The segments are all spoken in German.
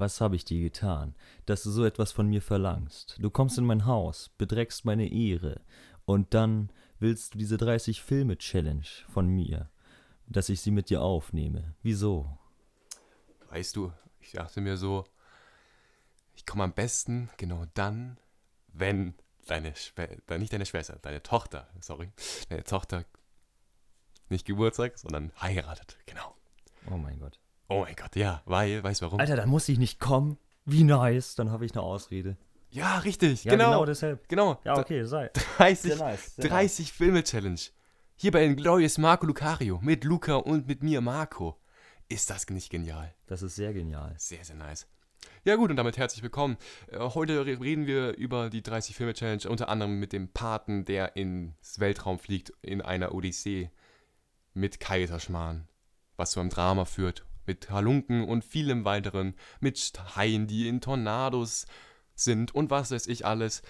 was habe ich dir getan, dass du so etwas von mir verlangst? Du kommst in mein Haus, bedreckst meine Ehre und dann willst du diese 30 Filme Challenge von mir, dass ich sie mit dir aufnehme. Wieso? Weißt du, ich dachte mir so, ich komme am besten genau dann, wenn deine Schwester, nicht deine Schwester, deine Tochter, sorry, deine Tochter nicht Geburtstag, sondern heiratet, genau. Oh mein Gott. Oh mein Gott, ja, weil, weißt du warum? Alter, da muss ich nicht kommen. Wie nice, dann habe ich eine Ausrede. Ja, richtig, Ja, genau. genau deshalb. Genau. Ja, okay, sei. 30, Sehr nice, sehr 30 Filme-Challenge. Hier bei Glorious Marco Lucario mit Luca und mit mir, Marco. Ist das nicht genial? Das ist sehr genial. Sehr, sehr nice. Ja gut, und damit herzlich willkommen. Äh, Heute re- reden wir über die 30 Filme Challenge, unter anderem mit dem Paten, der ins Weltraum fliegt in einer Odyssee mit Kaiserschmarrn, was zu einem Drama führt, mit Halunken und vielem weiteren, mit Haien, die in Tornados sind und was weiß ich alles.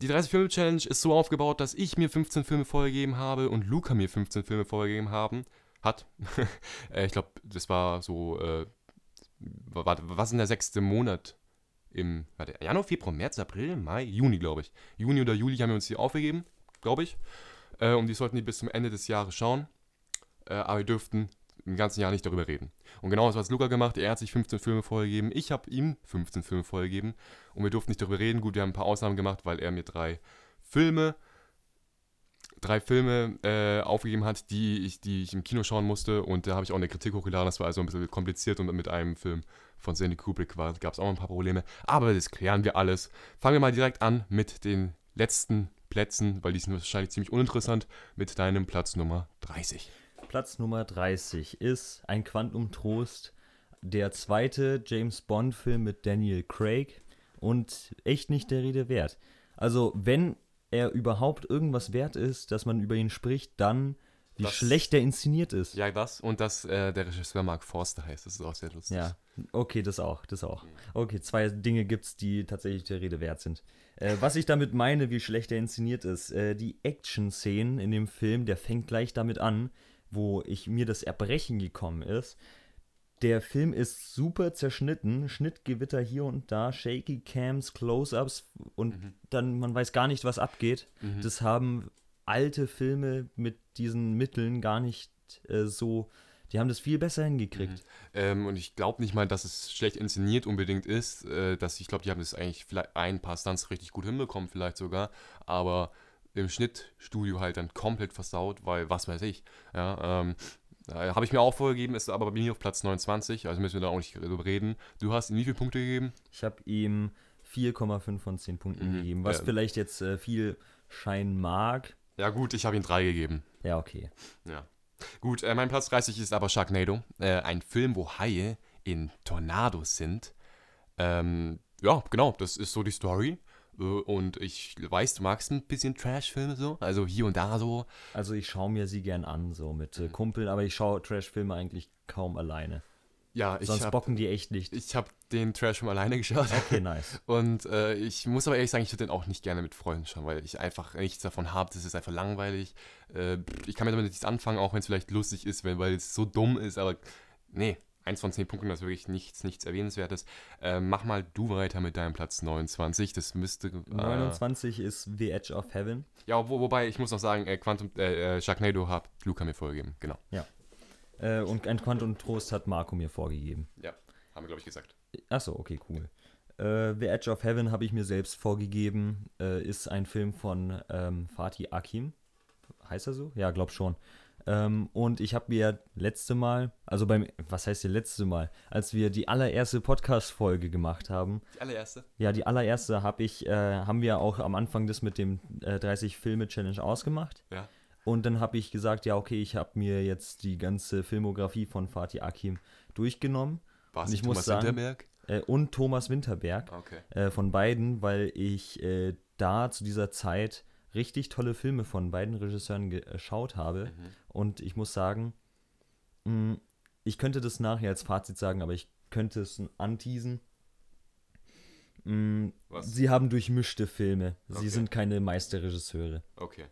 Die 30 Filme Challenge ist so aufgebaut, dass ich mir 15 Filme vorgegeben habe und Luca mir 15 Filme vorgegeben haben, hat. Äh, ich glaube, das war so äh, warte, was denn der sechste Monat? Im, warte, Januar, Februar, März, April, Mai, Juni, glaube ich. Juni oder Juli haben wir uns die aufgegeben, glaube ich. Äh, und die sollten die bis zum Ende des Jahres schauen. Äh, aber wir dürften im ganzen Jahr nicht darüber reden. Und genau das hat Luca gemacht. Er hat sich 15 Filme vorgegeben. Ich habe ihm 15 Filme vorgegeben. Und wir durften nicht darüber reden. Gut, wir haben ein paar Ausnahmen gemacht, weil er mir drei Filme drei Filme äh, aufgegeben hat, die ich, die ich im Kino schauen musste. Und da habe ich auch eine Kritik hochgeladen. Das war also ein bisschen kompliziert und mit einem Film von Stanley Kubrick gab es auch ein paar Probleme. Aber das klären wir alles. Fangen wir mal direkt an mit den letzten Plätzen, weil die sind wahrscheinlich ziemlich uninteressant, mit deinem Platz Nummer 30. Platz Nummer 30 ist ein Quantum Trost, der zweite James Bond-Film mit Daniel Craig und echt nicht der Rede wert. Also, wenn er überhaupt irgendwas wert ist, dass man über ihn spricht, dann wie Das- schlecht er inszeniert ist. Ja, das und dass äh, der Regisseur Mark Forster heißt. Das ist auch sehr lustig. Ja, okay, das auch, das auch. Okay, zwei Dinge gibt's, die tatsächlich der Rede wert sind. Äh, was ich damit meine, wie schlecht er inszeniert ist, äh, die Action-Szenen in dem Film, der fängt gleich damit an, wo ich mir das Erbrechen gekommen ist. Der Film ist super zerschnitten, Schnittgewitter hier und da, shaky Cams, Close-ups und dann man weiß gar nicht, was abgeht. Das haben alte Filme mit diesen Mitteln gar nicht äh, so. Die haben das viel besser hingekriegt. Ähm, und ich glaube nicht mal, dass es schlecht inszeniert unbedingt ist. Äh, dass ich glaube, die haben das eigentlich vielleicht ein paar Stunts richtig gut hinbekommen, vielleicht sogar. Aber im Schnittstudio halt dann komplett versaut, weil was weiß ich. Ja, ähm, äh, habe ich mir auch vorgegeben, ist aber bei mir auf Platz 29, also müssen wir da auch nicht drüber reden. Du hast ihm wie viele Punkte gegeben? Ich habe ihm 4,5 von 10 Punkten Mhm, gegeben, was ja. vielleicht jetzt äh, viel scheinen mag. Ja, gut, ich habe ihm drei gegeben. Ja, okay. Ja. Gut, äh, mein Platz 30 ist aber Sharknado. Äh, ein Film, wo Haie in Tornados sind. Ähm, ja, genau, das ist so die Story. Äh, und ich weiß, du magst ein bisschen Trash-Filme so. Also hier und da so. Also ich schaue mir sie gern an, so mit äh, Kumpeln, aber ich schaue Trash-Filme eigentlich kaum alleine. Ja, ich Sonst habe bocken die echt nicht. ich hab den Trash-Film alleine geschaut. Okay, nice. Und äh, ich muss aber ehrlich sagen, ich würde den auch nicht gerne mit Freunden schauen, weil ich einfach nichts davon habe. Das ist einfach langweilig. Äh, ich kann mir damit nichts anfangen, auch wenn es vielleicht lustig ist, weil es so dumm ist. Aber nee, eins von zehn Punkten, das ist wirklich nichts, nichts Erwähnenswertes. Äh, mach mal du weiter mit deinem Platz 29. Das müsste. Äh, 29 ist The Edge of Heaven. ja, wo, wobei ich muss noch sagen, äh, Quantum, äh, äh, Sharknado hat Luca mir vorgegeben. Genau. Äh, und ein Quantum Trost hat Marco mir vorgegeben. Ja, haben wir, glaube ich, gesagt. Achso, okay, cool. Äh, The Edge of Heaven habe ich mir selbst vorgegeben. Ist ein Film von ähm, Fatih Akim. Heißt er so? Ja, glaub schon. Ähm, und ich habe mir letzte Mal, also beim, was heißt hier letzte Mal, als wir die allererste Podcast-Folge gemacht haben, Die allererste. ja, die allererste habe ich, äh, haben wir auch am Anfang das mit dem äh, 30 Filme Challenge ausgemacht. Ja. Und dann habe ich gesagt, ja, okay, ich habe mir jetzt die ganze Filmografie von Fatih Akim durchgenommen. War es Und ich nicht muss Thomas sagen- Winterberg? Äh, und Thomas Winterberg Okay. äh, von beiden, weil ich äh, da zu dieser Zeit richtig tolle Filme von beiden Regisseuren geschaut habe. Mhm. Und ich muss sagen, mh, ich könnte das nachher als Fazit sagen, aber ich könnte es anteasen. Mh, Was? Sie haben durchmischte Filme. Sie Okay. sind keine Meisterregisseure. Okay.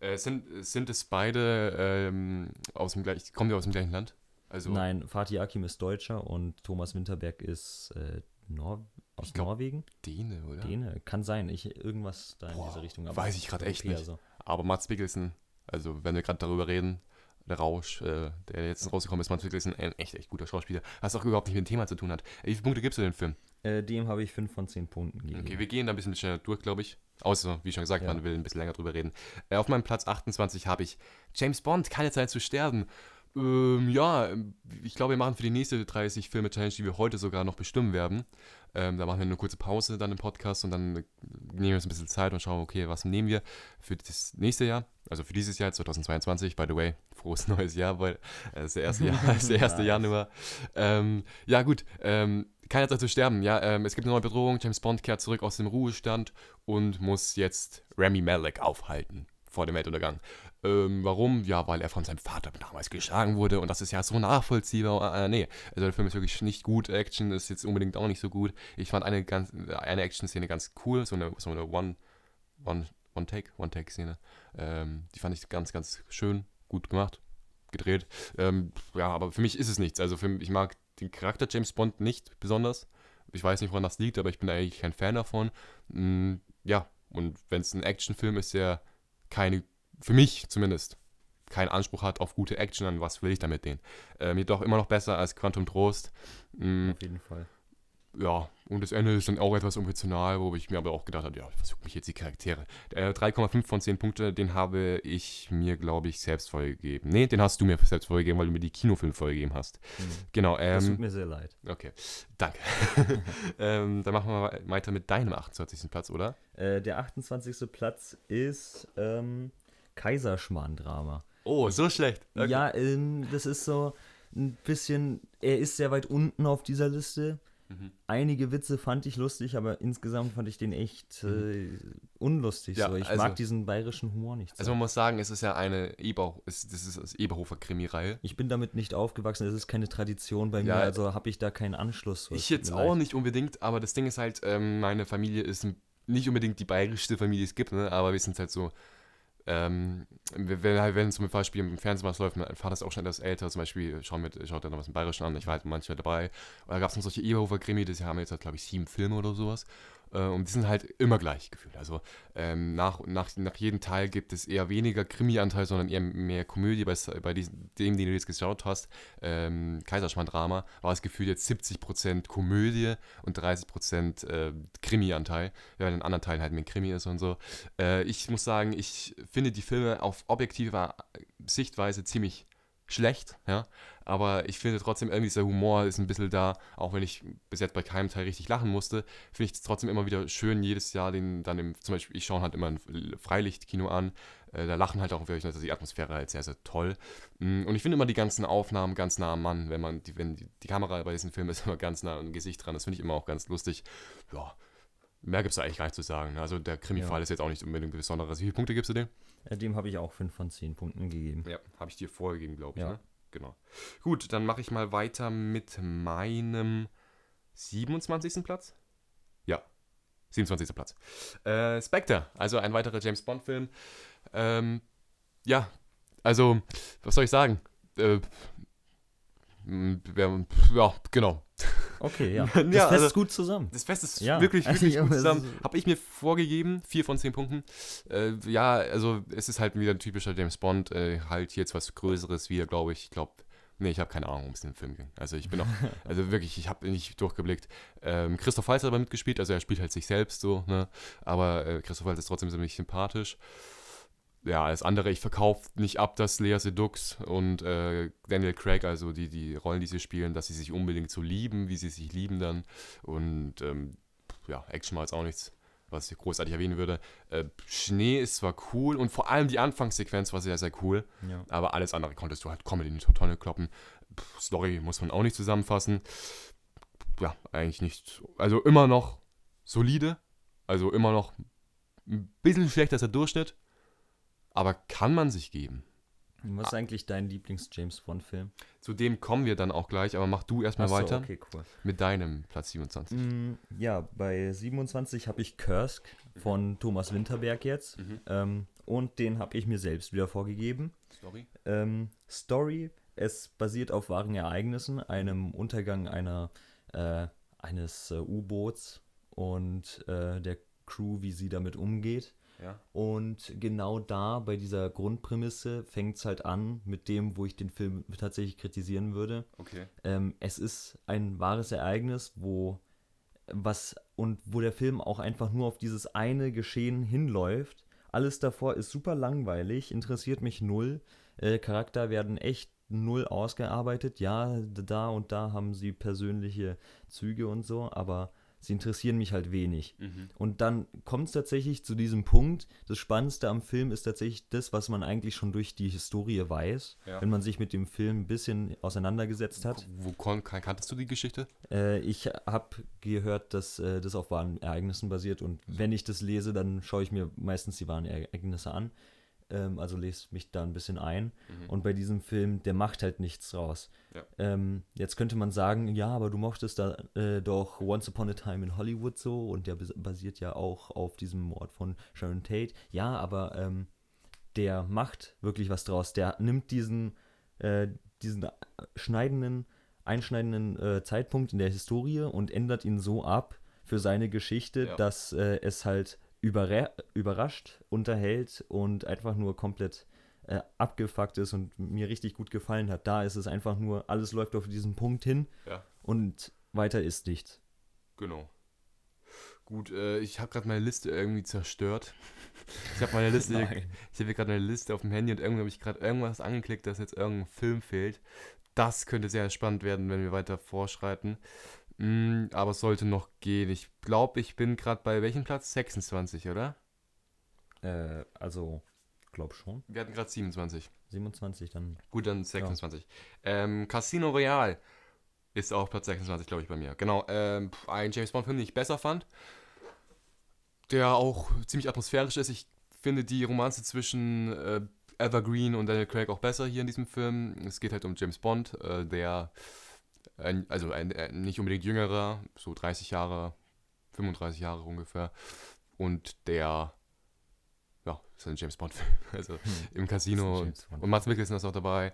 Äh, sind, sind es beide ähm, aus dem gleichen, kommen die aus dem gleichen Land? Also, Nein, Fatih Akim ist Deutscher und Thomas Winterberg ist äh, Nor aus glaub, Norwegen. Däne, oder? Däne, kann sein. Ich, irgendwas da in Boah, diese Richtung. weiß ich grad echt nicht. So. Aber Mats Mikkelsen, also wenn wir gerade darüber reden, der Rausch, äh, der jetzt rausgekommen ist, Mats Mikkelsen, ein echt, echt guter Schauspieler, was auch überhaupt nicht mit dem Thema zu tun hat. Wie viele Punkte gibst du dem Film? Äh, dem habe ich 5 von 10 Punkten gegeben. Okay, wir gehen da ein bisschen schneller durch, glaube ich. Außer, wie schon gesagt, Ja. man will ein bisschen länger drüber reden. Äh, auf meinem Platz 28 habe ich James Bond, keine Zeit zu sterben. Ähm, ja, ich glaube, wir machen für die nächste 30 Filme-Challenge, die wir heute sogar noch bestimmen werden. Ähm, da machen wir eine kurze Pause dann im Podcast und dann äh, nehmen wir uns ein bisschen Zeit und schauen, okay, was nehmen wir für das nächste Jahr, also für dieses Jahr 2022, by the way, frohes neues Jahr, weil äh, es ist der erste, Jahr, ist der 1. Nice. Januar. Ähm, ja, gut, ähm, keine Zeit zu sterben, ja, ähm, es gibt eine neue Bedrohung, James Bond kehrt zurück aus dem Ruhestand und muss jetzt Rami Malek aufhalten vor dem Weltuntergang. Ähm, warum? Ja, weil er von seinem Vater damals geschlagen wurde und das ist ja so nachvollziehbar. Äh, nee, also der Film ist wirklich nicht gut. Action ist jetzt unbedingt auch nicht so gut. Ich fand eine, eine Action-Szene ganz cool, so eine, so eine One, One, One-Take, One-Take-Szene. Ähm, die fand ich ganz, ganz schön, gut gemacht, gedreht. Ähm, ja, aber für mich ist es nichts. Also für, ich mag den Charakter James Bond nicht besonders. Ich weiß nicht, woran das liegt, aber ich bin eigentlich kein Fan davon. Mm, ja, und wenn es ein Actionfilm ist, der keine, für mich zumindest, keinen Anspruch hat auf gute Action, dann was will ich damit den? Ähm, jedoch immer noch besser als Quantum Trost. Mm, Auf jeden Fall. Ja, und das Ende ist dann auch etwas emotional, wo ich mir aber auch gedacht habe, ja, was juckt mich jetzt die Charaktere? Äh, 3,5 von 10 Punkte, den habe ich mir, glaube ich, selbst vorgegeben. Nee, den hast du mir selbst vorgegeben, weil du mir die Kinofilme vorgegeben hast. Hm. Genau, Das tut ähm, mir sehr leid. okay, danke. ähm, dann machen wir weiter mit deinem 28. Platz, oder? Äh, der 28. Platz ist ähm, Kaiserschmarrn-Drama. Oh, so schlecht. Ja, ähm, das ist so ein bisschen, er ist sehr weit unten auf dieser Liste. Mhm. Einige Witze fand ich lustig, aber insgesamt fand ich den echt äh, unlustig. Ja, so. Ich also- mag diesen bayerischen Humor nicht so. Also man muss sagen, es ist ja eine Eber, es, das ist das Eberhofer-Krimi-Reihe. ich bin damit nicht aufgewachsen, es ist keine Tradition bei mir, Ja, also habe ich da keinen Anschluss. Ich jetzt mir auch nicht unbedingt, aber das Ding ist halt, ähm, meine Familie ist nicht unbedingt die bayerischste Familie, die es gibt, ne? aber wir sind halt so, ähm, wenn, zum Beispiel im Fernsehen was läuft, mein Vater ist auch schon etwas älter, zum Beispiel schauen wir, schaut er noch was im Bayerischen an, ich war halt manchmal dabei, und da gab es noch solche Eberhofer-Krimi, das haben jetzt halt, glaube ich, sieben Filme oder sowas, äh, und die sind halt immer gleich gefühlt, also ähm, nach, nach, nach jedem Teil gibt es eher weniger Krimi-Anteil, sondern eher mehr Komödie, bei, bei diesem, dem, den du jetzt geschaut hast, ähm, Kaiserschmarrn-Drama, war das Gefühl jetzt 70% Komödie und 30% äh, Krimi-Anteil, während in anderen Teilen halt mehr Krimi ist und so. Äh, ich muss sagen, ich finde die Filme auf objektiver Sichtweise ziemlich schlecht, ja, aber ich finde trotzdem irgendwie dieser Humor ist ein bisschen da, auch wenn ich bis jetzt bei keinem Teil richtig lachen musste, finde ich es trotzdem immer wieder schön, jedes Jahr den dann im, zum Beispiel, ich schaue halt immer ein Freilichtkino an, äh, da lachen halt auch wirklich, also die Atmosphäre halt sehr, sehr toll. Mm, Und ich finde immer die ganzen Aufnahmen ganz nah am Mann, wenn man, die, wenn die, die Kamera bei diesen Filmen ist immer ganz nah am Gesicht dran, das finde ich immer auch ganz lustig. Ja, mehr gibt es da eigentlich gar nicht zu sagen. ne? Also der Krimi-Fall Ja. ist jetzt auch nicht unbedingt besonderes. Wie viele Punkte gibst du dem? Äh, dem habe ich auch 5 von 10 Punkten gegeben. Ja, habe ich dir vorgegeben, glaube ich. Ja. Ne? Genau. Gut, dann mache ich mal weiter mit meinem 27. Platz. Ja, 27. Platz. Äh, Spectre, also ein weiterer James Bond-Film. Ähm, ja, also, was soll ich sagen? Äh, ja, genau. Okay, ja. Ja, Das fasst also- gut zusammen. Das Fest ist Ja, wirklich, wirklich ja, gut zusammen. ist- Habe ich mir vorgegeben, vier von zehn Punkten. Äh, ja, also es ist halt wieder ein typischer James Bond, äh, halt jetzt was Größeres wieder, glaube ich. Ich glaube, nee, ich habe keine Ahnung, um es in den Film ging. Also ich bin auch, also wirklich, ich habe nicht durchgeblickt. Ähm, Christoph Waltz hat aber mitgespielt, also er spielt halt sich selbst so, ne? Aber äh, Christoph Waltz ist trotzdem ziemlich sympathisch. Ja, alles andere, ich verkaufe nicht ab, dass Lea Sedux und äh, Daniel Craig, also die, die Rollen, die sie spielen, dass sie sich unbedingt so lieben, wie sie sich lieben dann. Und ähm, ja, Action war jetzt auch nichts, was ich großartig erwähnen würde. Äh, Schnee ist zwar cool und vor allem die Anfangssequenz war sehr, sehr cool, Ja. aber alles andere konntest du halt Comedy in die Tonne kloppen. Pff, Story muss man auch nicht zusammenfassen. Ja, eigentlich nicht. Also immer noch solide, also immer noch ein bisschen schlechter als der Durchschnitt, aber kann man sich geben. Was ist eigentlich dein Lieblings-James-Bond-Film? Zu dem kommen wir dann auch gleich, aber mach du erstmal so, weiter Okay, cool. mit deinem Platz 27. Mm, ja, bei 27 habe ich Kursk von Thomas Winterberg jetzt. Mhm. Ähm, und den habe ich mir selbst wieder vorgegeben. Story? Ähm, Story es basiert auf wahren Ereignissen, einem Untergang einer, äh, eines äh, U-Boots und äh, der Crew, wie sie damit umgeht. Ja. Und genau da, bei dieser Grundprämisse, fängt es halt an mit dem, wo ich den Film tatsächlich kritisieren würde. Okay. Ähm, es ist ein wahres Ereignis, wo was und wo der Film auch einfach nur auf dieses eine Geschehen hinläuft. Alles davor ist super langweilig, interessiert mich null. Äh, Charakter werden echt null ausgearbeitet. Ja, da und da haben sie persönliche Züge und so, aber sie interessieren mich halt wenig. Mhm. Und dann kommt es tatsächlich zu diesem Punkt. Das Spannendste am Film ist tatsächlich das, was man eigentlich schon durch die Historie weiß, Ja. wenn man sich mit dem Film ein bisschen auseinandergesetzt hat. Wo kon kan kanntest du die Geschichte? Äh, ich habe gehört, dass äh, das auf wahren Ereignissen basiert und wenn ich das lese, dann schaue ich mir meistens die wahren Ereignisse an. Ähm, also lese mich da ein bisschen ein. Mhm. Und bei diesem Film, der macht halt nichts draus. Ja. Ähm, jetzt könnte man sagen, ja, aber du mochtest da äh, doch Once Upon a Time in Hollywood so und der bas- basiert ja auch auf diesem Mord von Sharon Tate. Ja, aber ähm, der macht wirklich was draus. Der nimmt diesen, äh, diesen schneidenden, einschneidenden äh, Zeitpunkt in der Historie und ändert ihn so ab für seine Geschichte, Ja. dass äh, es halt überra überrascht, unterhält und einfach nur komplett äh, abgefuckt ist und mir richtig gut gefallen hat. Da ist es einfach nur, alles läuft auf diesen Punkt hin Ja. und weiter ist nichts. Genau. Gut, äh, ich habe gerade meine Liste irgendwie zerstört. Ich habe meine Liste, ich habe gerade eine Liste auf dem Handy und irgendwie habe ich gerade irgendwas angeklickt, dass jetzt irgendein Film fehlt. Das könnte sehr spannend werden, wenn wir weiter vorschreiten. Mm, aber es sollte noch gehen. Ich glaube, ich bin gerade bei welchem Platz? 26, oder? Äh, also, glaub schon. Wir hatten gerade 27. 27 dann. Gut, dann 26. Ähm, Casino Royale ist auch Platz 26, glaube ich, bei mir. Genau, ähm, ein James Bond-Film, den ich besser fand, der auch ziemlich atmosphärisch ist. Ich finde die Romanze zwischen äh, Evergreen und Daniel Craig auch besser hier in diesem Film. Es geht halt um James Bond, äh, der, also ein, äh, nicht unbedingt jüngerer, so 30 Jahre, 35 Jahre ungefähr, und der, ja, ist ein James Bond-Film, also im Casino und und Mats Mikkelsen ist auch dabei.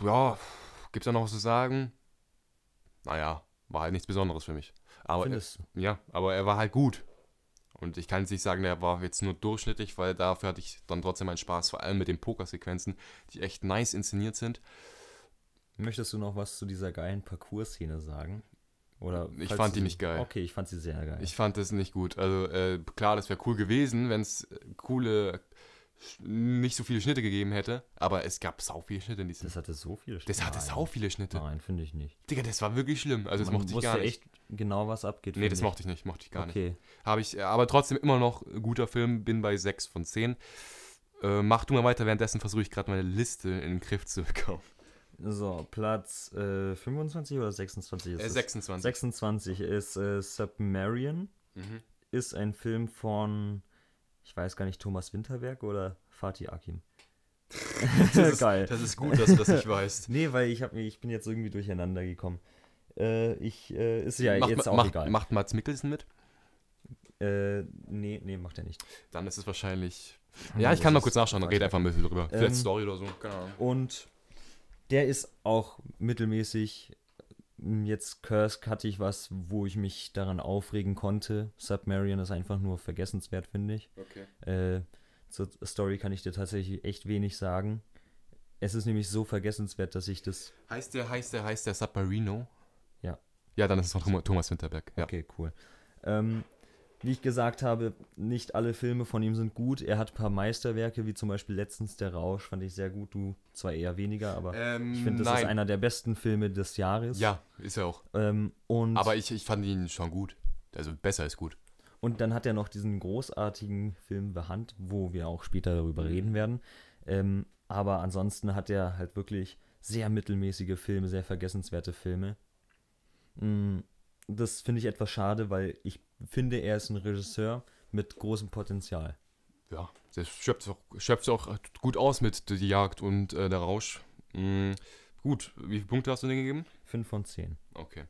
Ja, gibt's da noch was zu sagen? Naja, war halt nichts Besonderes für mich. Aber Findest du? ja, aber er war halt gut. Und ich kann jetzt nicht sagen, der war jetzt nur durchschnittlich, weil dafür hatte ich dann trotzdem meinen Spaß, vor allem mit den Pokersequenzen, die echt nice inszeniert sind. Möchtest du noch was zu dieser geilen Parcours-Szene sagen? Oder Ich fand die nicht geil. Okay, ich fand sie sehr geil. Ich fand das nicht gut. Also äh, klar, das wäre cool gewesen, wenn es coole, sch- nicht so viele Schnitte gegeben hätte, aber es gab sau viele Schnitte in diesem. das hatte so viele Das hatte sau viele Schnitte. Nein, finde ich nicht. Digga, das war wirklich schlimm. Also das Man mochte ich gar nicht. echt genau, was abgeht. Nee, das ich. mochte ich nicht, mochte ich gar nicht. Okay. Habe ich, äh, aber trotzdem immer noch guter Film, bin bei 6 von 10. Äh, mach du mal weiter, währenddessen versuche ich gerade meine Liste in den Griff zu bekommen. So, Platz äh, 25 oder 26 ist Äh, es? 26. 26 ist äh, Submarine. Mhm. Ist ein Film von, ich weiß gar nicht, Thomas Winterberg oder Fatih Akin. Das ist, Geil. Das ist gut, dass du das nicht weißt. Nee, weil ich, hab, ich bin jetzt irgendwie durcheinander gekommen. Äh, ich, äh, ist ja macht, jetzt ma- auch macht, egal. macht Mats Mikkelsen mit? Äh, nee, nee, macht er nicht. Dann ist es wahrscheinlich. Hm, Ja, ich kann mal kurz nachschauen, red einfach ein bisschen drüber. Vielleicht Ähm, Story oder so. Keine Ahnung. Und der ist auch mittelmäßig. Jetzt Kursk hatte ich was, wo ich mich daran aufregen konnte. Submarine ist einfach nur vergessenswert, finde ich. Okay. Äh, zur Story kann ich dir tatsächlich echt wenig sagen. Es ist nämlich so vergessenswert, dass ich das. Heißt der, heißt der, heißt der Submarino? Ja. Ja, dann ist es von Thomas- Thomas Winterberg. Ja. Okay, cool. Ähm, wie ich gesagt habe, nicht alle Filme von ihm sind gut. Er hat ein paar Meisterwerke, wie zum Beispiel letztens Der Rausch, fand ich sehr gut. Du zwar eher weniger, aber Ähm, ich finde, das nein. ist einer der besten Filme des Jahres. Ja, ist er auch. Ähm, und, Aber ich, ich fand ihn schon gut. Also besser ist gut. und dann hat er noch diesen großartigen Film The Hand, wo wir auch später darüber Mhm. reden werden. Ähm, aber ansonsten hat er halt wirklich sehr mittelmäßige Filme, sehr vergessenswerte Filme. Mm, Das finde ich etwas schade, weil ich finde, er ist ein Regisseur mit großem Potenzial. Ja, der schöpft auch, schöpft auch gut aus mit Die Jagd und äh, der Rausch. Mm, gut, wie viele Punkte hast du denn gegeben? 5 von 10. Okay.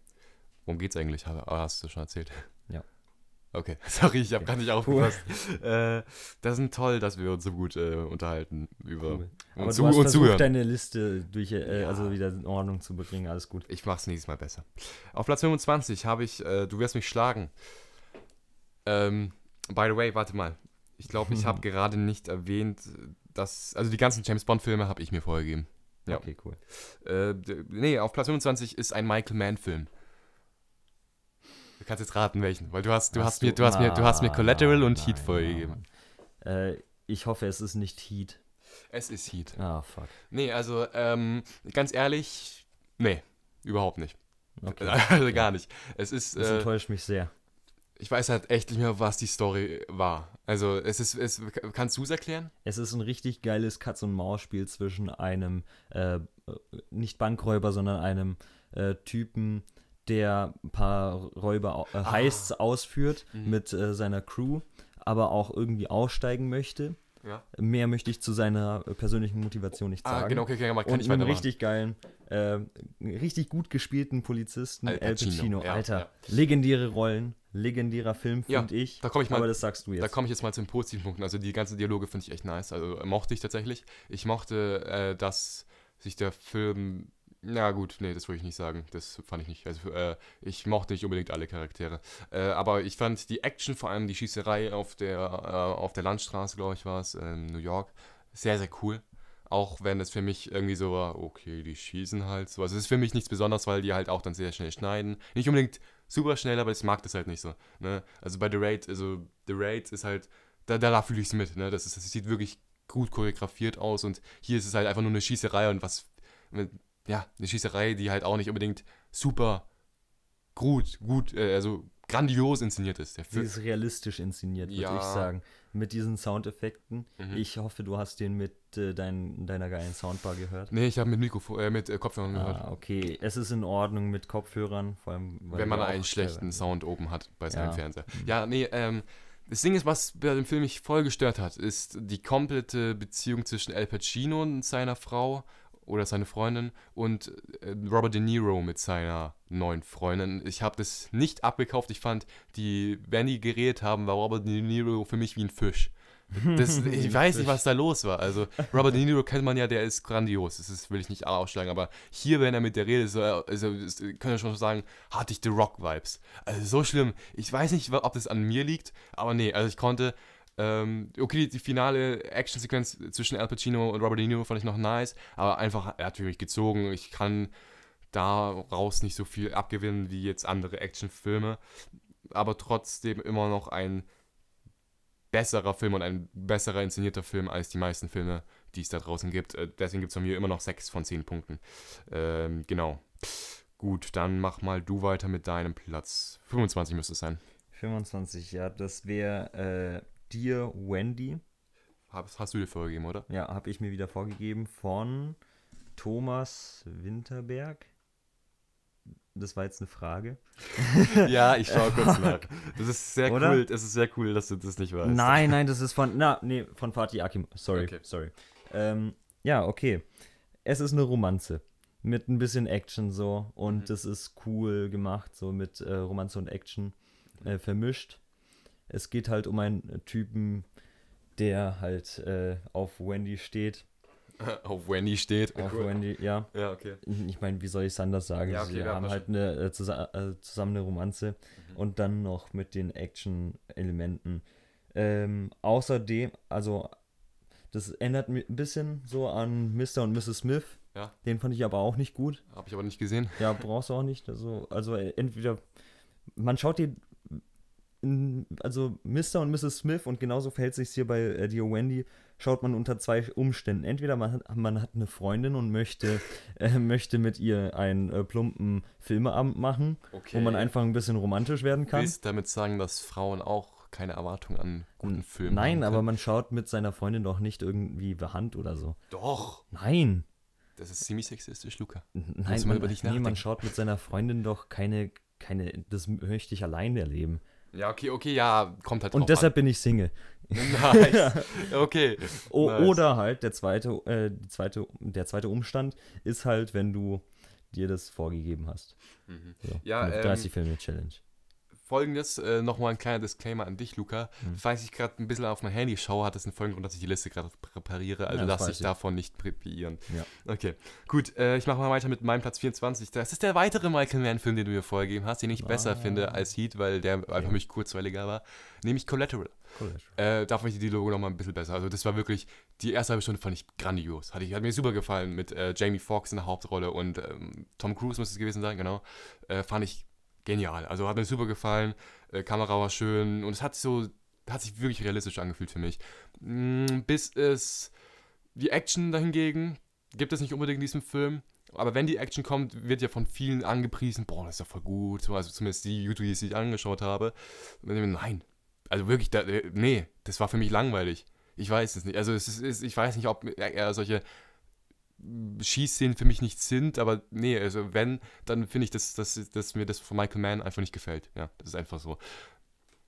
Worum geht's eigentlich? Ha- Hast du schon erzählt. Okay, sorry, ich habe gar nicht aufgepasst. äh, das sind toll, dass wir uns so gut äh, unterhalten über Cool. und, Aber zu, du hast und versucht, zuhören. deine Liste durch, äh, Ja. also wieder in Ordnung zu bringen. Alles gut. Ich mach's nächstes Mal besser. Auf Platz 25 habe ich, äh, du wirst mich schlagen. Ähm, by the way, warte mal. Ich glaube, ich habe gerade nicht erwähnt, dass, also die ganzen James Bond-Filme habe ich mir vorgegeben. Ja. Okay, cool. Äh, nee, auf Platz 25 ist ein Michael Mann-Film. Du kannst jetzt raten, welchen, weil du hast, du hast, mir, du hast mir, du hast mir Nein, Collateral und nein, Heat vorgegeben. Äh, ich hoffe, es ist nicht Heat. Es ist Heat. Ah, fuck. Nee, also, ähm, ganz ehrlich, nee, überhaupt nicht. Okay. Also gar nicht. Es ist, Das äh, enttäuscht mich sehr. ich weiß halt echt nicht mehr, was die Story war. Also, es ist, es, kannst du es erklären? Es ist ein richtig geiles Katz-und-Maus-Spiel zwischen einem, äh, nicht Bankräuber, sondern einem äh, Typen, der ein paar Räuber, äh, Ah. Heists ausführt Mhm. mit äh, seiner Crew, aber auch irgendwie aussteigen möchte. Ja. Mehr möchte ich zu seiner äh, persönlichen Motivation nicht sagen. Ah, genau, okay, okay, aber kann und ich einen richtig geilen, äh, richtig gut gespielten Polizisten, Al Al Pacino, Pacino. ja, Alter, ja. legendäre Rollen, legendärer Film, finde ich. da ich mal- aber das sagst du Da jetzt. komme ich jetzt mal zu den positiven Punkten. Also die ganzen Dialoge finde ich echt nice. Also mochte ich tatsächlich. Ich mochte, äh, dass sich der Film. Na gut, nee, das würde ich nicht sagen. Das fand ich nicht. Also äh, ich mochte nicht unbedingt alle Charaktere. Äh, aber ich fand die Action, vor allem die Schießerei auf der, äh, auf der Landstraße, glaube ich, war es, in New York, sehr, sehr cool. Auch wenn es für mich irgendwie so war, okay, die schießen halt so. Also es ist für mich nichts Besonderes, weil die halt auch dann sehr schnell schneiden. Nicht unbedingt super schnell, aber ich mag das halt nicht so. Ne? Also bei The Raid, also The Raid ist halt, da, da, fühle ich es mit. Ne? Das, ist, das sieht wirklich gut choreografiert aus und hier ist es halt einfach nur eine Schießerei und was, ja, eine Schießerei, die halt auch nicht unbedingt super gut, gut, äh, also grandios inszeniert ist. Der Sie Film, ist realistisch inszeniert, würde Ja. ich sagen. Mit diesen Soundeffekten. Mhm. Ich hoffe, du hast den mit äh, dein, deiner geilen Soundbar gehört. nee, ich habe mit Mikrofon, äh, mit äh, Kopfhörern gehört. Ah, okay. Es ist in Ordnung mit Kopfhörern, vor allem. wenn man einen schlechten teilweise- Sound oben hat bei seinem Ja. Fernseher. Ja, nee, ähm, das Ding ist, was bei dem Film mich voll gestört hat, ist die komplette Beziehung zwischen Al Pacino und seiner Frau oder seine Freundin und äh, Robert De Niro mit seiner neuen Freundin. Ich habe das nicht abgekauft. Ich fand, die, wenn die geredet haben, war Robert De Niro für mich wie ein Fisch. Das, ich weiß nicht, was da los war. Also, Robert De Niro kennt man ja, der ist grandios. Das ist, will ich nicht ausschlagen. Aber hier, wenn er mit der redet, so, also, das können wir schon sagen, hatte ich The Rock-Vibes. Also, so schlimm. Ich weiß nicht, ob das an mir liegt, aber nee, also ich konnte. Ähm, okay, die, die finale Actionsequenz zwischen Al Pacino und Robert De Niro fand ich noch nice, aber einfach, er hat wirklich gezogen. Ich kann daraus nicht so viel abgewinnen wie jetzt andere Actionfilme, aber trotzdem immer noch ein besserer Film und ein besserer inszenierter Film als die meisten Filme, die es da draußen gibt. Äh, Deswegen gibt es von mir immer noch 6 von 10 Punkten. Ähm, genau. Gut, dann mach mal du weiter mit deinem Platz. 25 müsste es sein. 25, ja, das wäre äh, Dear Wendy. Hast, hast du dir vorgegeben, oder? Ja, habe ich mir wieder vorgegeben von Thomas Winterberg. Das war jetzt eine Frage. ja, ich schaue kurz nach. Das ist sehr Oder? cool. Das ist sehr cool, dass du das nicht weißt. Nein, nein, das ist von, na, nee, von Fatih Akim. Sorry, Okay. sorry. Ähm, ja, okay. Es ist eine Romanze mit ein bisschen Action so und Mhm. das ist cool gemacht, so mit äh, Romanze und Action äh, vermischt. Es geht halt um einen Typen, der halt äh, auf Wendy steht. Auf Wendy steht. Auf Cool. Wendy, ja. Ja, okay. Ich meine, wie soll ich es anders sagen? Ja, okay, Sie haben halt eine, äh, zusa äh, zusammen eine Romanze Mhm. und dann noch mit den Action-Elementen. Ähm, außerdem, also, das ändert ein bisschen so an Mr. und Mrs. Smith. Ja. Den fand ich aber auch nicht gut. Habe ich aber nicht gesehen. Ja, brauchst du auch nicht. Also, also äh, entweder, man schaut dir, in, also Mr. und Mrs. Smith und genauso verhält sich hier bei äh, Dear Wendy, schaut man unter zwei Umständen. Entweder man hat, man hat eine Freundin und möchte, äh, möchte mit ihr einen äh, plumpen Filmeabend machen, Okay. wo man einfach ein bisschen romantisch werden kann. willst damit sagen, dass Frauen auch keine Erwartung an guten Filmen Nein, haben aber können? man schaut mit seiner Freundin doch nicht irgendwie Hand oder so. Doch. Nein. Das ist ziemlich sexistisch, Luca. Nein, man, über dich nee, man schaut mit seiner Freundin doch keine, keine, das möchte ich allein erleben. Ja, okay, okay, ja, kommt halt Und deshalb bin ich Single. an. Nice. Okay. O Nice. Oder halt der zweite, äh, die zweite, der zweite Umstand ist halt, wenn du dir das vorgegeben hast. Mhm. So, Ja, eine ähm, 30 Filme Challenge. Folgendes, äh, nochmal ein kleiner Disclaimer an dich, Luca. Hm. Falls ich gerade ein bisschen auf mein Handy schaue, hat das einen folgenden Grund, dass ich die Liste gerade präpariere. Also Ja, lass dich ich. davon nicht präpieren. Ja. Okay, gut. Äh, ich mache mal weiter mit meinem Platz 24. Das ist der weitere Michael Mann-Film, den du mir vorgegeben hast, den ich besser Ah. finde als Heat, weil der einfach für mich kurzweiliger war. Nämlich Collateral. Äh, da fand ich die Logo nochmal ein bisschen besser. Also das war wirklich, die erste halbe Stunde fand ich grandios. Hat, ich, hat mir super gefallen mit äh, Jamie Foxx in der Hauptrolle und ähm, Tom Cruise muss es gewesen sein, genau. Äh, fand ich genial. Also hat mir super gefallen. Äh, Kamera war schön und es hat sich so, hat sich wirklich realistisch angefühlt für mich. Mm, bis es die Action dahingegen gibt es nicht unbedingt in diesem Film. Aber wenn die Action kommt, wird ja von vielen angepriesen, boah, das ist ja voll gut. So, Also zumindest die YouTubes, die ich angeschaut habe. Nein. Also wirklich, da, äh, nee, das war für mich langweilig. Ich weiß es nicht. Also es ist, ich weiß nicht, ob eher solche Schießszenen für mich nicht sind, aber nee, also wenn, dann finde ich, dass, dass, dass mir das von Michael Mann einfach nicht gefällt. Ja, das ist einfach so.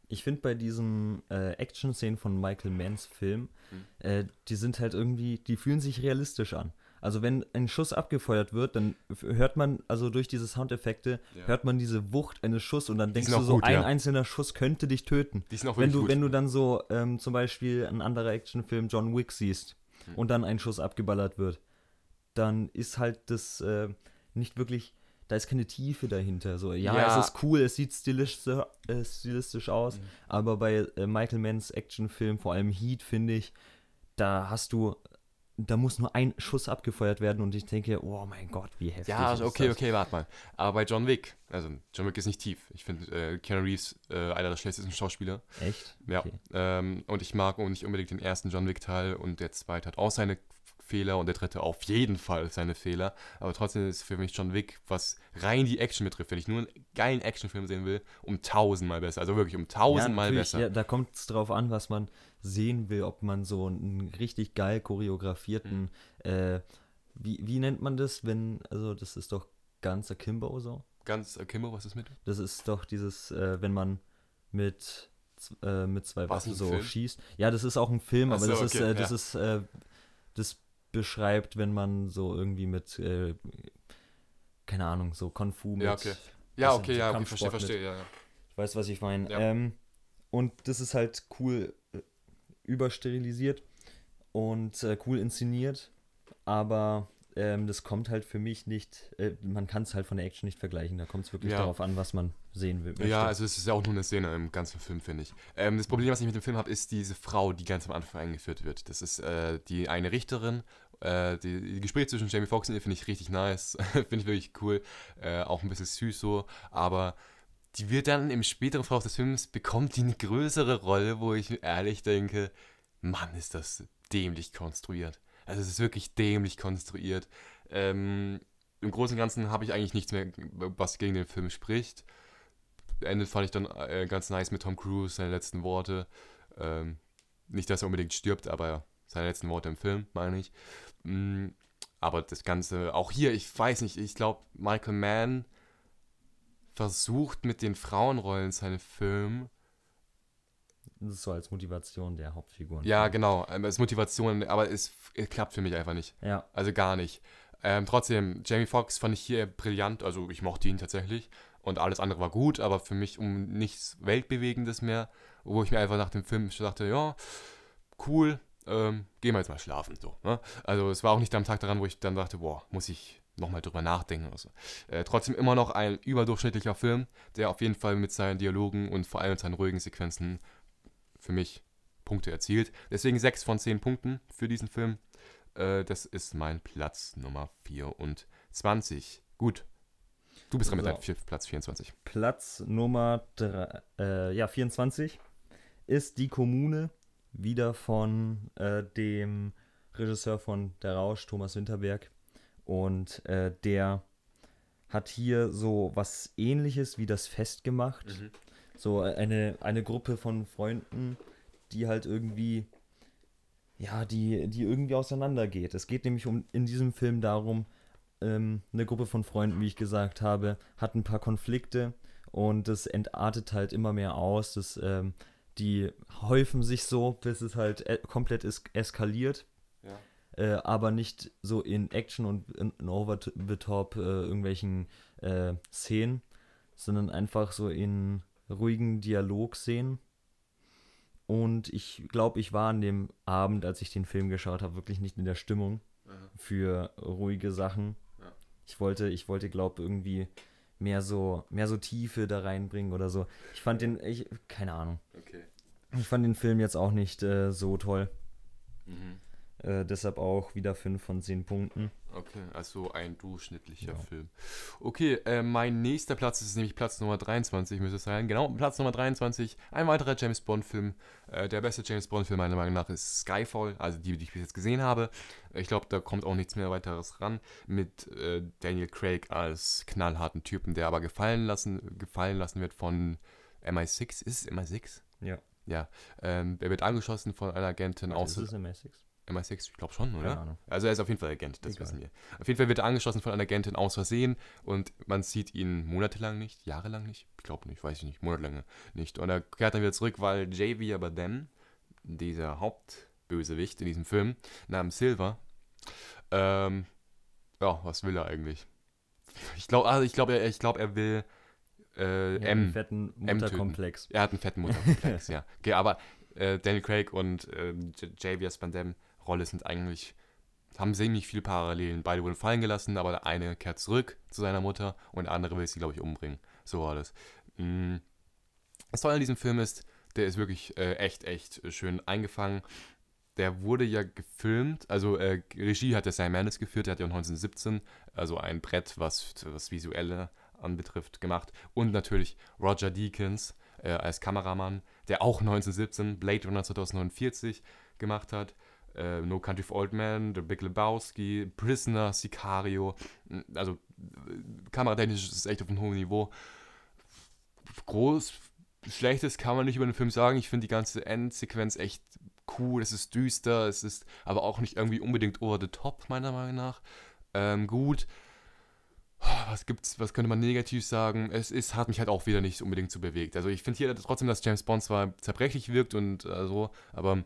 Ich finde bei diesen äh, Action-Szenen von Michael Manns Film, Hm. äh, die sind halt irgendwie, die fühlen sich realistisch an. Also wenn ein Schuss abgefeuert wird, dann hört man, also durch diese Soundeffekte, Ja. hört man diese Wucht eines Schusses und dann denkst du so, gut, ein ja. einzelner Schuss könnte dich töten. Die sind auch Wenn du, gut. wenn du dann so ähm, zum Beispiel ein anderer Actionfilm John Wick siehst Hm. und dann ein Schuss abgeballert wird, dann ist halt das äh, nicht wirklich, da ist keine Tiefe dahinter. So, ja, Ja. es ist cool, es sieht stilistisch, äh, stilistisch aus, Mhm. aber bei äh, Michael Manns Actionfilm, vor allem Heat, finde ich, da hast du, da muss nur ein Schuss abgefeuert werden und ich denke, oh mein Gott, wie heftig Ja, also okay, okay, warte mal. Aber bei John Wick, also John Wick ist nicht tief. Ich finde äh, Keanu Reeves äh, einer der schlechtesten Schauspieler. Echt? Ja. Okay. Ähm, und ich mag auch nicht unbedingt den ersten John Wick-Teil und der zweite hat auch seine Fehler und der dritte auf jeden Fall seine Fehler. Aber trotzdem ist für mich John Wick, was rein die Action betrifft, wenn ich nur einen geilen Actionfilm sehen will, um tausendmal besser. Also wirklich um tausendmal natürlich, besser. Ja, da kommt es drauf an, was man sehen will, ob man so einen richtig geil choreografierten, Mhm. äh, wie, wie nennt man das, wenn, also das ist doch ganz akimbo so. Ganz, äh, Kimbo, was ist mit? Das ist doch dieses, äh, wenn man mit, äh, mit zwei Waffen so Film? schießt. Ja, das ist auch ein Film, Ach aber das ist, okay, äh, das ja. ist, äh, das beschreibt, wenn man so irgendwie mit, äh, keine Ahnung, so Kung Fu mit. Ja, okay. Ja, okay, ja, okay, verstehe, verstehe, ja, ja. Ich weiß, was ich meine. Ja. Ähm, und das ist halt cool äh, übersterilisiert und äh, cool inszeniert, aber ähm, das kommt halt für mich nicht, äh, man kann es halt von der Action nicht vergleichen. Da kommt es wirklich Ja. darauf an, was man sehen will. möchte. Ja, also es ist ja auch nur eine Szene im ganzen Film, finde ich. Ähm, das Problem, was ich mit dem Film habe, ist diese Frau, die ganz am Anfang eingeführt wird. Das ist äh, die eine Richterin. Äh, die, die Gespräche zwischen Jamie Foxx und ihr finde ich richtig nice. finde ich wirklich cool. Äh, auch ein bisschen süß so. Aber die wird dann im späteren Verlauf des Films, bekommt die eine größere Rolle, wo ich mir ehrlich denke, Mann, ist das dämlich konstruiert. Also es ist wirklich dämlich konstruiert. Ähm, Im Großen und Ganzen habe ich eigentlich nichts mehr, was gegen den Film spricht. Ende fand ich dann äh, ganz nice mit Tom Cruise, seine letzten Worte. Ähm, nicht, dass er unbedingt stirbt, aber seine letzten Worte im Film, meine ich. Mm, aber das Ganze, auch hier, ich weiß nicht, ich glaube, Michael Mann versucht mit den Frauenrollen seine Filme Das ist so als Motivation der Hauptfiguren. Ja, genau. ähm, Als Motivation, aber es, es klappt für mich einfach nicht. Ja, Also gar nicht. Ähm, trotzdem, Jamie Foxx fand ich hier brillant. Also ich mochte ihn tatsächlich. Und alles andere war gut, aber für mich um nichts Weltbewegendes mehr. Wo ich mir einfach nach dem Film dachte, ja, cool, ähm, gehen wir jetzt mal schlafen. So, ne? Also es war auch nicht am Tag daran, wo ich dann dachte, boah, muss ich nochmal drüber nachdenken oder so. Äh, trotzdem immer noch ein überdurchschnittlicher Film, der auf jeden Fall mit seinen Dialogen und vor allem mit seinen ruhigen Sequenzen für mich Punkte erzielt. Deswegen 6 von 10 Punkten für diesen Film. Äh, das ist mein Platz Nummer 24. Gut. Du bist dran mit deinem vier, Platz 24. Platz Nummer drei, äh, ja, 24 ist die Kommune, wieder von äh, dem Regisseur von Der Rausch, Thomas Winterberg. Und äh, der hat hier so was ähnliches wie das Fest gemacht. So eine, eine Gruppe von Freunden, die halt irgendwie, ja, die, die irgendwie auseinandergeht. Es geht nämlich um in diesem Film darum, ähm, eine Gruppe von Freunden, wie ich gesagt habe, hat ein paar Konflikte und das entartet halt immer mehr aus. Das, ähm, die häufen sich so, bis es halt e komplett es eskaliert. Ja. Äh, aber nicht so in Action und in, in over the top äh, irgendwelchen äh, Szenen, sondern einfach so in ruhigen Dialog sehen. Und ich glaube, ich war an dem Abend, als ich den Film geschaut habe, wirklich nicht in der Stimmung für ruhige Sachen. Ja. Ich wollte, ich wollte, glaube irgendwie mehr so, mehr so Tiefe da reinbringen oder so. Ich fand den, ich, keine Ahnung. Okay. Ich fand den Film jetzt auch nicht äh, so toll. Mhm. Äh, deshalb auch wieder 5 von 10 Punkten. Okay, also ein durchschnittlicher Ja. Film. Okay, äh, mein nächster Platz ist nämlich Platz Nummer 23, müsste es sein. Genau, Platz Nummer 23, ein weiterer James Bond-Film. Äh, der beste James Bond-Film meiner Meinung nach ist Skyfall, also die, die ich bis jetzt gesehen habe. Ich glaube, da kommt auch nichts mehr weiteres ran. Mit äh, Daniel Craig als knallharten Typen, der aber gefallen lassen, gefallen lassen wird von MI6. Ist es MI6? Ja. Ja. Ähm, er wird angeschossen von einer Agentin aus. ist es MI6? MI6, ich glaube schon, oder? Keine Ahnung. Also er ist auf jeden Fall Agent, das Egal. wissen wir. Auf jeden Fall wird er angeschossen von einer Agentin aus Versehen und man sieht ihn monatelang nicht, jahrelang nicht, ich glaube nicht, weiß ich nicht, monatelang nicht. Und er kehrt dann wieder zurück, weil Javier Bardem, dieser Hauptbösewicht in diesem Film, namens Silver, ähm, ja, was will er eigentlich? Ich glaube, also ich glaube, er, ich glaube, er will äh, Ja, einen M. fetten M töten. Mutterkomplex. Er hat einen fetten Mutterkomplex, ja. Okay, aber äh, Daniel Craig und äh, Javier Bardem Rolle sind eigentlich haben ziemlich viele Parallelen. Beide wurden fallen gelassen, aber der eine kehrt zurück zu seiner Mutter und der andere will sie, glaube ich, umbringen. So war das. Mm. Das Tolle an diesem Film ist, der ist wirklich äh, echt, echt schön eingefangen. Der wurde ja gefilmt, also äh, Regie hat der Sam Mendes geführt, der hat ja 1917, also ein Brett, was was Visuelle anbetrifft, gemacht. Und natürlich Roger Deakins äh, als Kameramann, der auch 1917 Blade Runner 2049 gemacht hat. Äh, no Country for Old Men, The Big Lebowski, Prisoner, Sicario. Also kameratechnisch ist es echt auf einem hohen Niveau. Groß, Schlechtes kann man nicht über den Film sagen. Ich finde die ganze Endsequenz echt cool. Es ist düster, es ist aber auch nicht irgendwie unbedingt over the top, meiner Meinung nach. Ähm, gut. Was gibt's, was könnte man negativ sagen? Es ist, hat mich halt auch wieder nicht unbedingt so bewegt. Also ich finde hier trotzdem, dass James Bond zwar zerbrechlich wirkt und äh, so, aber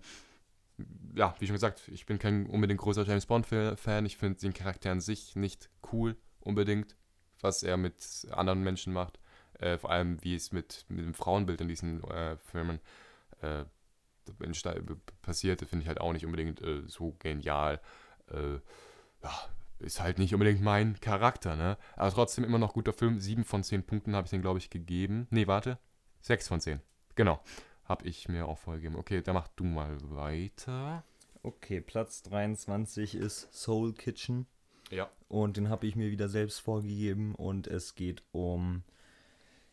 ja, wie schon gesagt, ich bin kein unbedingt großer James Bond-Fan. Ich finde den Charakter an sich nicht cool unbedingt, was er mit anderen Menschen macht. Äh, vor allem, wie es mit, mit dem Frauenbild in diesen äh, Filmen äh, entsta- passiert, finde ich halt auch nicht unbedingt äh, so genial. Äh, ja, ist halt nicht unbedingt mein Charakter, ne? Aber trotzdem immer noch guter Film. Sieben von zehn Punkten habe ich den, glaube ich, gegeben. Nee, warte. Sechs von zehn. Genau. Habe ich mir auch vorgegeben. Okay, dann mach du mal weiter. Okay, Platz 23 ist Soul Kitchen. Ja. Und den habe ich mir wieder selbst vorgegeben. Und es geht um.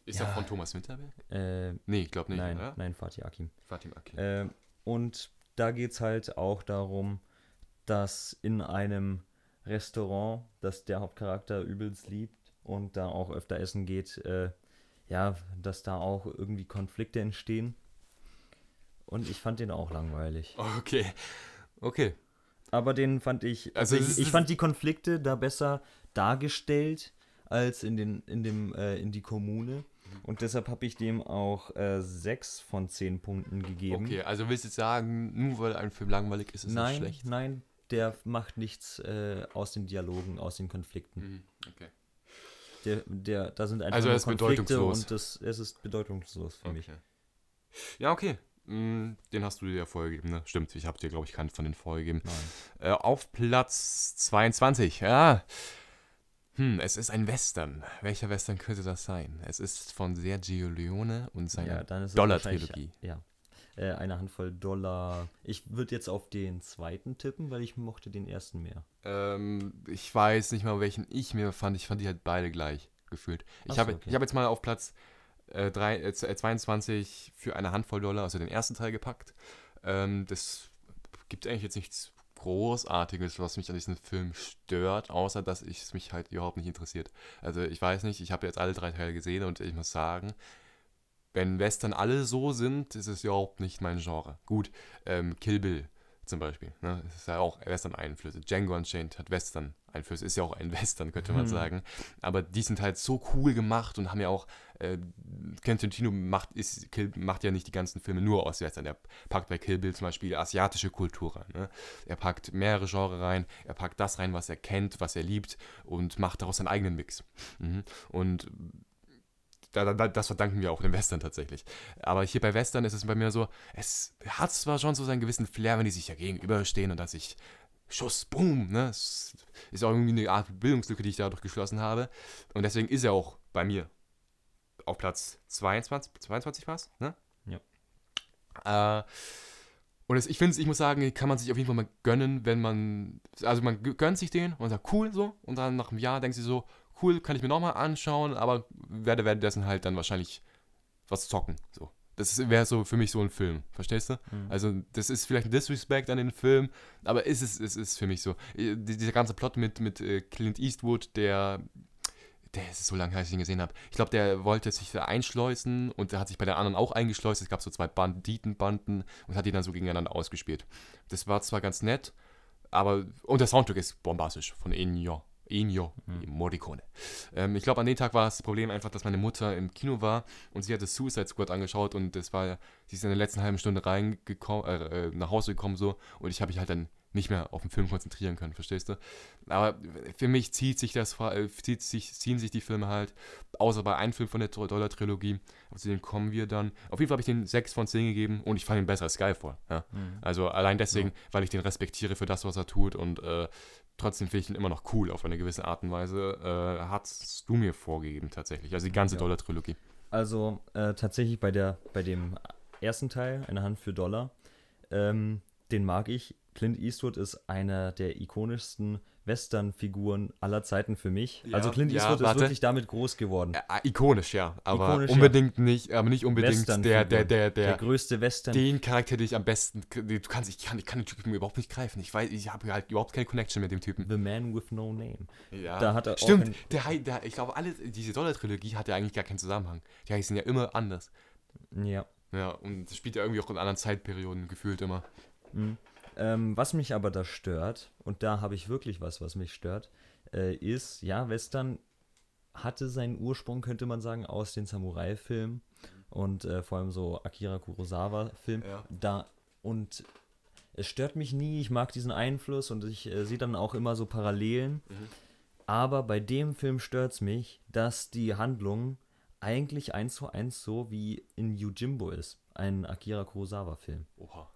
Ist Ja. er von Thomas Winterberg? Äh, Nee, ich glaube nicht, nein, oder? nein, Fatih Akim. Fatim Akin. Äh, und da geht es halt auch darum, dass in einem Restaurant, das der Hauptcharakter übelst liebt und da auch öfter essen geht, äh, ja, dass da auch irgendwie Konflikte entstehen. Und ich fand den auch langweilig. Okay. Okay. Aber den fand ich, Also ich, ich fand die Konflikte da besser dargestellt als in, den, in, dem, äh, in die Kommune. Und deshalb habe ich dem auch äh, 6 von 10 Punkten gegeben. Okay, also willst du jetzt sagen, nur weil ein Film langweilig ist, ist nein, es schlecht? nein, der macht nichts äh, aus den Dialogen, aus den Konflikten. Mhm, Okay. Der, der, da sind einfach Also nur ist Konflikte bedeutungslos. und das, es ist bedeutungslos für mich. okay. Ja, okay. Mm, Den hast du dir ja vorgegeben, ne? Stimmt, ich habe dir, glaube ich, keinen von den vorgegeben. Äh, auf Platz 22, ja. Hm, es ist ein Western. Welcher Western könnte das sein? Es ist von Sergio Leone und Ja, seiner es Dollar-Trilogie. Ja. Äh, eine Handvoll Dollar. Ich würde jetzt auf den zweiten tippen, weil ich mochte den ersten mehr. Ähm, ich weiß nicht mal, welchen ich mir fand. Ich fand die halt beide gleich gefühlt. Ich habe okay. ich hab jetzt mal auf Platz äh, drei, äh, 22 für eine Handvoll Dollar, also den ersten Teil gepackt. Ähm, das gibt eigentlich jetzt nichts Großartiges, was mich an diesem Film stört, außer dass es mich halt überhaupt nicht interessiert. Also ich weiß nicht, ich habe jetzt alle drei Teile gesehen und ich muss sagen, wenn Western alle so sind, ist es überhaupt nicht mein Genre. Gut, ähm, Kill Bill zum Beispiel. Ne? Das ist ja auch Western-Einflüsse. Django Unchained hat Western-Einflüsse, ist ja auch ein Western, könnte man Hm. sagen. Aber die sind halt so cool gemacht und haben ja auch, äh, Quentin Tarantino macht, ist, macht ja nicht die ganzen Filme nur aus Western. Er packt bei Kill Bill zum Beispiel asiatische Kultur rein. Ne? Er packt mehrere Genres rein, er packt das rein, was er kennt, was er liebt und macht daraus seinen eigenen Mix. Mhm. Und da, da, das verdanken wir auch dem Western tatsächlich. Aber hier bei Western ist es bei mir so, es hat zwar schon so seinen gewissen Flair, wenn die sich ja gegenüberstehen und dass ich Schuss, boom, ne? Es ist auch irgendwie eine Art Bildungslücke, die ich dadurch geschlossen habe. Und deswegen ist er auch bei mir auf Platz 22, 22 war es, ne? Ja. Äh, und es, ich finde, ich muss sagen, kann man sich auf jeden Fall mal gönnen, wenn man, also man gönnt sich den und sagt, cool so, und dann nach einem Jahr denkt sie so, cool, kann ich mir nochmal anschauen, aber werde währenddessen halt dann wahrscheinlich was zocken, so. Das wäre so für mich so ein Film, verstehst du? Mhm. Also das ist vielleicht ein Disrespect an den Film, aber es ist, es ist für mich so. Die- Dieser ganze Plot mit, mit äh, Clint Eastwood, der, der ist so lange, her, als ich ihn gesehen habe. Ich glaube, der wollte sich da einschleusen und der hat sich bei den anderen auch eingeschleust. Es gab so zwei Banditenbanden und hat die dann so gegeneinander ausgespielt. Das war zwar ganz nett, aber und der Soundtrack ist bombastisch von Ennio. Ennio Morricone. Ähm, ich glaube, an dem Tag war das Problem einfach, dass meine Mutter im Kino war und sie hatte Suicide Squad angeschaut und das war, sie ist in der letzten halben Stunde reingekommen, äh, äh, nach Hause gekommen so und ich habe mich halt dann nicht mehr auf den Film konzentrieren können, verstehst du? Aber für mich zieht sich das, äh, zieht sich, ziehen sich die Filme halt, außer bei einem Film von der Dollar-Trilogie, zu dem kommen wir dann. Auf jeden Fall habe ich den 6 von 10 gegeben und ich fand ihn besser als Skyfall. Ja? Mhm. Also allein deswegen, weil ich den respektiere für das, was er tut und äh, trotzdem finde ich ihn immer noch cool auf eine gewisse Art und Weise. Äh, hast du mir vorgegeben tatsächlich, also die ganze Ja. Dollar-Trilogie. Also äh, tatsächlich bei, der, bei dem ersten Teil, eine Hand für Dollar, ähm, den mag ich. Clint Eastwood ist einer der ikonischsten Western-Figuren aller Zeiten für mich. Ja, also Clint ja, Eastwood ist warte. wirklich damit groß geworden. Äh, ikonisch, ja, aber Ikonisch, ja. unbedingt nicht, aber nicht unbedingt der, der, der, Der der, größte Western. den Charakter, den ich am besten, du kannst, ich kann, ich kann den Typen überhaupt nicht greifen. Ich weiß, ich habe halt überhaupt keine Connection mit dem Typen. The Man with No Name. Ja. Da hat er Stimmt, der, der, ich glaube, alle, diese Dollar-Trilogie hat ja eigentlich gar keinen Zusammenhang. Die heißen ja immer anders. Ja. Ja, und das spielt ja irgendwie auch in anderen Zeitperioden gefühlt immer. Mhm. Ähm, was mich aber da stört, und da habe ich wirklich was, was mich stört, äh, ist, ja, Western hatte seinen Ursprung, könnte man sagen, aus den Samurai-Filmen und äh, vor allem so Akira Kurosawa-Film. Ja. Da und es stört mich nie, ich mag diesen Einfluss und ich äh, sehe dann auch immer so Parallelen. Mhm. Aber bei dem Film stört es mich, dass die Handlung eigentlich eins zu eins so wie in Yojimbo ist, ein Akira Kurosawa-Film. Oha.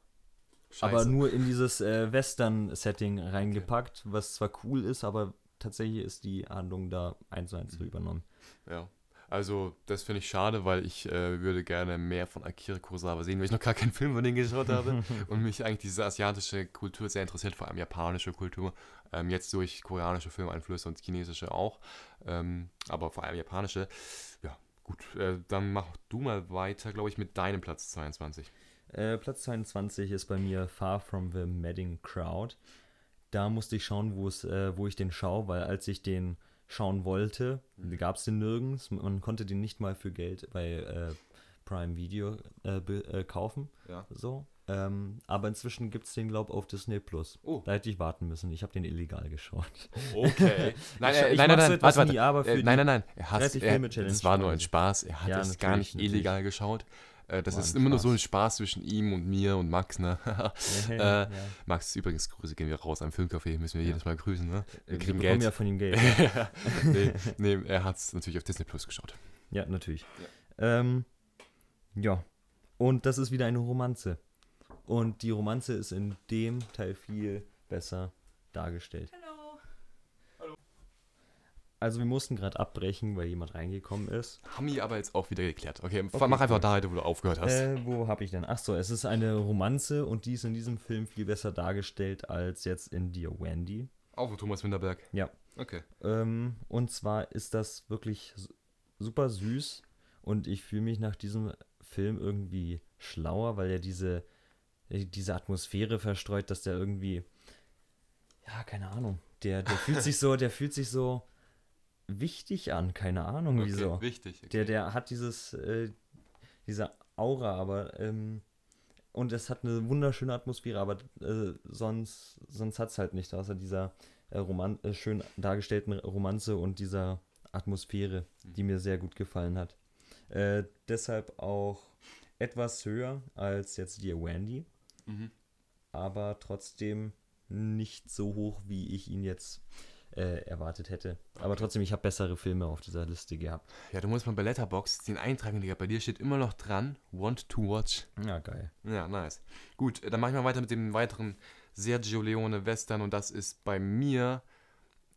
Aber nur in dieses äh, Western-Setting reingepackt, was zwar cool ist, aber tatsächlich ist die Handlung da eins zu eins so übernommen. Ja. Also, das finde ich schade, weil ich äh, würde gerne mehr von Akira Kurosawa sehen, weil ich noch gar keinen Film von denen geschaut habe und mich eigentlich diese asiatische Kultur sehr interessiert, vor allem japanische Kultur. Ähm, jetzt durch koreanische Filmeinflüsse und chinesische auch, ähm, aber vor allem japanische. Ja, gut, äh, dann mach du mal weiter, glaube ich, mit deinem Platz 22. Äh, Platz 22 ist bei mir Far From the Madding Crowd. Da musste ich schauen, wo es, äh, wo ich den schaue, weil als ich den schauen wollte, gab es den nirgends. Man konnte den nicht mal für Geld bei äh, Prime Video äh, äh, kaufen. Ja. So. Ähm, aber inzwischen gibt es den, glaube ich, auf Disney Plus. Oh. Da hätte ich warten müssen. Ich habe den illegal geschaut. Okay. Nein, Ich- äh, ich nein, nein, nein, warte, nie, warte. Äh, nein, nein, nein. Er hat, 30 er, das war nur ein. Spaß. Er hat Ja, es gar natürlich, nicht illegal geschaut. Äh, das War ist immer nur so Spaß. ein Spaß zwischen ihm und mir und Max, ne? Ja, äh, ja. Max, übrigens, Grüße gehen wir raus am Filmcafé, müssen wir jedes Mal grüßen, ne? Wir Wir kriegen Geld. ja von ihm Geld. nee, nee, er hat es natürlich auf Disney Plus geschaut. Ja, natürlich. Ja. Ähm, ja. Und das ist wieder eine Romanze. Und die Romanze ist in dem Teil viel besser dargestellt. Also wir mussten gerade abbrechen, weil jemand reingekommen ist. Haben wir aber jetzt auch wieder geklärt. Okay, Okay, mach einfach da weiter, wo du aufgehört hast. Äh, wo habe ich denn? Ach so, es ist eine Romanze und die ist in diesem Film viel besser dargestellt als jetzt in Dear Wendy. auch von Thomas Winterberg. Ja. Okay. Ähm, und zwar ist das wirklich super süß und ich fühle mich nach diesem Film irgendwie schlauer, weil er diese, äh, diese Atmosphäre verstreut, dass der irgendwie, ja, keine Ahnung, der, der fühlt sich so, der fühlt sich so wichtig an, keine Ahnung okay. wieso. Wichtig. Okay. Der, der hat dieses, äh, diese Aura, aber, ähm, und es hat eine wunderschöne Atmosphäre, aber äh, sonst, sonst hat es halt nicht, außer dieser äh, Roman äh, schön dargestellten Romanze und dieser Atmosphäre, die mir sehr gut gefallen hat. Äh, deshalb auch etwas höher als jetzt Dear Wendy, Mhm. aber trotzdem nicht so hoch, wie ich ihn jetzt äh, erwartet hätte. Aber trotzdem, ich habe bessere Filme auf dieser Liste gehabt. Ja, du musst mal bei Letterboxd den eintragen, Digga. Bei dir steht immer noch dran, want to watch. Ja, geil. Ja, nice. Gut, dann mache ich mal weiter mit dem weiteren Sergio Leone Western und das ist bei mir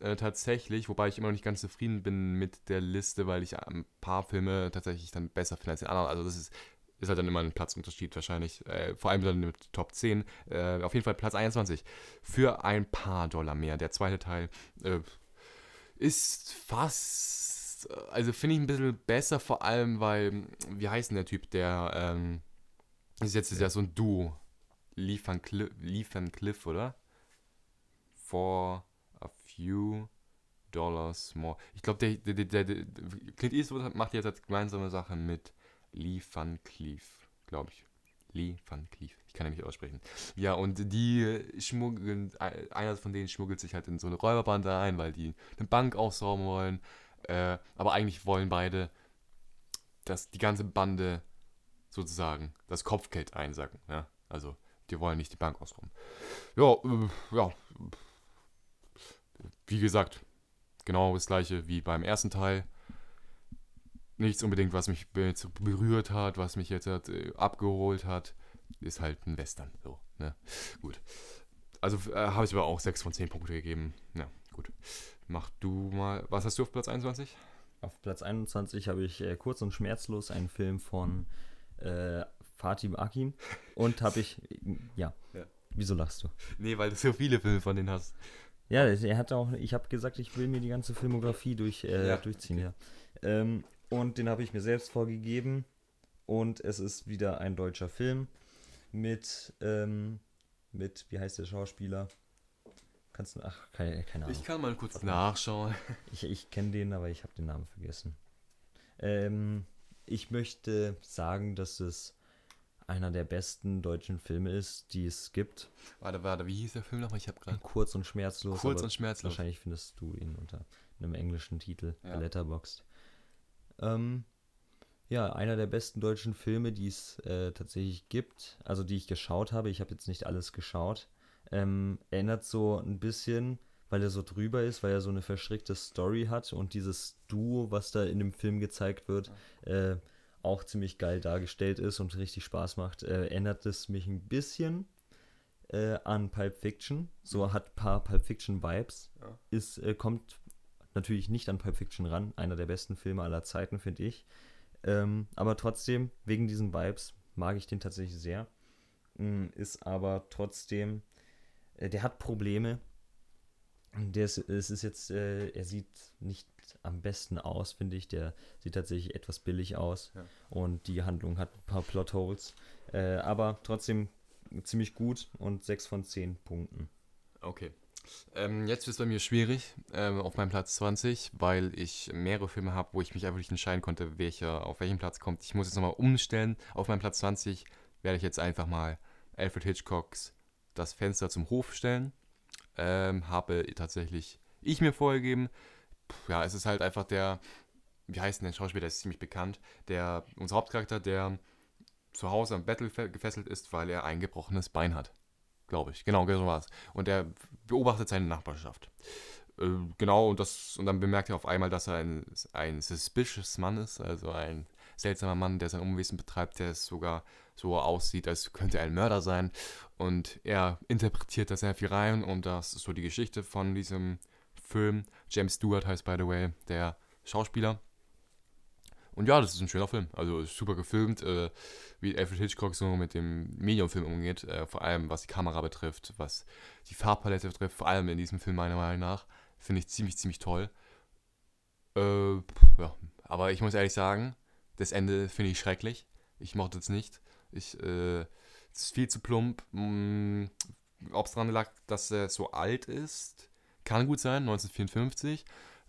äh, tatsächlich, wobei ich immer noch nicht ganz zufrieden bin mit der Liste, weil ich ein paar Filme tatsächlich dann besser finde als den anderen. Also das ist, ist halt dann immer ein Platzunterschied wahrscheinlich. Äh, vor allem dann mit Top 10. Äh, auf jeden Fall Platz 21. Für ein paar Dollar mehr. Der zweite Teil äh, ist fast, also finde ich ein bisschen besser, vor allem, weil, wie heißt denn der Typ, der, ähm, ist jetzt ist ja so ein Duo. Lee Van, Cliff, Lee Van Cliff, oder? For a few dollars more. Ich glaube, der, der, der, der, Clint Eastwood macht jetzt als gemeinsame Sache mit Lee Van Cleef, glaube ich. Lee Van Cleef. Ich kann nicht aussprechen. Ja, und die schmuggeln, einer von denen schmuggelt sich halt in so eine Räuberbande ein, weil die eine Bank ausrauben wollen. Äh, aber eigentlich wollen beide, dass die ganze Bande sozusagen das Kopfgeld einsacken. Ja? Also, die wollen nicht die Bank ausrauben. Ja, äh, ja. Wie gesagt, genau das gleiche wie beim ersten Teil. Nichts unbedingt, was mich berührt hat, was mich jetzt äh, abgeholt hat. Ist halt ein Western. So, ne? Gut. Also äh, habe ich aber auch 6 von 10 Punkte gegeben. Ja, gut. Mach du mal. Was hast du auf Platz 21? Auf Platz 21 habe ich äh, kurz und schmerzlos einen Film von äh, Fatih Akin und habe ich, ja. ja. Wieso lachst du? Nee, weil du so viele Filme von denen hast. Ja, er hat auch, ich habe gesagt, ich will mir die ganze Filmografie durch, äh, ja, durchziehen, okay. ja. Ähm, und den habe ich mir selbst vorgegeben. Und es ist wieder ein deutscher Film mit, ähm, mit, wie heißt der Schauspieler? Kannst du, ach, keine, keine Ahnung. Ich kann mal kurz nachschauen. Ich, ich kenne den, aber ich habe den Namen vergessen. Ähm, ich möchte sagen, dass es einer der besten deutschen Filme ist, die es gibt. Warte, warte, wie hieß der Film nochmal? Ich habe gerade. Kurz und schmerzlos. Kurz und schmerzlos. Wahrscheinlich findest du ihn unter einem englischen Titel, ja. Letterboxd. Ähm, ja, einer der besten deutschen Filme, die es äh, tatsächlich gibt, also die ich geschaut habe. Ich habe jetzt nicht alles geschaut. Ähm, erinnert so ein bisschen, weil er so drüber ist, weil er so eine verschrickte Story hat und dieses Duo, was da in dem Film gezeigt wird, äh, auch ziemlich geil dargestellt ist und richtig Spaß macht, äh, erinnert es mich ein bisschen äh, an Pulp Fiction. So hat ein paar Pulp Fiction Vibes. Ja. Ist, äh, kommt natürlich nicht an Pulp Fiction ran. Einer der besten Filme aller Zeiten, finde ich. Ähm, aber trotzdem, wegen diesen Vibes, mag ich den tatsächlich sehr. Ähm, ist aber trotzdem, äh, der hat Probleme. Der ist, es ist jetzt, äh, er sieht nicht am besten aus, finde ich. Der sieht tatsächlich etwas billig aus. Ja. Und die Handlung hat ein paar Plotholes. Äh, aber trotzdem ziemlich gut und 6 von 10 Punkten. Okay. Ähm, jetzt wird es bei mir schwierig ähm, auf meinem Platz 20, weil ich mehrere Filme habe, wo ich mich einfach nicht entscheiden konnte, welcher auf welchen Platz kommt. Ich muss jetzt nochmal umstellen. Auf meinem Platz 20 werde ich jetzt einfach mal Alfred Hitchcocks Das Fenster zum Hof stellen. Ähm, habe tatsächlich ich mir vorgegeben, ja, es ist halt einfach der, wie heißt denn der Schauspieler, der ist ziemlich bekannt, der, unser Hauptcharakter, der zu Hause am Battle gefesselt ist, weil er ein gebrochenes Bein hat. Glaube ich. Genau, so war es. Und er beobachtet seine Nachbarschaft. Äh, genau, und, das, und dann bemerkt er auf einmal, dass er ein, ein suspicious Mann ist, also ein seltsamer Mann, der sein Umwesen betreibt, der es sogar so aussieht, als könnte er ein Mörder sein. Und er interpretiert da sehr viel rein und das ist so die Geschichte von diesem Film. James Stewart heißt, by the way, der Schauspieler. Und ja, das ist ein schöner Film. Also super gefilmt, äh, wie Alfred Hitchcock so mit dem Medium-Film umgeht. Äh, vor allem was die Kamera betrifft, was die Farbpalette betrifft. Vor allem in diesem Film meiner Meinung nach. Finde ich ziemlich, ziemlich toll. Äh, ja, aber ich muss ehrlich sagen, das Ende finde ich schrecklich. Ich mochte es nicht. Ich, äh, es ist viel zu plump. Hm, Ob es daran lag, dass er so alt ist, kann gut sein, 1954.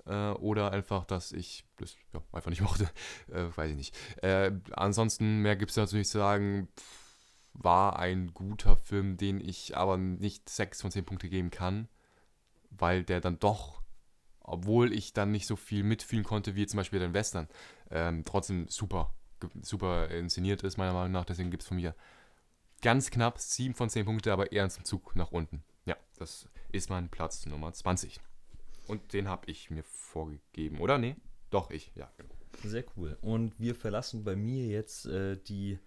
Äh, oder einfach, dass ich das ja, einfach nicht mochte. Äh, weiß ich nicht. Äh, ansonsten, mehr gibt es nicht zu sagen. War ein guter Film, den ich aber nicht 6 von 10 Punkte geben kann. Weil der dann doch, obwohl ich dann nicht so viel mitfühlen konnte, wie zum Beispiel den Western, ähm, trotzdem super, super inszeniert ist, meiner Meinung nach. Deswegen gibt es von mir ganz knapp 7 von 10 Punkte, aber eher zum Zug nach unten. Ja, das ist mein Platz Nummer 20. Und den habe ich mir vorgegeben, oder? Nee? Doch, ich, ja, genau. Sehr cool. Und wir verlassen bei mir jetzt äh, die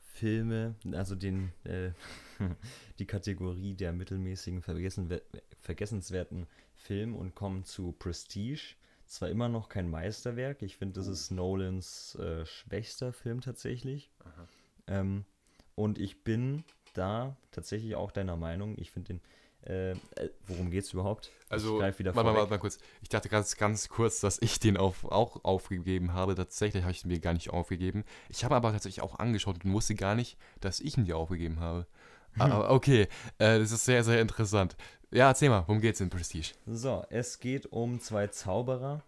Filme, also den, äh, die Kategorie der mittelmäßigen, vergessen, vergessenswerten Film und kommen zu Prestige. Zwar immer noch kein Meisterwerk, ich finde, das ist Nolans äh, schwächster Film tatsächlich. Ähm, und ich bin da tatsächlich auch deiner Meinung. Ich finde den äh, äh, worum geht es überhaupt? Also, warte mal, warte mal kurz. Ich dachte ganz, ganz kurz, dass ich den auf, auch aufgegeben habe. Tatsächlich habe ich den mir gar nicht aufgegeben. Ich habe aber tatsächlich auch angeschaut und wusste gar nicht, dass ich ihn dir aufgegeben habe. Hm. Aber okay, äh, das ist sehr, sehr interessant. Ja, erzähl mal, worum geht es in Prestige? So, es geht um zwei Zauberer,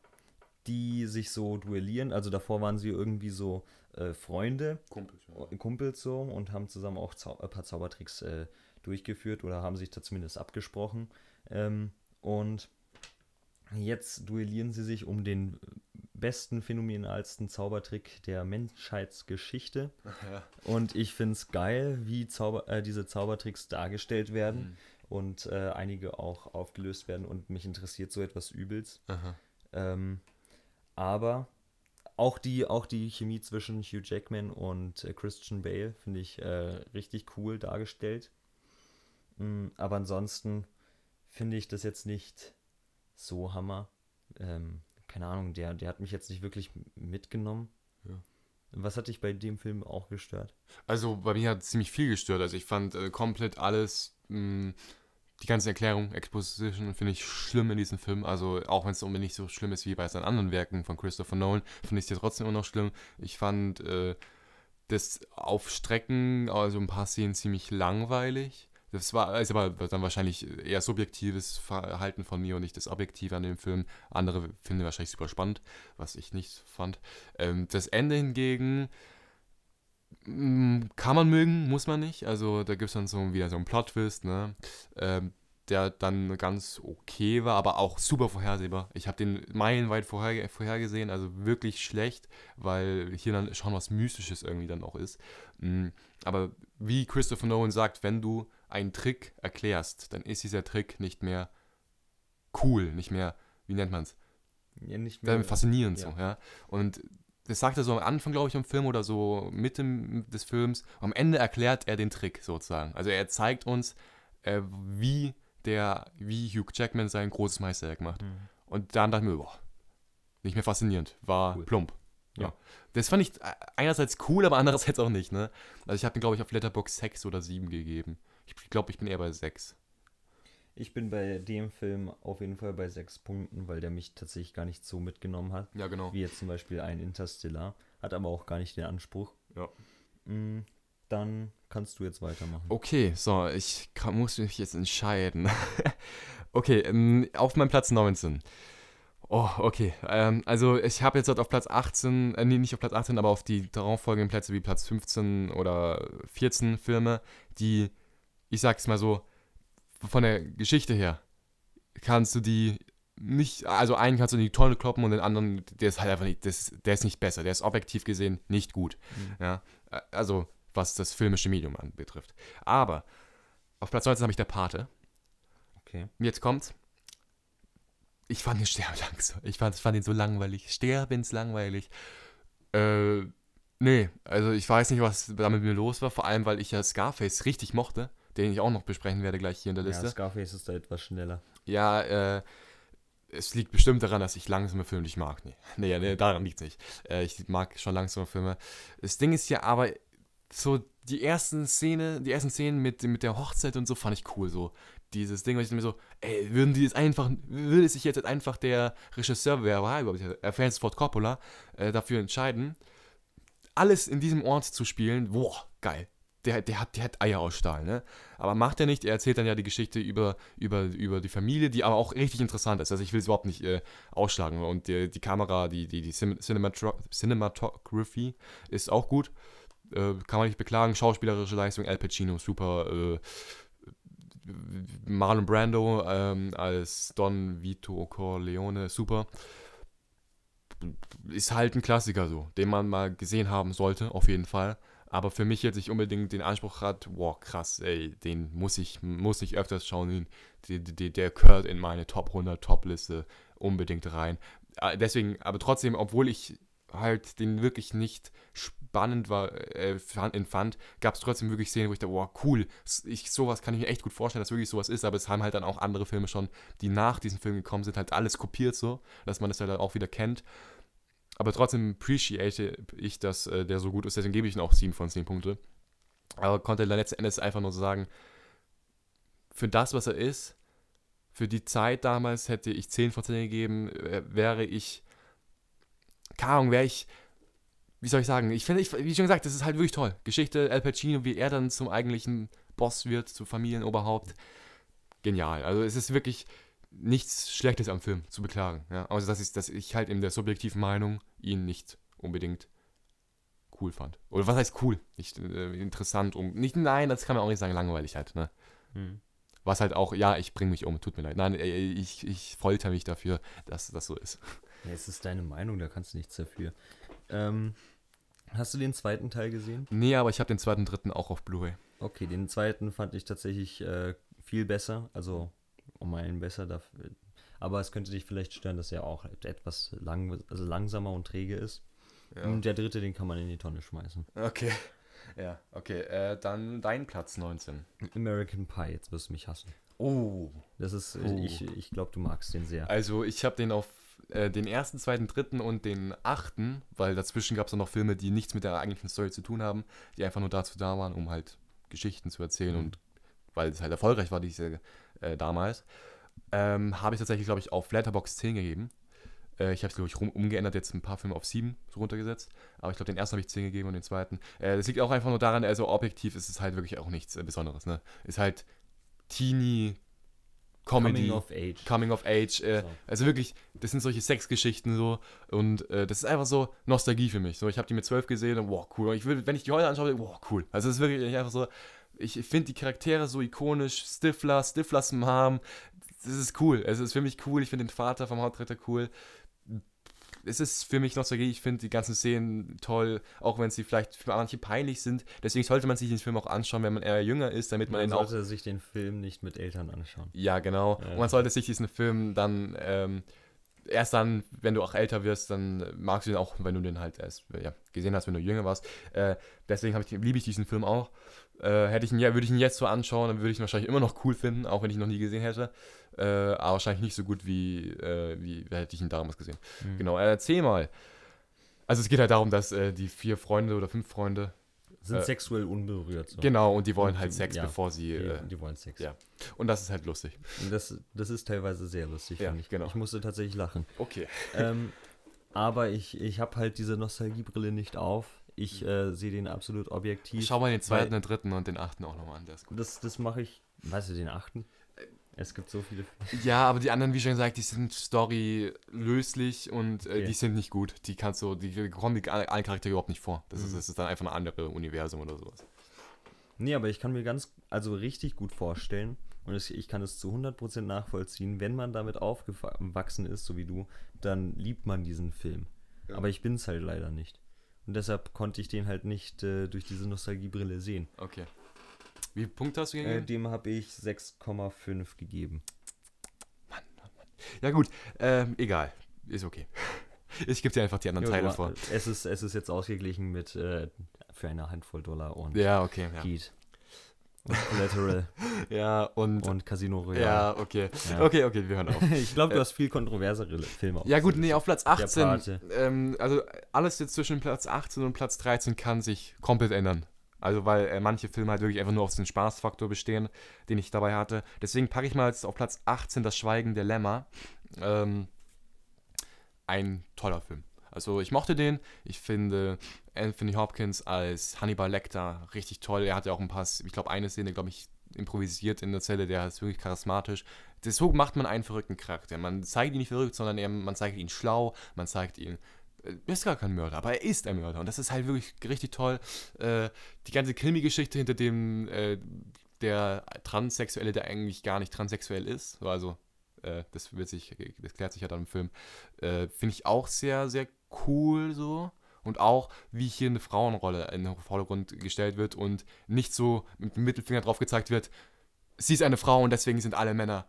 die sich so duellieren. Also davor waren sie irgendwie so äh, Freunde, Kumpels, ja. Kumpels so und haben zusammen auch Zau ein paar Zaubertricks äh, durchgeführt oder haben sich da zumindest abgesprochen. Ähm, und jetzt duellieren sie sich um den besten, phänomenalsten Zaubertrick der Menschheitsgeschichte. Ja. Und ich finde es geil, wie Zauber, äh, diese Zaubertricks dargestellt werden mhm. und äh, einige auch aufgelöst werden. Und mich interessiert so etwas übelst. Ähm, aber auch die, auch die Chemie zwischen Hugh Jackman und äh, Christian Bale finde ich äh, richtig cool dargestellt. Mm, aber ansonsten finde ich das jetzt nicht so Hammer. Ähm, keine Ahnung, der, der hat mich jetzt nicht wirklich mitgenommen. Ja. Was hat dich bei dem Film auch gestört? Also bei mir hat ziemlich viel gestört. Also ich fand äh, komplett alles, mh, mm, die ganze Erklärung, Exposition finde ich schlimm in diesem Film. Also auch wenn es unbedingt nicht so schlimm ist wie bei seinen anderen Werken von Christopher Nolan, finde ich es ja trotzdem immer noch schlimm. Ich fand äh, das Aufstrecken, also ein paar Szenen ziemlich langweilig. Das war ist aber dann wahrscheinlich eher subjektives Verhalten von mir und nicht das Objektive an dem Film. Andere finden wahrscheinlich super spannend, was ich nicht fand. Ähm, das Ende hingegen mm, kann man mögen, muss man nicht. Also da gibt es dann so wieder so einen Plot-Twist, ne? Ähm, der dann ganz okay war, aber auch super vorhersehbar. Ich habe den meilenweit vorher, vorhergesehen, also wirklich schlecht, weil hier dann schon was Mystisches irgendwie dann auch ist. Mm, aber wie Christopher Nolan sagt, wenn du einen Trick erklärst, dann ist dieser Trick nicht mehr cool, nicht mehr, wie nennt man es? Ja, nicht mehr. Faszinierend ja. so, ja. Und das sagt er so am Anfang, glaube ich, im Film oder so Mitte des Films. Am Ende erklärt er den Trick sozusagen. Also er zeigt uns, äh, wie der, wie Hugh Jackman sein großes Meisterwerk macht. Mhm. Und dann dachte ich mir, boah, nicht mehr faszinierend, war cool. plump. Ja. Das fand ich einerseits cool, aber andererseits auch nicht, ne? Also ich habe ihn, glaube ich, auf Letterbox 6 oder 7 gegeben. Ich glaube, ich bin eher bei 6. Ich bin bei dem Film auf jeden Fall bei 6 Punkten, weil der mich tatsächlich gar nicht so mitgenommen hat. Ja, genau. Wie jetzt zum Beispiel ein Interstellar. Hat aber auch gar nicht den Anspruch. Ja. Mm, dann kannst du jetzt weitermachen. Okay, so, ich kann, muss mich jetzt entscheiden. okay, ähm, auf meinem Platz 19. Oh, okay. Ähm, also ich habe jetzt auf Platz 18, äh, nee, nicht auf Platz 18, aber auf die darauffolgenden Plätze wie Platz 15 oder 14 Filme, die ich sag's mal so, von der Geschichte her, kannst du die nicht, also einen kannst du in die Tonne kloppen und den anderen, der ist halt einfach nicht, das, der ist nicht besser, der ist objektiv gesehen nicht gut. Mhm. Ja, also was das filmische Medium anbetrifft. Aber auf Platz 19 habe ich der Pate. Okay. Jetzt kommt. Ich fand den sterbenlangsam. Ich fand, ich fand ihn so langweilig. Sterbenslangweilig. Äh, nee, also ich weiß nicht, was damit mir los war. Vor allem, weil ich ja Scarface richtig mochte den ich auch noch besprechen werde gleich hier in der Liste. Ja, Scarface ist da etwas schneller. Ja, äh, es liegt bestimmt daran, dass ich langsame Filme nicht mag. Nee, nee, nee daran liegt es nicht. Äh, ich mag schon langsame Filme. Das Ding ist ja aber, so die ersten Szene, die ersten Szenen mit, mit der Hochzeit und so fand ich cool. So dieses Ding, was ich mir so, ey, würden die es einfach, würde sich jetzt einfach der Regisseur, wer war überhaupt, äh, Francis Ford Coppola, äh, dafür entscheiden, alles in diesem Ort zu spielen, boah, geil der, der, hat, der hat Eier aus Stahl, ne? Aber macht er nicht, er erzählt dann ja die Geschichte über, über, über die Familie, die aber auch richtig interessant ist. Also ich will es überhaupt nicht äh, ausschlagen. Und die, die Kamera, die, die, die Cinematography ist auch gut. Äh, kann man nicht beklagen. Schauspielerische Leistung, Al Pacino, super. Äh, Marlon Brando ähm, als Don Vito Corleone, super. Ist halt ein Klassiker so, den man mal gesehen haben sollte, auf jeden Fall. aber für mich jetzt nicht unbedingt den Anspruch hat, wow, krass, ey, den muss ich, muss ich öfters schauen, den, der, der gehört in meine Top 100 Top-Liste unbedingt rein. Äh, deswegen, aber trotzdem, obwohl ich halt den wirklich nicht spannend war, äh, fand, gab es trotzdem wirklich Szenen, wo ich dachte, wow, cool, ich, sowas kann ich mir echt gut vorstellen, dass wirklich sowas ist, aber es haben halt dann auch andere Filme schon, die nach diesem Film gekommen sind, halt alles kopiert so, dass man das halt auch wieder kennt. Aber trotzdem appreciate ich, dass äh, der so gut ist, deswegen gebe ich ihm auch 7 von 10 Punkte. Aber konnte letzten Endes einfach nur sagen, für das, was er ist, für die Zeit damals hätte ich 10 von 10 gegeben, wäre ich, keine Ahnung, wäre ich, wie soll ich sagen, ich finde, ich, wie schon gesagt, das ist halt wirklich toll. Geschichte, Al Pacino, wie er dann zum eigentlichen Boss wird, zum Familienoberhaupt, genial. Also es ist wirklich, nichts Schlechtes am Film zu beklagen. Ja? Also, dass ich, dass ich halt in der subjektiven Meinung ihn nicht unbedingt cool fand. Oder was heißt cool? Nicht äh, interessant um. Nicht, nein, das kann man auch nicht sagen, langweilig halt. Ne? Hm. Was halt auch, ja, ich bringe mich um, tut mir leid. Nein, äh, ich, ich folter mich dafür, dass das so ist. Ja, es ist deine Meinung, da kannst du nichts dafür. Ähm, hast du den zweiten Teil gesehen? Nee, aber ich habe den zweiten, dritten auch auf Blu-ray. Okay, den zweiten fand ich tatsächlich äh, viel besser. Also um einen besser. Dafür. Aber es könnte dich vielleicht stören, dass er auch etwas lang, also langsamer und träge ist. Ja. Und der dritte, den kann man in die Tonne schmeißen. Okay. Ja, okay. Äh, dann dein Platz 19. American Pie, jetzt wirst du mich hassen. Oh. Das ist, oh. ich, ich glaube, du magst den sehr. Also ich habe den auf äh, den ersten, zweiten, dritten und den achten, weil dazwischen gab es noch Filme, die nichts mit der eigentlichen Story zu tun haben, die einfach nur dazu da waren, um halt Geschichten zu erzählen mhm. und weil es halt erfolgreich war, diese äh, damals, ähm, habe ich tatsächlich, glaube ich, auf Letterbox 10 gegeben. Äh, ich habe es, glaube ich, rum, umgeändert, jetzt ein paar Filme auf 7 so runtergesetzt. Aber ich glaube, den ersten habe ich 10 gegeben und den zweiten. Äh, das liegt auch einfach nur daran, also objektiv ist es halt wirklich auch nichts äh, Besonderes. Ne? Ist halt Teenie Comedy. Coming of Age. Coming of Age. Äh, so. Also wirklich, das sind solche Sexgeschichten so. Und äh, das ist einfach so Nostalgie für mich. So, ich habe die mit 12 gesehen und wow, cool. Und ich will, wenn ich die heute anschaue, wow, cool. Also es ist wirklich einfach so, ich finde die Charaktere so ikonisch. Stifler, Stiflers Mom. Das ist cool. Es ist für mich cool. Ich finde den Vater vom Hauptretter cool. Es ist für mich Nostalgie. Ich finde die ganzen Szenen toll, auch wenn sie vielleicht für manche peinlich sind. Deswegen sollte man sich den Film auch anschauen, wenn man eher jünger ist, damit man, man sollte auch, sich den Film nicht mit Eltern anschauen. Ja, genau. Ja. Und man sollte sich diesen Film dann ähm, erst dann, wenn du auch älter wirst, dann magst du ihn auch, wenn du den halt erst ja, gesehen hast, wenn du jünger warst. Äh, deswegen ich, liebe ich diesen Film auch. Äh, hätte ich ihn, ja, würde ich ihn jetzt so anschauen, dann würde ich ihn wahrscheinlich immer noch cool finden, auch wenn ich ihn noch nie gesehen hätte. Äh, aber wahrscheinlich nicht so gut, wie, äh, wie hätte ich ihn damals gesehen. Mhm. Genau, erzähl mal. Also es geht halt darum, dass äh, die vier Freunde oder fünf Freunde sind äh, sexuell unberührt. So. Genau, und die wollen und halt Sex, ja, bevor sie. Die, äh, die, wollen Sex. Ja. Und das ist halt lustig. Das, das ist teilweise sehr lustig, ja, ich. Genau. Ich musste tatsächlich lachen. Okay. Ähm, aber ich, ich habe halt diese Nostalgiebrille nicht auf. Ich äh, sehe den absolut objektiv. Schau mal den zweiten, den dritten und den achten auch nochmal an. Der ist gut. Das, das mache ich. Weißt du, den achten? Es gibt so viele. Ja, aber die anderen, wie schon gesagt, die sind storylöslich und äh, okay. die sind nicht gut. Die kannst du, die kommen die allen Charaktere überhaupt nicht vor. Das, mhm. ist, das ist dann einfach ein anderes Universum oder sowas. Nee, aber ich kann mir ganz, also richtig gut vorstellen und ich kann es zu 100% nachvollziehen, wenn man damit aufgewachsen ist, so wie du, dann liebt man diesen Film. Ja. Aber ich bin es halt leider nicht. Und deshalb konnte ich den halt nicht äh, durch diese Nostalgiebrille sehen. Okay. Wie viele Punkte hast du gegeben? Äh, dem habe ich 6,5 gegeben. Mann, Mann, Mann. Ja gut, ähm, egal. Ist okay. Ich gebe dir einfach die anderen jo, Teile vor. Es ist, es ist jetzt ausgeglichen mit äh, für eine Handvoll Dollar und ja, okay, ja. Heat. Und Collateral. ja, und. Und Casino Royale. Ja, okay. Ja. Okay, okay, wir hören auf. ich glaube, du hast viel kontroversere Filme. Ja, gut, nee, auf Platz 18. Ähm, also, alles jetzt zwischen Platz 18 und Platz 13 kann sich komplett ändern. Also weil äh, manche Filme halt wirklich einfach nur auf den Spaßfaktor bestehen, den ich dabei hatte. Deswegen packe ich mal jetzt auf Platz 18 Das Schweigen der Lämmer. Ähm, ein toller Film. Also ich mochte den. Ich finde Anthony Hopkins als Hannibal Lecter richtig toll. Er hat ja auch ein paar, ich glaube eine Szene, glaube ich, improvisiert in der Zelle. Der ist wirklich charismatisch. So macht man einen verrückten Charakter. Man zeigt ihn nicht verrückt, sondern er, man zeigt ihn schlau. Man zeigt ihn ist gar kein Mörder, aber er ist ein Mörder. Und das ist halt wirklich richtig toll. Äh, die ganze Krimi-Geschichte hinter dem, äh, der Transsexuelle, der eigentlich gar nicht transsexuell ist, also äh, das wird sich, das klärt sich ja dann im Film, äh, finde ich auch sehr, sehr cool so. und auch, wie hier eine Frauenrolle in den Vordergrund gestellt wird und nicht so mit dem Mittelfinger drauf gezeigt wird, sie ist eine Frau und deswegen sind alle Männer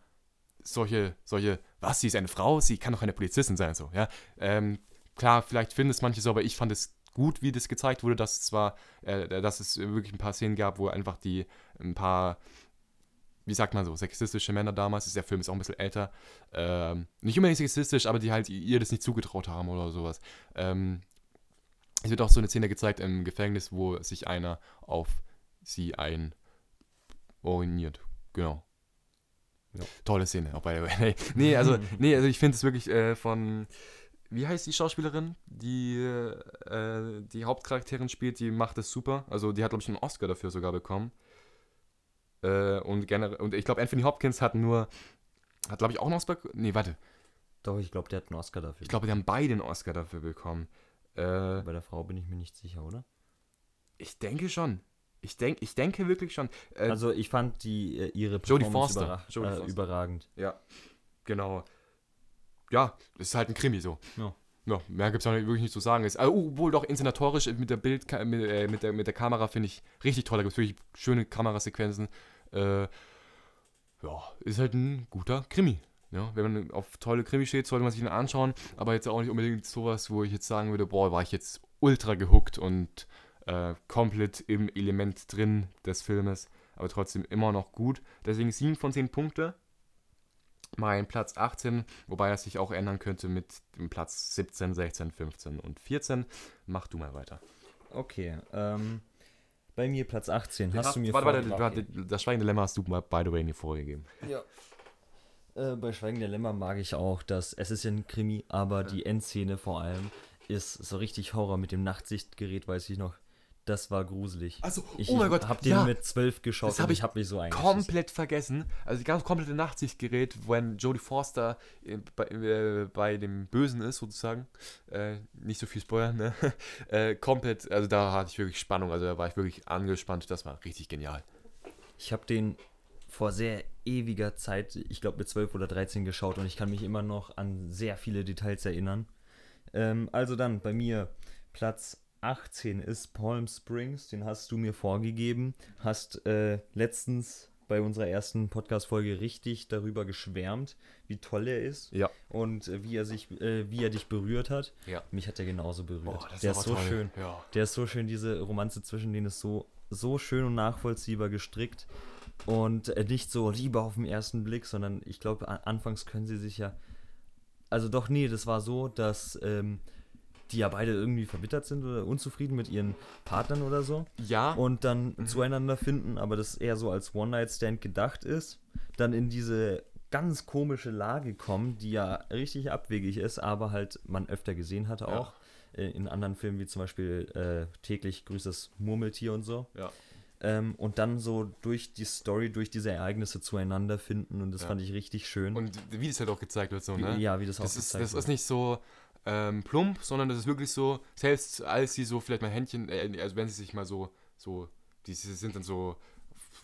solche, solche, was, sie ist eine Frau, sie kann doch eine Polizistin sein, so, ja. Ähm, klar, vielleicht finden es manche so, aber ich fand es gut, wie das gezeigt wurde, dass es zwar, äh, dass es wirklich ein paar Szenen gab, wo einfach die ein paar, wie sagt man so, sexistische Männer damals, der Film ist auch ein bisschen älter, ähm, nicht unbedingt sexistisch, aber die halt ihr das nicht zugetraut haben oder sowas. Ähm, es wird auch so eine Szene gezeigt im Gefängnis, wo sich einer auf sie ein oriniert. Genau. Ja. Tolle Szene, auch the way. Nee, also, nee, also ich finde es wirklich äh, von, wie heißt die Schauspielerin, die äh, die Hauptcharakterin spielt, die macht es super. Also die hat, glaube ich, einen Oscar dafür sogar bekommen. Äh, und generell, und ich glaube, Anthony Hopkins hat nur, hat, glaube ich, auch einen Oscar, nee, warte. Doch, ich glaube, der hat einen Oscar dafür. Ich glaube, die haben beide einen Oscar dafür bekommen. Äh, Bei der Frau bin ich mir nicht sicher, oder? Ich denke schon. Ich, denk, ich denke wirklich schon. Äh, also ich fand die äh, ihre Performance Foster. Überra Jodie äh, Foster. überragend. Ja, genau. Ja, es ist halt ein Krimi so. Ja. Ja, mehr gibt es auch wirklich nicht zu sagen. Ist, also, obwohl doch inszenatorisch mit der Bild, mit, äh, mit, der, mit der Kamera finde ich richtig toll. Da gibt es wirklich schöne Kamerasequenzen. Äh, ja, ist halt ein guter Krimi. Ja, wenn man auf tolle Krimi steht, sollte man sich ihn anschauen. Aber jetzt auch nicht unbedingt sowas, wo ich jetzt sagen würde, boah, war ich jetzt ultra gehuckt und äh, komplett im Element drin des Filmes, aber trotzdem immer noch gut. Deswegen 7 von 10 Punkte. Mein Platz 18, wobei er sich auch ändern könnte mit dem Platz 17, 16, 15 und 14. Mach du mal weiter. Okay, ähm, bei mir Platz 18. Hast, hast du mir Warte, warte, warte, das Schweigende Lämmer hast du mal, by the way, nie vorgegeben. Ja. Äh, bei Schweigende Lämmer mag ich auch, dass es ist ja ein Krimi, aber ja. die Endszene vor allem ist so richtig Horror mit dem Nachtsichtgerät, weiß ich noch. Das war gruselig. Also, ich, oh mein Gott, ich hab den ja, mit zwölf geschaut das hab ich, habe mich so eingeschissen. komplett vergessen. Also die ganz komplette Nachtsichtgerät, wenn Jodie Forster äh, bei, äh, bei, dem Bösen ist sozusagen, äh, nicht so viel Spoiler, ne? Äh, komplett, also da hatte ich wirklich Spannung, also da war ich wirklich angespannt. Das war richtig genial. Ich habe den vor sehr ewiger Zeit, ich glaube mit 12 oder 13 geschaut und ich kann mich immer noch an sehr viele Details erinnern. Ähm, also dann bei mir Platz 18 ist Palm Springs, den hast du mir vorgegeben. Hast äh, letztens bei unserer ersten Podcast-Folge richtig darüber geschwärmt, wie toll er ist. Ja. Und äh, wie er sich, äh, wie er dich berührt hat. Ja. Mich hat er genauso berührt. Oh, der ist so toll. schön. Ja. Der ist so schön, diese Romanze zwischen denen ist so, so schön und nachvollziehbar gestrickt. Und äh, nicht so Liebe auf den ersten Blick, sondern ich glaube, anfangs können sie sich ja. Also doch, nee, das war so, dass. Ähm, die ja beide irgendwie verbittert sind oder unzufrieden mit ihren Partnern oder so. Ja. Und dann mhm. zueinander finden, aber das eher so als One-Night-Stand gedacht ist. Dann in diese ganz komische Lage kommen, die ja richtig abwegig ist, aber halt man öfter gesehen hatte ja. auch. Äh, in anderen Filmen wie zum Beispiel äh, täglich grüßt das Murmeltier und so. Ja. Ähm, und dann so durch die Story, durch diese Ereignisse zueinander finden und das ja. fand ich richtig schön. Und wie das halt auch gezeigt wird, so, ne? Ja, wie das, das auch ist, gezeigt Das wird. ist nicht so, ähm, plump, sondern das ist wirklich so, selbst als sie so vielleicht mal Händchen, äh, also wenn sie sich mal so, so, die sind dann so,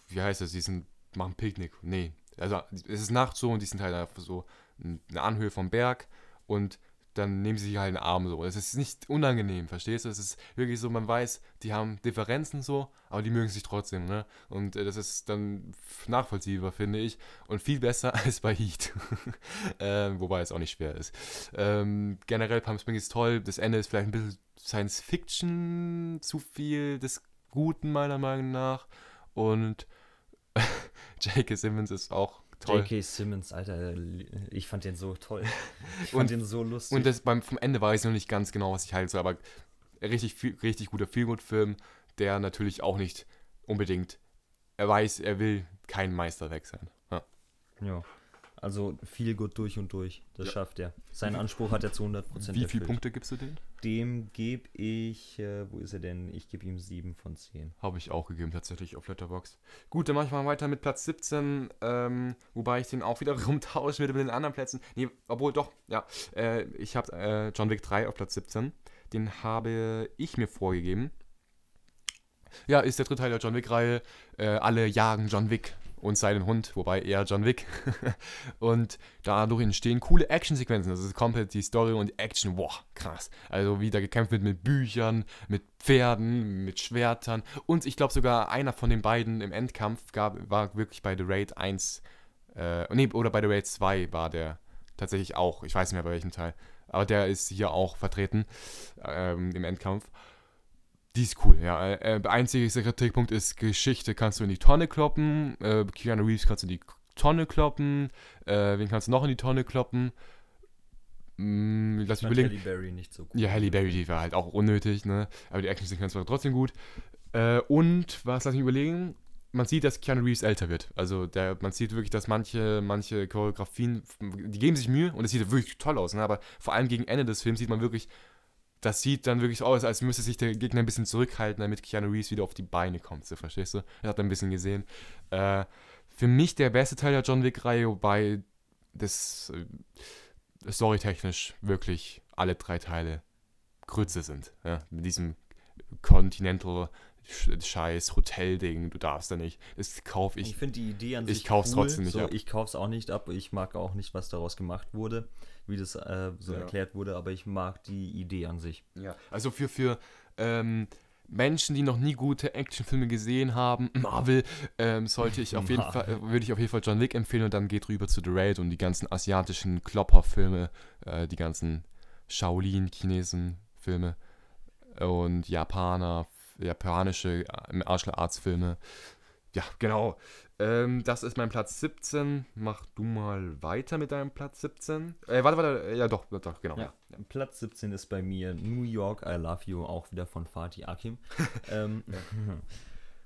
wie heißt das, die sind, machen Picknick. Nee, also es ist Nacht so und die sind halt einfach so eine Anhöhe vom Berg und dann nehmen sie sich halt einen Arm so. Es ist nicht unangenehm, verstehst du? Es ist wirklich so, man weiß, die haben Differenzen so, aber die mögen sich trotzdem, ne? Und äh, das ist dann nachvollziehbar, finde ich. Und viel besser als bei Heat. ähm, wobei es auch nicht schwer ist. Ähm, generell Palm Springs ist toll. Das Ende ist vielleicht ein bisschen Science Fiction, zu viel des Guten, meiner Meinung nach. Und J.K. Simmons ist auch toll. J.K. Simmons, Alter, ich fand den so toll. Ich fand und, den so lustig. Und das beim, vom Ende weiß ich noch nicht ganz genau, was ich halte, aber richtig, richtig guter Feelgood-Film, der natürlich auch nicht unbedingt, er weiß, er will kein Meisterwerk sein. Ja. ja. Also viel gut durch und durch. Das ja. schafft er. Seinen Anspruch hat er zu 100% Wie viele Punkte gibst du dem? Dem gebe ich, äh, wo ist er denn? Ich gebe ihm 7 von 10. Habe ich auch gegeben, tatsächlich auf Letterbox. Gut, dann mache ich mal weiter mit Platz 17, ähm, wobei ich den auch wieder rumtausche mit den anderen Plätzen. Nee, obwohl doch, ja. Äh, ich habe äh, John Wick 3 auf Platz 17. Den habe ich mir vorgegeben. Ja, ist der dritte Teil der John Wick-Reihe. Äh, alle jagen John Wick und seinen Hund, wobei eher John Wick. und dadurch entstehen coole Actionsequenzen. Also komplett die Story und die Action, boah, krass. Also wie da gekämpft wird mit Büchern, mit Pferden, mit Schwertern. Und ich glaube sogar einer von den beiden im Endkampf gab, war wirklich bei The Raid 1, äh, nee, oder bei The Raid 2 war der tatsächlich auch. Ich weiß nicht mehr bei welchem Teil. Aber der ist hier auch vertreten ähm, im Endkampf. Die ist cool, ja. Äh, der einzige Kritikpunkt ist, Geschichte kannst du in die Tonne kloppen. Äh, Keanu Reeves kannst du in die Tonne kloppen. Äh, wen kannst du noch in die Tonne kloppen? Hm, lass mich überlegen. Halle Berry nicht so gut. Ja, Halle Berry, die war halt auch unnötig, ne? Aber die Action-Sequenz war trotzdem gut. Äh, und, was, lass mich überlegen, man sieht, dass Keanu Reeves älter wird. Also der, man sieht wirklich, dass manche, manche Choreografien, die geben sich Mühe und es sieht wirklich toll aus. Ne? Aber vor allem gegen Ende des Films sieht man wirklich, das sieht dann wirklich so aus, als müsste sich der Gegner ein bisschen zurückhalten, damit Keanu Reeves wieder auf die Beine kommt. So, verstehst du? Er hat ein bisschen gesehen. Äh, für mich der beste Teil der John Wick-Reihe, wobei das äh, storytechnisch wirklich alle drei Teile Grütze sind. Ja? Mit diesem Continental scheiß Hotel-Ding, du darfst da nicht. Das kaufe ich. Ich finde die Idee an sich. Ich kauf's cool. trotzdem nicht so, ab. Ich kauf's auch nicht ab. Ich mag auch nicht, was daraus gemacht wurde, wie das äh, so ja. erklärt wurde, aber ich mag die Idee an sich. Ja, also für, für ähm, Menschen, die noch nie gute Actionfilme gesehen haben, Marvel, ähm, sollte ich auf jeden Fall, äh, würde ich auf jeden Fall John Wick empfehlen und dann geht rüber zu The Raid und die ganzen asiatischen Klopper-Filme, äh, die ganzen Shaolin-Chinesen-Filme und Japaner japanische äh, Martial Arts Filme. Ja, genau. Ähm, das ist mein Platz 17. Mach du mal weiter mit deinem Platz 17. Äh, warte, warte, ja doch, doch genau. Ja. Platz 17 ist bei mir New York, I Love You, auch wieder von Fatih Akim. ähm,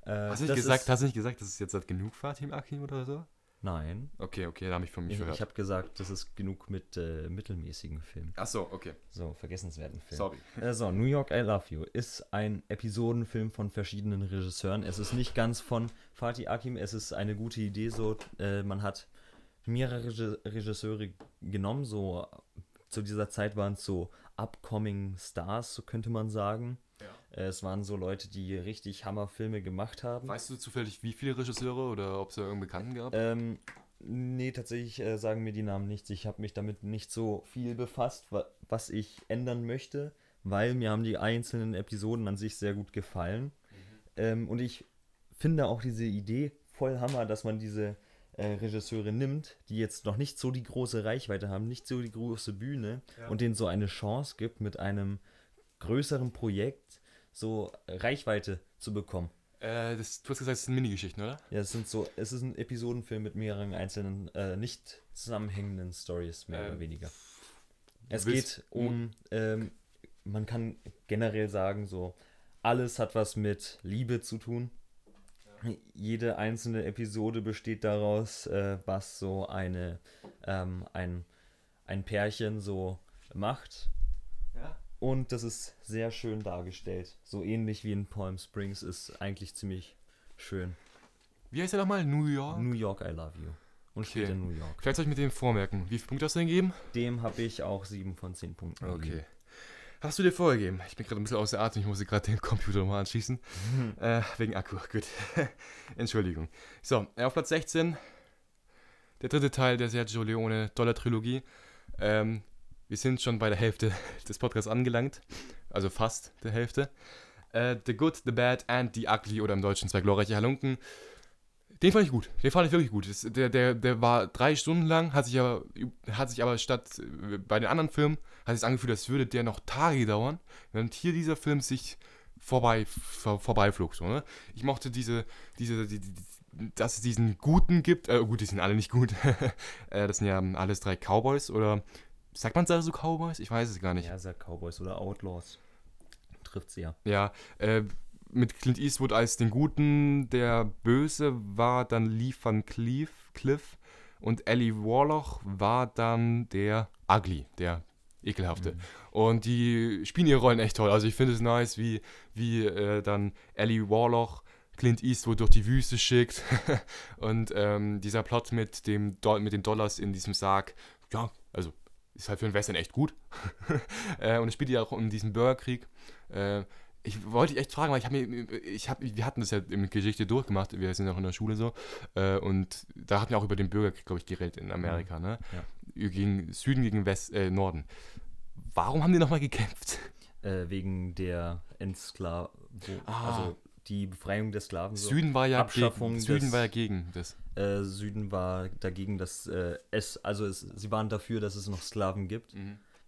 äh, hast, du nicht gesagt, ist, hast du nicht gesagt, das ist jetzt genug Fatih Akim oder so? Nein. Okay, okay, da habe ich von mir gehört. Ich habe gesagt, das ist genug mit äh, mittelmäßigen Filmen. Ach so, okay. So, vergessenswerten Filmen. Sorry. Äh, so, New York, I Love You ist ein Episodenfilm von verschiedenen Regisseuren. Es ist nicht ganz von Fatih Akim, es ist eine gute Idee. So, äh, man hat mehrere Regisseure genommen. So, zu dieser Zeit waren es so upcoming Stars, so könnte man sagen. Äh, es waren so Leute, die richtig Hammerfilme gemacht haben. Weißt du zufällig, wie viele Regisseure oder ob es da irgendeinen Bekannten gab? Ähm, nee, tatsächlich äh, sagen mir die Namen nichts. Ich habe mich damit nicht so viel befasst, wa was ich ändern möchte, weil mir haben die einzelnen Episoden an sich sehr gut gefallen. Mhm. Ähm, und ich finde auch diese Idee voll Hammer, dass man diese äh, Regisseure nimmt, die jetzt noch nicht so die große Reichweite haben, nicht so die große Bühne ja. und denen so eine Chance gibt mit einem größeren Projekt so Reichweite zu bekommen. Äh, das, du hast gesagt, es sind Minigeschichten, oder? Ja, es sind so, es ist ein Episodenfilm mit mehreren einzelnen, äh, nicht zusammenhängenden Stories, mehr ähm, oder weniger. Es geht um, ähm, man kann generell sagen, so, alles hat was mit Liebe zu tun. Ja. Jede einzelne Episode besteht daraus, äh, was so eine, ähm, ein, ein Pärchen so macht. Und das ist sehr schön dargestellt. So ähnlich wie in Palm Springs ist eigentlich ziemlich schön. Wie heißt er nochmal? New York? New York, I love you. Und okay. steht in New York. Vielleicht soll ich mit dem vormerken. Wie viele Punkte hast du denn gegeben? Dem habe ich auch 7 von 10 Punkten. Okay. Gegeben. Hast du dir vorgegeben? Ich bin gerade ein bisschen außer Atem. Ich muss gerade den Computer mal anschließen. Mhm. Äh, wegen Akku. Gut. Entschuldigung. So, auf Platz 16. Der dritte Teil der Sergio Leone Dollar-Trilogie. Ähm, wir sind schon bei der Hälfte des Podcasts angelangt. Also fast der Hälfte. Äh, the Good, The Bad and The Ugly oder im Deutschen zwei glorreiche Halunken. Den fand ich gut. Den fand ich wirklich gut. Das, der, der, der war drei Stunden lang, hat sich aber, hat sich aber statt äh, bei den anderen Filmen, hat sich angefühlt, als würde der noch Tage dauern, während hier dieser Film sich vorbei, vor, vorbeiflog. So, ne? Ich mochte diese, diese, die, die, dass es diesen Guten gibt. Äh, gut, die sind alle nicht gut. äh, das sind ja alles drei Cowboys oder Sagt man da so Cowboys? Ich weiß es gar nicht. Ja, sagt Cowboys oder Outlaws. Trifft sie ja. Ja, äh, mit Clint Eastwood als den Guten, der Böse war dann Lee Van Cleef, Cliff und Ellie Warlock war dann der Ugly, der ekelhafte. Mhm. Und die spielen ihre Rollen echt toll. Also ich finde es nice, wie, wie äh, dann Ellie Warlock Clint Eastwood durch die Wüste schickt und ähm, dieser Plot mit, dem mit den Dollars in diesem Sarg, ja, also ist halt für einen Western echt gut. äh, und es spielt ja auch um diesen Bürgerkrieg. Äh, ich wollte dich echt fragen, weil ich habe mir, ich habe, wir hatten das ja in Geschichte durchgemacht, wir sind auch in der Schule so, äh, und da hatten wir auch über den Bürgerkrieg, glaube ich, geredet in Amerika, ne? Ja. Gegen Süden gegen West, äh, Norden. Warum haben die nochmal gekämpft? Äh, wegen der Entsklavung, Ah. also die Befreiung der Sklaven. Süden war ja Abschaffung gegen, Süden des- war ja gegen das. Äh, Süden war dagegen, dass äh, es, also es, sie waren dafür, dass es noch Sklaven gibt,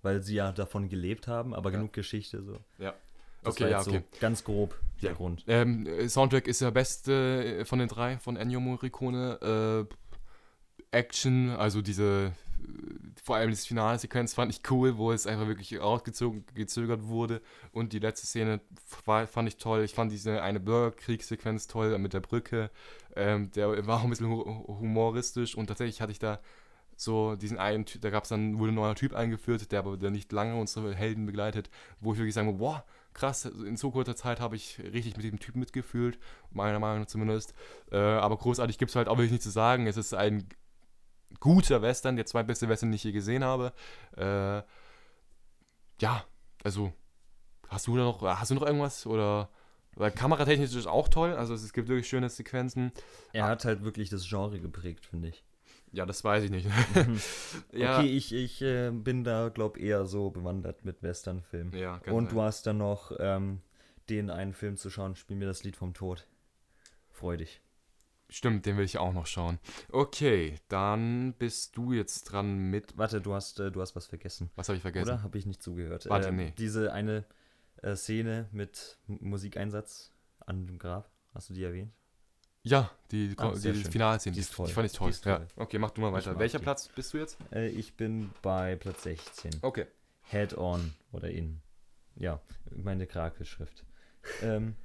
weil sie ja davon gelebt haben, aber Ja. genug Geschichte so. Ja. Das Okay, ja, okay. so ganz grob der Ja. Grund. Ähm, äh, Soundtrack ist der beste äh, von den drei, von Ennio Morricone. Äh, Action, also diese, vor allem das Finalsequenz fand ich cool, wo es einfach wirklich rausgezogen, gezögert wurde. Und die letzte Szene fand ich toll. Ich fand diese eine Bürgerkriegssequenz toll mit der Brücke. Ähm, der war auch ein bisschen hu humoristisch und tatsächlich hatte ich da so diesen einen, Ty- da gab es dann, wurde ein neuer Typ eingeführt, der aber der nicht lange unsere Helden begleitet, wo ich wirklich sagen boah, krass, in so kurzer Zeit habe ich richtig mit dem Typen mitgefühlt, meiner Meinung nach zumindest. Äh, aber großartig gibt es halt auch wirklich nicht zu sagen. Es ist ein guter Western, der zweitbeste Western, den ich je gesehen habe. Äh, ja, also hast du da noch, hast du noch irgendwas oder weil kameratechnisch ist es auch toll, also es gibt wirklich schöne Sequenzen. Er hat halt wirklich das Genre geprägt, finde ich. Ja, das weiß ich nicht. ja, Okay, ich, ich äh, bin da, glaube eher so bewandert mit Westernfilmen. ja Und sein. du hast dann noch ähm, den einen Film zu schauen, Spiel mir das Lied vom Tod. Freu dich. Stimmt, den will ich auch noch schauen. Okay, dann bist du jetzt dran mit. Warte, du hast, äh, du hast was vergessen. Was habe ich vergessen? Oder? Habe ich nicht zugehört. Warte, Ähm, nee. Diese eine äh, Szene mit Musikeinsatz an dem Grab. Hast du die erwähnt? Ja, die, Ah, die, die. Finalszene, Die die, ist toll. die fand ich toll. Ist Ja. toll. Okay, mach du mal weiter. Welcher die. Platz bist du jetzt? Äh, ich bin bei Platz 16. Okay. Head on oder in. Ja, meine Krakelschrift. ähm,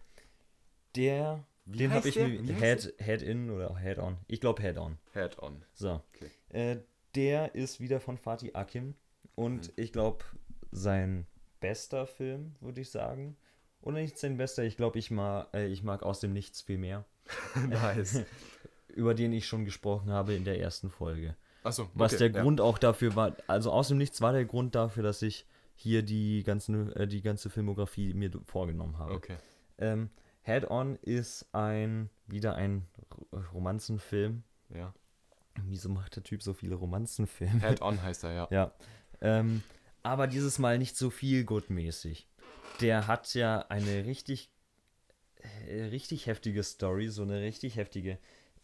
der, den habe ich der? mir. Head, Head in oder Head on. Ich glaube Head on. Head on. So. Okay. Äh, der ist wieder von Fatih Akin und Mhm. ich glaube, sein bester Film, würde ich sagen. Oder nicht sein bester, ich glaube, ich, mag, äh, ich mag aus dem Nichts viel mehr. nice. Über den ich schon gesprochen habe in der ersten Folge. Achso, Was okay, der ja. Grund auch dafür war, also aus dem Nichts war der Grund dafür, dass ich hier die, ganzen, äh, die ganze Filmografie mir vorgenommen habe. Okay. Ähm, Head On ist ein, wieder ein Romanzenfilm. Ja. Wieso macht der Typ so viele Romanzenfilme? Head on heißt er, ja. Ja. Ähm, aber dieses Mal nicht so viel gutmäßig. Der hat ja eine richtig, äh, richtig heftige Story, so eine richtig heftige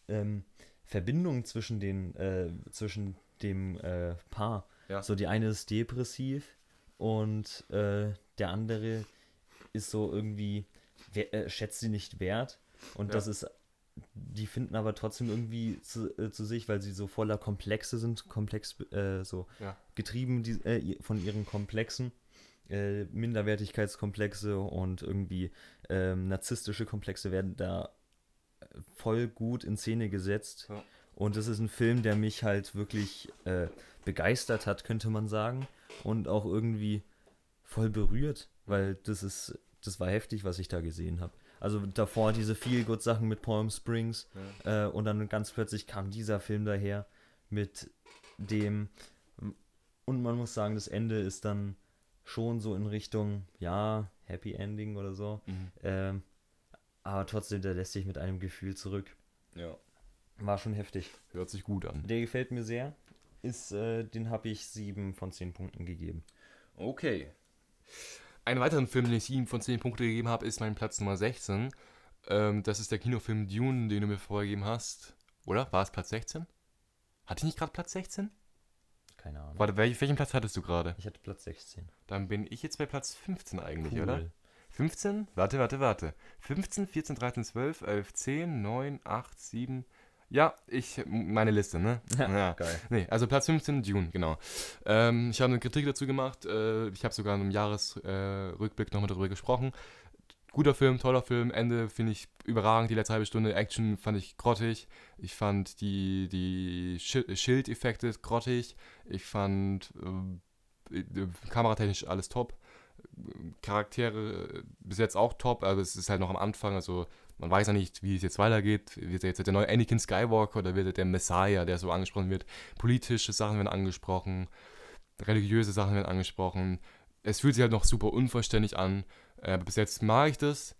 ähm, Verbindung zwischen den, äh, zwischen dem äh, Paar. Ja. So die eine ist depressiv und äh, der andere ist so irgendwie, wer, äh, schätzt sie nicht wert. Und Ja. das ist, die finden aber trotzdem irgendwie zu, äh, zu sich, weil sie so voller Komplexe sind, komplex, äh, so Ja. getrieben die, äh, von ihren Komplexen, äh, Minderwertigkeitskomplexe und irgendwie ähm, narzisstische Komplexe werden da äh, voll gut in Szene gesetzt. Ja. Und das ist ein Film, der mich halt wirklich begeistert hat, könnte man sagen. Und auch irgendwie voll berührt, weil das ist, das war heftig, was ich da gesehen habe. Also davor diese viel gut Sachen mit Palm Springs äh, und dann ganz plötzlich kam dieser Film daher mit dem und man muss sagen, das Ende ist dann schon so in Richtung, ja, Happy Ending oder so. Mhm. Ähm, aber trotzdem, der lässt sich mit einem Gefühl zurück. Ja. War schon heftig. Hört sich gut an. Der gefällt mir sehr. Ist, äh, den habe ich sieben von zehn Punkten gegeben. Okay. Einen weiteren Film, den ich 7 von 10 Punkte gegeben habe, ist mein Platz Nummer 16. Ähm, das ist der Kinofilm Dune, den du mir vorgegeben hast. Oder? War es Platz 16? Hatte ich nicht gerade Platz 16? Keine Ahnung. Warte, welch, welchen Platz hattest du gerade? Ich hatte Platz 16. Dann bin ich jetzt bei Platz 15 eigentlich, Cool. oder? 15? Warte, warte, warte. 15, 14, 13, 12, 11, 10, 9, 8, 7. Ja, ich, meine Liste, ne? ja. Geil. Nee, also Platz 15, Dune, genau. Ähm, ich habe eine Kritik dazu gemacht. Äh, ich habe sogar in einem Jahresrückblick äh, nochmal darüber gesprochen. Guter Film, toller Film. Ende finde ich überragend. Die letzte halbe Stunde Action fand ich grottig. Ich fand die, die Schi- Schildeffekte grottig. Ich fand äh, äh, kameratechnisch alles top. Charaktere äh, bis jetzt auch top, aber es ist halt noch am Anfang. Also man weiß ja nicht, wie es jetzt weitergeht. Wird er jetzt der neue Anakin Skywalker oder wird er der Messiah, der so angesprochen wird? Politische Sachen werden angesprochen, religiöse Sachen werden angesprochen. Es fühlt sich halt noch super unvollständig an. Äh, bis jetzt mag ich das,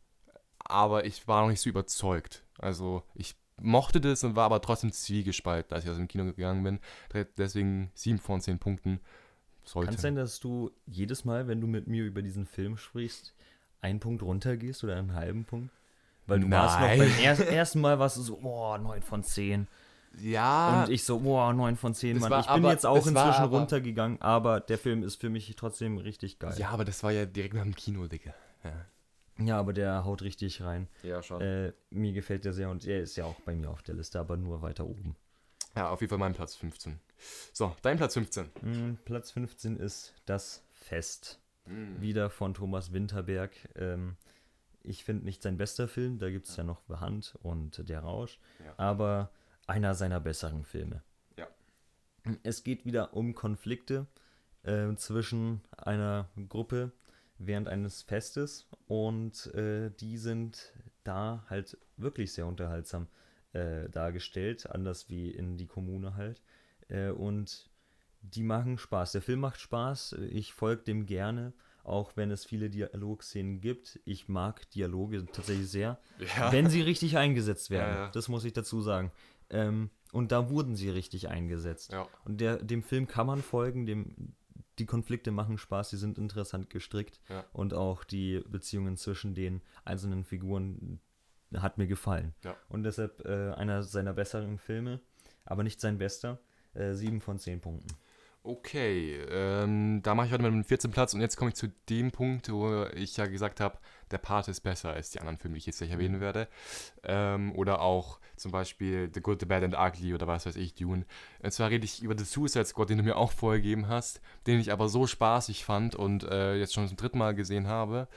aber ich war noch nicht so überzeugt. Also ich mochte das und war aber trotzdem zwiegespalten, als ich aus dem Kino gegangen bin. Deswegen 7 von 10 Punkten. Sollte. Kann es sein, dass du jedes Mal, wenn du mit mir über diesen Film sprichst, einen Punkt runtergehst oder einen halben Punkt? Weil du Nein. warst noch beim er ersten Mal warst du so, boah, 9 von 10. Ja. Und ich so, boah, 9 von 10, Mann. ich bin aber, jetzt auch inzwischen aber, runtergegangen, aber der Film ist für mich trotzdem richtig geil. Ja, aber das war ja direkt nach dem Kino, Digga. Ja. Ja, aber der haut richtig rein. Ja, schon. Äh, mir gefällt der sehr und er ist ja auch bei mir auf der Liste, aber nur weiter oben. Ja, auf jeden Fall mein Platz 15. So, dein Platz 15. Mm, Platz 15 ist Das Fest. Mm. Wieder von Thomas Winterberg. Ähm, ich finde nicht sein bester Film, da gibt es ja. ja noch Behand und Der Rausch, ja. aber einer seiner besseren Filme. Ja. Es geht wieder um Konflikte äh, zwischen einer Gruppe während eines Festes und äh, die sind da halt wirklich sehr unterhaltsam äh, dargestellt, anders wie in die Kommune halt. Äh, und die machen Spaß. Der Film macht Spaß. Ich folge dem gerne, auch wenn es viele Dialogszenen gibt. Ich mag Dialoge tatsächlich sehr, ja. wenn sie richtig eingesetzt werden. Ja, ja. Das muss ich dazu sagen. Ähm, und da wurden sie richtig eingesetzt. Und der, dem Film kann man folgen, dem, die Konflikte machen Spaß, sie sind interessant gestrickt und auch die Beziehungen zwischen den einzelnen Figuren hat mir gefallen. Und deshalb äh, einer seiner besseren Filme, aber nicht sein bester. Äh, sieben von zehn Punkten. Okay, ähm, da mache ich heute mal den 14. Platz und jetzt komme ich zu dem Punkt, wo ich ja gesagt habe, der Part ist besser als die anderen Filme, die ich jetzt gleich erwähnen mhm. werde. Ähm, oder auch zum Beispiel The Good, The Bad and Ugly oder was weiß ich, Dune. Und zwar rede ich über The Suicide Squad, den du mir auch vorgegeben hast, den ich aber so spaßig fand und äh, jetzt schon zum dritten Mal gesehen habe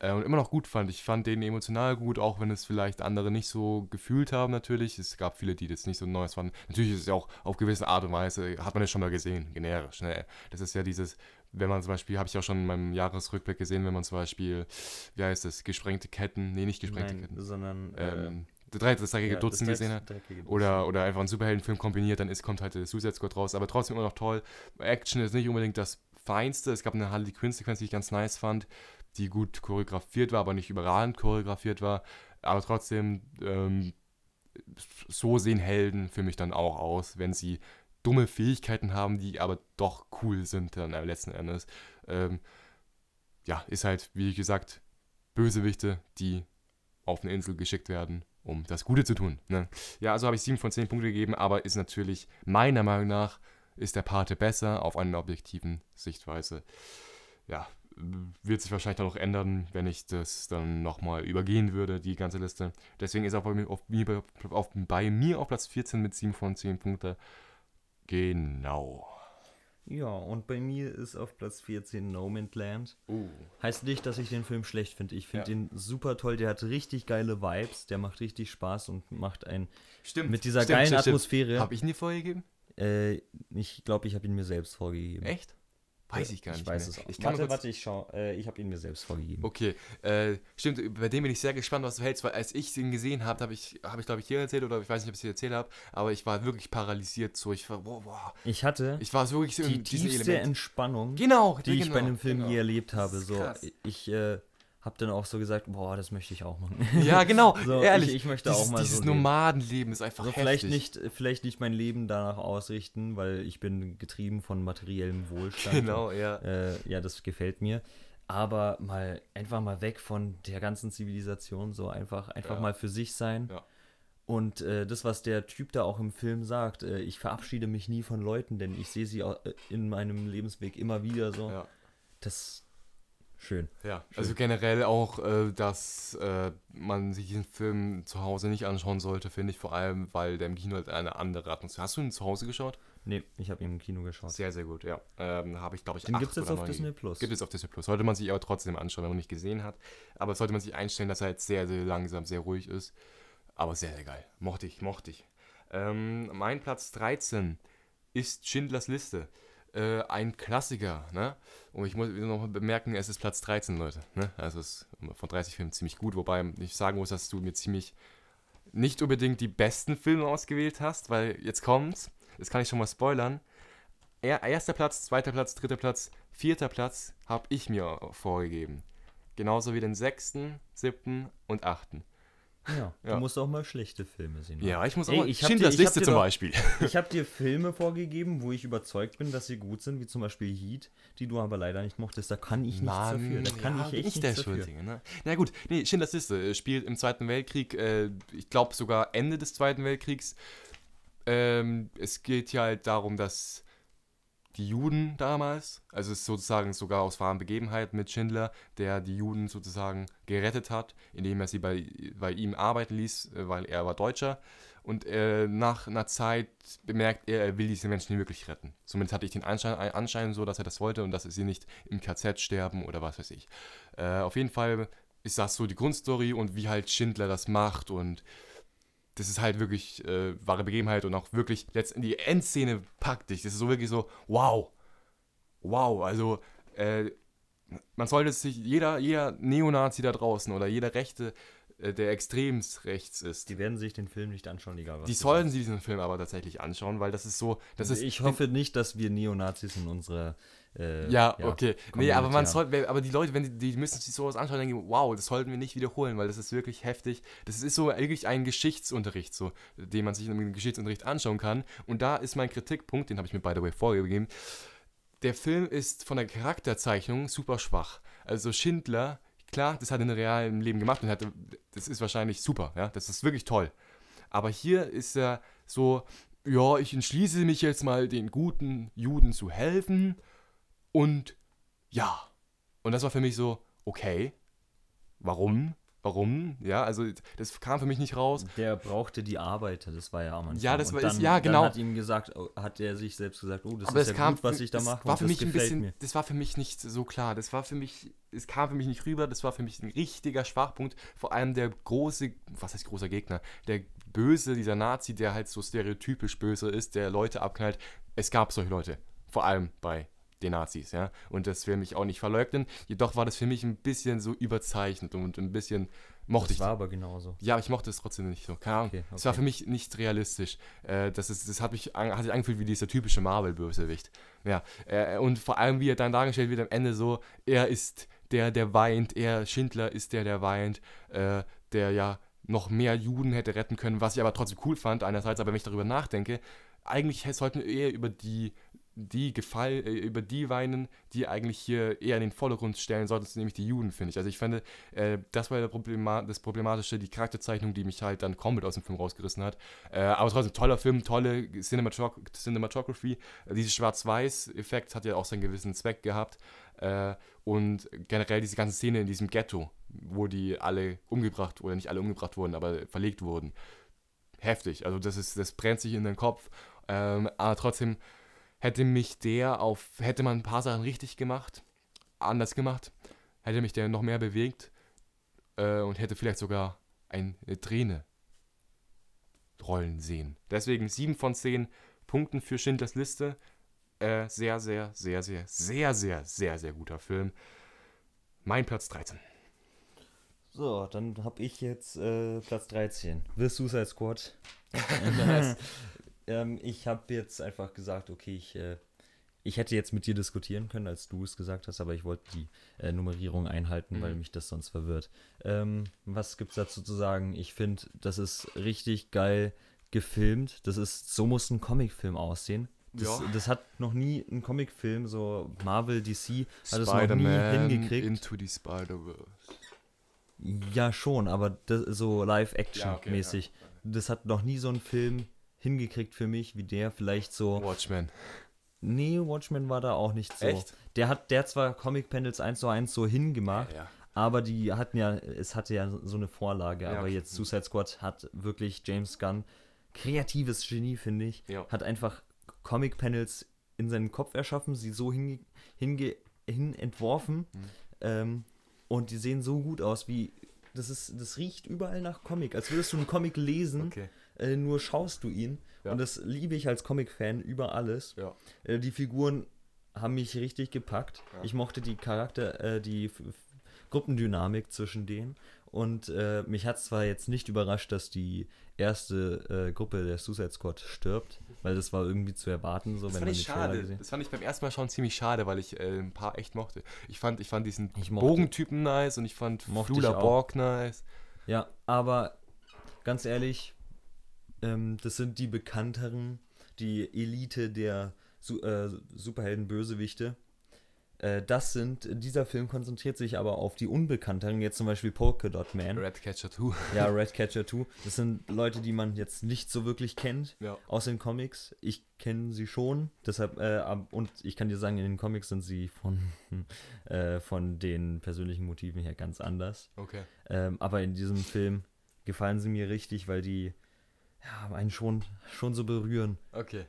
äh, und immer noch gut fand. Ich fand den emotional gut, auch wenn es vielleicht andere nicht so gefühlt haben natürlich. Es gab viele, die das nicht so Neues fanden. Natürlich ist es ja auch auf gewisse Art und Weise, hat man es schon mal gesehen, generisch. Ne? Das ist ja dieses, wenn man zum Beispiel, habe ich auch schon in meinem Jahresrückblick gesehen, wenn man zum Beispiel, wie heißt das, gesprengte Ketten, nee, nicht gesprengte Nein, Ketten. sondern... Ähm, das dreckige ja, Dutzend gesehen hat. Oder, oder einfach einen Superheldenfilm kombiniert, dann ist, kommt halt der Suicide Squad raus. Aber trotzdem immer noch toll. Action ist nicht unbedingt das Feinste. Es gab eine Harley Quinn-Sequenz, die ich ganz nice fand die gut choreografiert war, aber nicht überragend choreografiert war. Aber trotzdem, ähm, so sehen Helden für mich dann auch aus, wenn sie dumme Fähigkeiten haben, die aber doch cool sind dann letzten Endes. Ähm, ja, ist halt, wie gesagt, Bösewichte, die auf eine Insel geschickt werden, um das Gute zu tun. Ne? Ja, also habe ich 7 von 10 Punkte gegeben, aber ist natürlich meiner Meinung nach ist der Pate besser auf einer objektiven Sichtweise. Ja, wird sich wahrscheinlich dann noch ändern, wenn ich das dann nochmal übergehen würde, die ganze Liste. Deswegen ist auch bei mir, auf, auf, bei mir auf Platz 14 mit 7 von 10 Punkten. Genau. Ja, und bei mir ist auf Platz 14 No Man's Land. Uh. Heißt nicht, dass ich den Film schlecht finde. Ich finde ja. den super toll. Der hat richtig geile Vibes. Der macht richtig Spaß und macht einen stimmt, mit dieser stimmt, geilen stimmt, Atmosphäre. Habe ich ihn dir vorgegeben? Äh, ich glaube, ich habe ihn mir selbst vorgegeben. Echt? Weiß ich gar nicht. Ich weiß mehr. es auch. Ich warte, warte, ich schau. Äh, ich habe ihn mir selbst vorgegeben. Okay, äh, stimmt. Bei dem bin ich sehr gespannt, was du hältst, weil als ich ihn gesehen habe, habe ich, habe ich glaube ich hier erzählt oder ich weiß nicht, ob ich es dir erzählt habe, aber ich war wirklich paralysiert. So, ich war, wow, wow. Ich hatte. Ich war wirklich so die tiefste Entspannung, genau, die genau, ich bei einem Film genau. je erlebt habe. So, ich äh, hab dann auch so gesagt, boah, das möchte ich auch machen. Ja, genau, so, ehrlich. Ich, ich möchte dieses, auch mal dieses so Nomadenleben ist einfach so vielleicht nicht, vielleicht nicht mein Leben danach ausrichten, weil ich bin getrieben von materiellem Wohlstand. Genau, und, ja. Äh, ja, das gefällt mir. Aber mal einfach mal weg von der ganzen Zivilisation, so einfach, einfach ja. mal für sich sein. Ja. Und äh, das, was der Typ da auch im Film sagt, äh, ich verabschiede mich nie von Leuten, denn ich sehe sie äh, in meinem Lebensweg immer wieder so. Ja. Das, Schön. Ja, Schön. also generell auch, äh, dass äh, man sich diesen Film zu Hause nicht anschauen sollte, finde ich, vor allem, weil der im Kino halt eine andere Atmosphäre. Hast du ihn zu Hause geschaut? Nee, ich habe ihn im Kino geschaut. Sehr, sehr gut, ja. Ähm, habe ich, glaube ich, Den gibt es jetzt auf Disney Plus. Gibt es auf Disney Plus. Sollte man sich aber trotzdem anschauen, wenn man nicht gesehen hat. Aber sollte man sich einstellen, dass er jetzt sehr, sehr langsam, sehr ruhig ist. Aber sehr, sehr geil. Mochte ich, mochte ich. Ähm, mein Platz 13 ist Schindlers Liste äh, ein Klassiker, ne? Und ich muss noch bemerken, es ist Platz 13, Leute. Ne? Also es ist von 30 Filmen ziemlich gut, wobei ich sagen muss, dass du mir ziemlich nicht unbedingt die besten Filme ausgewählt hast, weil jetzt kommt's, das kann ich schon mal spoilern. Er, erster Platz, zweiter Platz, dritter Platz, vierter Platz habe ich mir vorgegeben. Genauso wie den sechsten, siebten und achten. Ja, du Ja. musst auch mal schlechte Filme sehen. Ja, ich muss auch Ey, mal. ich Schindlers dir- Liste zum doch- Beispiel. Ich habe dir Filme vorgegeben, wo ich überzeugt bin, dass sie gut sind, wie zum Beispiel Heat, die du aber leider nicht mochtest. Da kann ich nichts dafür. Da kann ja, ich echt ich der nichts dafür. Schuldige, ne? Na gut, nee, Schindlers Liste äh, spielt im Zweiten Weltkrieg, äh, ich glaube sogar Ende des Zweiten Weltkriegs. Ähm, es geht ja halt darum, dass die Juden damals, also es ist sozusagen sogar aus wahren Begebenheiten mit Schindler, der die Juden sozusagen gerettet hat, indem er sie bei, bei ihm arbeiten ließ, äh, weil er war Deutscher. Und äh, nach einer Zeit bemerkt er, er will diese Menschen wirklich retten. Somit hatte ich den Anschein, Anschein so, dass er das wollte und dass sie nicht im KZ sterben oder was weiß ich. Äh, auf jeden Fall ist das so die Grundstory und wie halt Schindler das macht und das ist halt wirklich äh, wahre Begebenheit und auch wirklich letztendlich die Endszene packt dich. Das ist so wirklich so, wow. Wow, also äh, man sollte sich, jeder, jeder Neonazi da draußen oder jeder Rechte, äh, der extremst rechts ist, Die werden sich den Film nicht anschauen, egal was. die sollten sich diesen Film aber tatsächlich anschauen, weil das ist so, das ist, ich hoffe nicht, dass wir Neonazis in unserer. Äh, Ja, okay. Nee, aber man sollte, aber die Leute, wenn die, die müssen sich sowas anschauen, denken, wow, das sollten wir nicht wiederholen, weil das ist wirklich heftig. Das ist so wirklich ein Geschichtsunterricht, so, den man sich im Geschichtsunterricht anschauen kann. Und da ist mein Kritikpunkt, den habe ich mir by the way vorgegeben. Der Film ist von der Charakterzeichnung super schwach. Also Schindler, klar, das hat er in realen Leben gemacht und hat, das ist wahrscheinlich super, ja, das ist wirklich toll. Aber hier ist er so, ja, ich entschließe mich jetzt mal den guten Juden zu helfen und ja. Und das war für mich so, okay, warum? Warum? Ja, also das kam für mich nicht raus. Der brauchte die Arbeiter, das war ja am Anfang. Ja, das war- dann, ja, genau. Dann hat ihm gesagt, oh, hat er sich selbst gesagt, oh, das Aber ist ja kam, gut, was ich da mache. war für das mich ein bisschen, mir. das war für mich nicht so klar. Das war für mich, es kam für mich nicht rüber. Das war für mich ein richtiger Schwachpunkt. Vor allem der große, was heißt großer Gegner? Der Böse, dieser Nazi, der halt so stereotypisch böse ist, der Leute abknallt. Es gab solche Leute. Vor allem bei den Nazis, ja. Und das will mich auch nicht verleugnen. Jedoch war das für mich ein bisschen so überzeichnet und ein bisschen mochte Das ich war aber genauso. ja, aber ich mochte es trotzdem nicht so. Keine Ahnung. Okay, Es war okay. für mich nicht realistisch. Äh, das, ist, das hat mich hat sich angefühlt wie dieser typische Marvel-Bösewicht. Ja, äh, und vor allem, wie er dann dargestellt wird am Ende so, er ist der, der weint, er, Schindler ist der, der weint, äh, der ja noch mehr Juden hätte retten können, was ich aber trotzdem cool fand, einerseits, aber wenn ich darüber nachdenke, eigentlich sollten wir eher über die die Gefall, äh, über die weinen, die eigentlich hier eher in den Vordergrund stellen sollten, nämlich die Juden, finde ich. Also ich finde, äh, das war Problema das Problematische, die Charakterzeichnung, die mich halt dann komplett aus dem Film rausgerissen hat. Äh, aber trotzdem, toller Film, tolle Cinematog Cinematography. Äh, dieser Schwarz-Weiß-Effekt hat ja auch seinen gewissen Zweck gehabt. Äh, und generell diese ganze Szene in diesem Ghetto, wo die alle umgebracht, oder nicht alle umgebracht wurden, aber verlegt wurden. Heftig. Also das ist, das brennt sich in den Kopf. Ähm, aber trotzdem hätte mich der auf, hätte man ein paar Sachen richtig gemacht, anders gemacht, hätte mich der noch mehr bewegt äh, und hätte vielleicht sogar eine Träne rollen sehen. Deswegen 7 von 10 Punkten für Schindlers Liste. Äh, sehr, sehr, sehr, sehr, sehr, sehr, sehr, sehr guter Film. Mein Platz 13. So, dann habe ich jetzt äh, Platz 13. The Suicide Squad. ähm, ich habe jetzt einfach gesagt, okay, ich, äh, ich hätte jetzt mit dir diskutieren können, als du es gesagt hast, aber ich wollte die äh, Nummerierung einhalten, weil Mhm. mich das sonst verwirrt. Ähm, was gibt's dazu zu sagen? Ich finde, das ist richtig geil gefilmt. Das ist, so muss ein Comicfilm aussehen. Das, Ja. das hat noch nie ein Comicfilm, so Marvel, DC, hat es noch nie hingekriegt. Into the Spider-Verse. Ja, schon, aber das, so Ja, okay, Live-Action-mäßig. Das hat noch nie so ein Film hingekriegt für mich, wie der vielleicht so. Watchmen. Nee, Watchmen war da auch nicht so. Echt? Der hat, der hat zwar Comic-Panels 1 zu 1 so hingemacht, Ja. aber die hatten ja, es hatte ja so eine Vorlage. Ja, aber okay. jetzt Suicide Squad hat wirklich James Gunn, kreatives Genie, finde ich, Ja. hat einfach Comic-Panels in seinen Kopf erschaffen, sie so hinge, hinge, hin entworfen Mhm. ähm, und die sehen so gut aus, wie das ist, das riecht überall nach Comic, als würdest du einen Comic lesen, Okay. Äh, nur schaust du ihn Ja. und das liebe ich als Comic-Fan über alles. Ja. Äh, die Figuren haben mich richtig gepackt. Ja. Ich mochte die Charakter, äh, die F F Gruppendynamik zwischen denen Und äh, mich hat zwar jetzt nicht überrascht, dass die erste äh, Gruppe der Suicide Squad stirbt, weil das war irgendwie zu erwarten, so Das wenn fand man ich schade. Das fand ich beim ersten Mal schon ziemlich schade, weil ich äh, ein paar echt mochte. Ich fand, ich fand diesen Ich mochte- Bogentypen nice und ich fand Flula. Borg nice. Ja, aber ganz ehrlich, ähm, das sind die bekannteren, die Elite der Su äh, Superhelden-Bösewichte. Äh, das sind, dieser Film konzentriert sich aber auf die unbekannteren, jetzt zum Beispiel Polka Dot Man. Redcatcher 2. Ja, Redcatcher 2. Das sind Leute, die man jetzt nicht so wirklich kennt ja. aus den Comics. Ich kenne sie schon, deshalb, äh, und ich kann dir sagen, in den Comics sind sie von, äh, von den persönlichen Motiven her ganz anders. Okay. Ähm, aber in diesem Film gefallen sie mir richtig, weil die ja, einen schon, schon so berühren. Okay.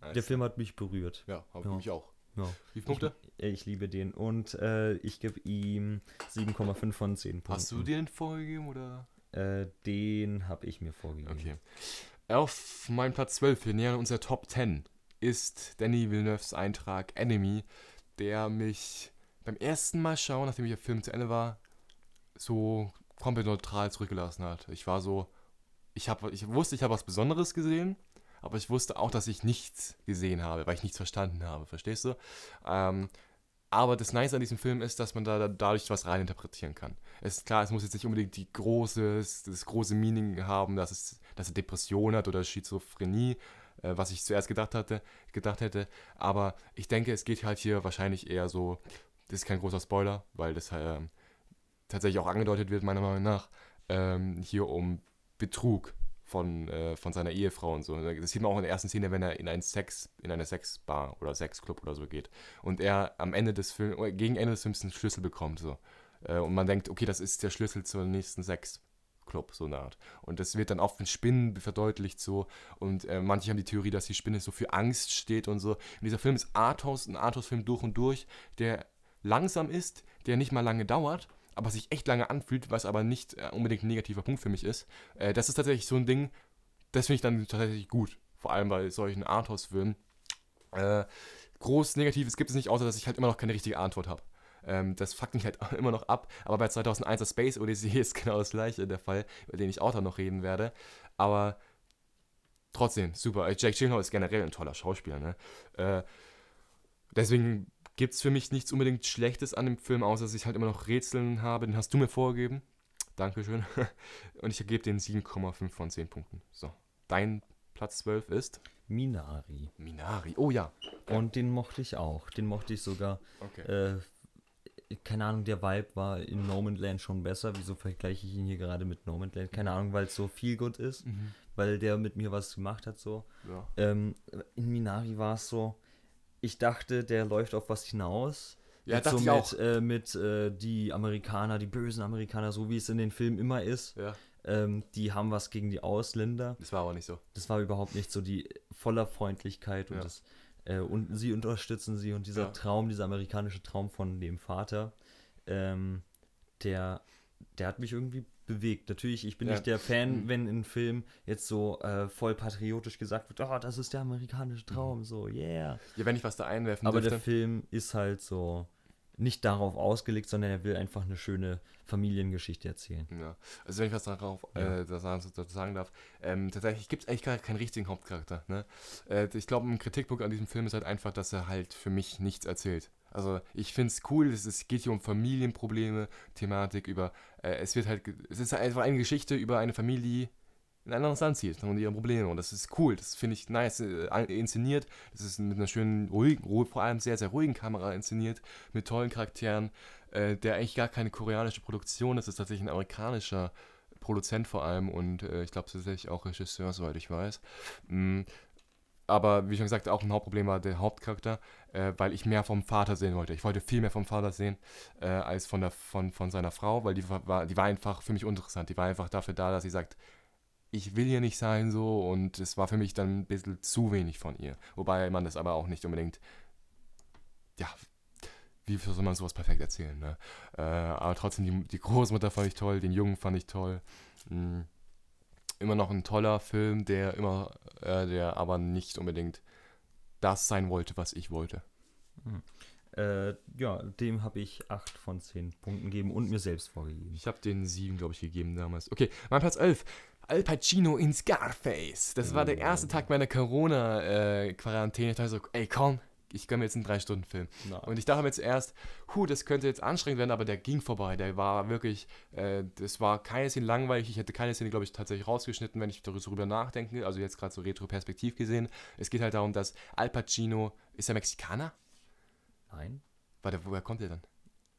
Nice. Der Film hat mich berührt. ja, hab Ja. mich auch. Ja. Wie viele Punkte? Ich, ich liebe den. Und äh, ich gebe ihm 7,5 von 10 Punkten. Hast du den vorgegeben oder? Äh, den habe ich mir vorgegeben. Okay. Auf meinem Platz 12, wir nähern uns der Top 10, ist Danny Villeneuves Eintrag Enemy, der mich beim ersten Mal schauen, nachdem der Film zu Ende war, so komplett neutral zurückgelassen hat. Ich war so, ich, hab, ich wusste, ich habe was Besonderes gesehen, aber ich wusste auch, dass ich nichts gesehen habe, weil ich nichts verstanden habe, verstehst du? Ähm, aber das Nice an diesem Film ist, dass man da da- dadurch was reininterpretieren kann. Es ist klar, es muss jetzt nicht unbedingt die große, das große Meaning haben, dass, es, dass er Depression hat oder Schizophrenie, äh, was ich zuerst gedacht hatte, gedacht hätte. Aber ich denke, es geht halt hier wahrscheinlich eher so, das ist kein großer Spoiler, weil das ähm, tatsächlich auch angedeutet wird, meiner Meinung nach, ähm, hier um Betrug von, äh, von seiner Ehefrau und so. Das sieht man auch in der ersten Szene, wenn er in einen Sex, in eine Sexbar oder Sexclub oder so geht. Und er am Ende des Films, oder gegen Ende des Films einen Schlüssel bekommt. So. Äh, und man denkt, okay, das ist der Schlüssel zur nächsten Sexclub, so eine Art. Und das wird dann oft mit Spinnen verdeutlicht so. Und äh, manche haben die Theorie, dass die Spinne so für Angst steht und so. Und dieser Film ist Arthouse, ein Arthouse-Film durch und durch, der langsam ist, der nicht mal lange dauert, aber sich echt lange anfühlt, was aber nicht äh, unbedingt ein negativer Punkt für mich ist. Äh, das ist tatsächlich so ein Ding, das finde ich dann tatsächlich gut. Vor allem bei solchen Arthouse-Filmen. Äh, groß Negatives gibt es nicht, außer dass ich halt immer noch keine richtige Antwort habe. Ähm, das fuckt mich halt immer noch ab. Aber bei 2001 Space Odyssey ist genau das gleiche der Fall, über den ich auch dann noch reden werde. Aber trotzdem, super. Äh, Jake Gyllenhaal ist generell ein toller Schauspieler. Ne? Äh, deswegen gibt es für mich nichts unbedingt Schlechtes an dem Film, außer dass ich halt immer noch Rätseln habe. Den hast du mir vorgegeben. Dankeschön. Und ich gebe den 7,5 von 10 Punkten. So. Dein Platz 12 ist Minari. Minari. Oh ja. Und den mochte ich auch. Den mochte ich sogar. Okay. Äh, keine Ahnung, der Vibe war in No Man's Land schon besser. Wieso vergleiche ich ihn hier gerade mit No Man's Land? Keine Ahnung, weil es so viel gut ist. Mhm. Weil der mit mir was gemacht hat, so. Ja. Ähm, in Minari war es so, ich dachte, der läuft auf was hinaus. Ja, Jetzt dachte so ich mit, auch. Äh, mit äh, die Amerikaner, die bösen Amerikaner, so wie es in den Filmen immer ist. Ja. Ähm, die haben was gegen die Ausländer. Das war aber nicht so. Das war überhaupt nicht so die voller Freundlichkeit und Ja. das äh, und sie unterstützen sie und dieser Ja. Traum, dieser amerikanische Traum von dem Vater, ähm, der, der hat mich irgendwie bewegt. Natürlich, ich bin Ja. nicht der Fan, wenn in Film jetzt so äh, voll patriotisch gesagt wird, oh, das ist der amerikanische Traum, so, yeah. Ja, wenn ich was da einwerfen Aber der dürfte. Film ist halt so nicht darauf ausgelegt, sondern er will einfach eine schöne Familiengeschichte erzählen. Ja, also wenn ich was darauf Ja. äh, dazu sagen darf, ähm, tatsächlich gibt es eigentlich gar keinen richtigen Hauptcharakter. Ne? Äh, ich glaube, ein Kritikpunkt an diesem Film ist halt einfach, dass er halt für mich nichts erzählt. Also ich finde es cool, es, geht hier um Familienprobleme, Thematik über, äh, es wird halt, es ist einfach eine Geschichte über eine Familie, die in ein anderes Land zieht und ihre Probleme. Und das ist cool, das finde ich nice äh, inszeniert. Das ist mit einer schönen, ruhigen, ruh- vor allem sehr, sehr ruhigen Kamera inszeniert, mit tollen Charakteren, äh, der eigentlich gar keine koreanische Produktion ist, das ist tatsächlich ein amerikanischer Produzent vor allem und äh, ich glaube tatsächlich auch Regisseur, soweit ich weiß. Mm, aber wie schon gesagt, auch ein Hauptproblem war der Hauptcharakter, äh, weil ich mehr vom Vater sehen wollte. Ich wollte viel mehr vom Vater sehen äh, als von, der, von, von seiner Frau, weil die war, die war einfach für mich uninteressant. Die war einfach dafür da, dass sie sagt, ich will hier nicht sein so und es war für mich dann ein bisschen zu wenig von ihr. Wobei man das aber auch nicht unbedingt, ja, wie soll man sowas perfekt erzählen, ne? Äh, aber trotzdem, die, die Großmutter fand ich toll, den Jungen fand ich toll. Mm. Immer noch ein toller Film, der immer, äh, der aber nicht unbedingt das sein wollte, was ich wollte. Äh, ja, dem habe ich 8 von 10 Punkten gegeben und mir selbst vorgegeben. Ich habe den 7, glaube ich, gegeben damals. Okay, mein Platz 11. Al Pacino in Scarface. Das war der erste Tag meiner Corona-Quarantäne. ich dachte so, ey, komm, ich gönne mir jetzt einen 3-Stunden-Film. Und ich dachte mir zuerst, hu, das könnte jetzt anstrengend werden, aber der ging vorbei. Der war wirklich, äh, das war keine Szene langweilig. Ich hätte keine Szene, glaube ich, tatsächlich rausgeschnitten, wenn ich darüber nachdenke. Also jetzt gerade so retro-perspektiv gesehen. Es geht halt darum, dass Al Pacino, ist er Mexikaner? Nein. Warte, woher kommt er dann?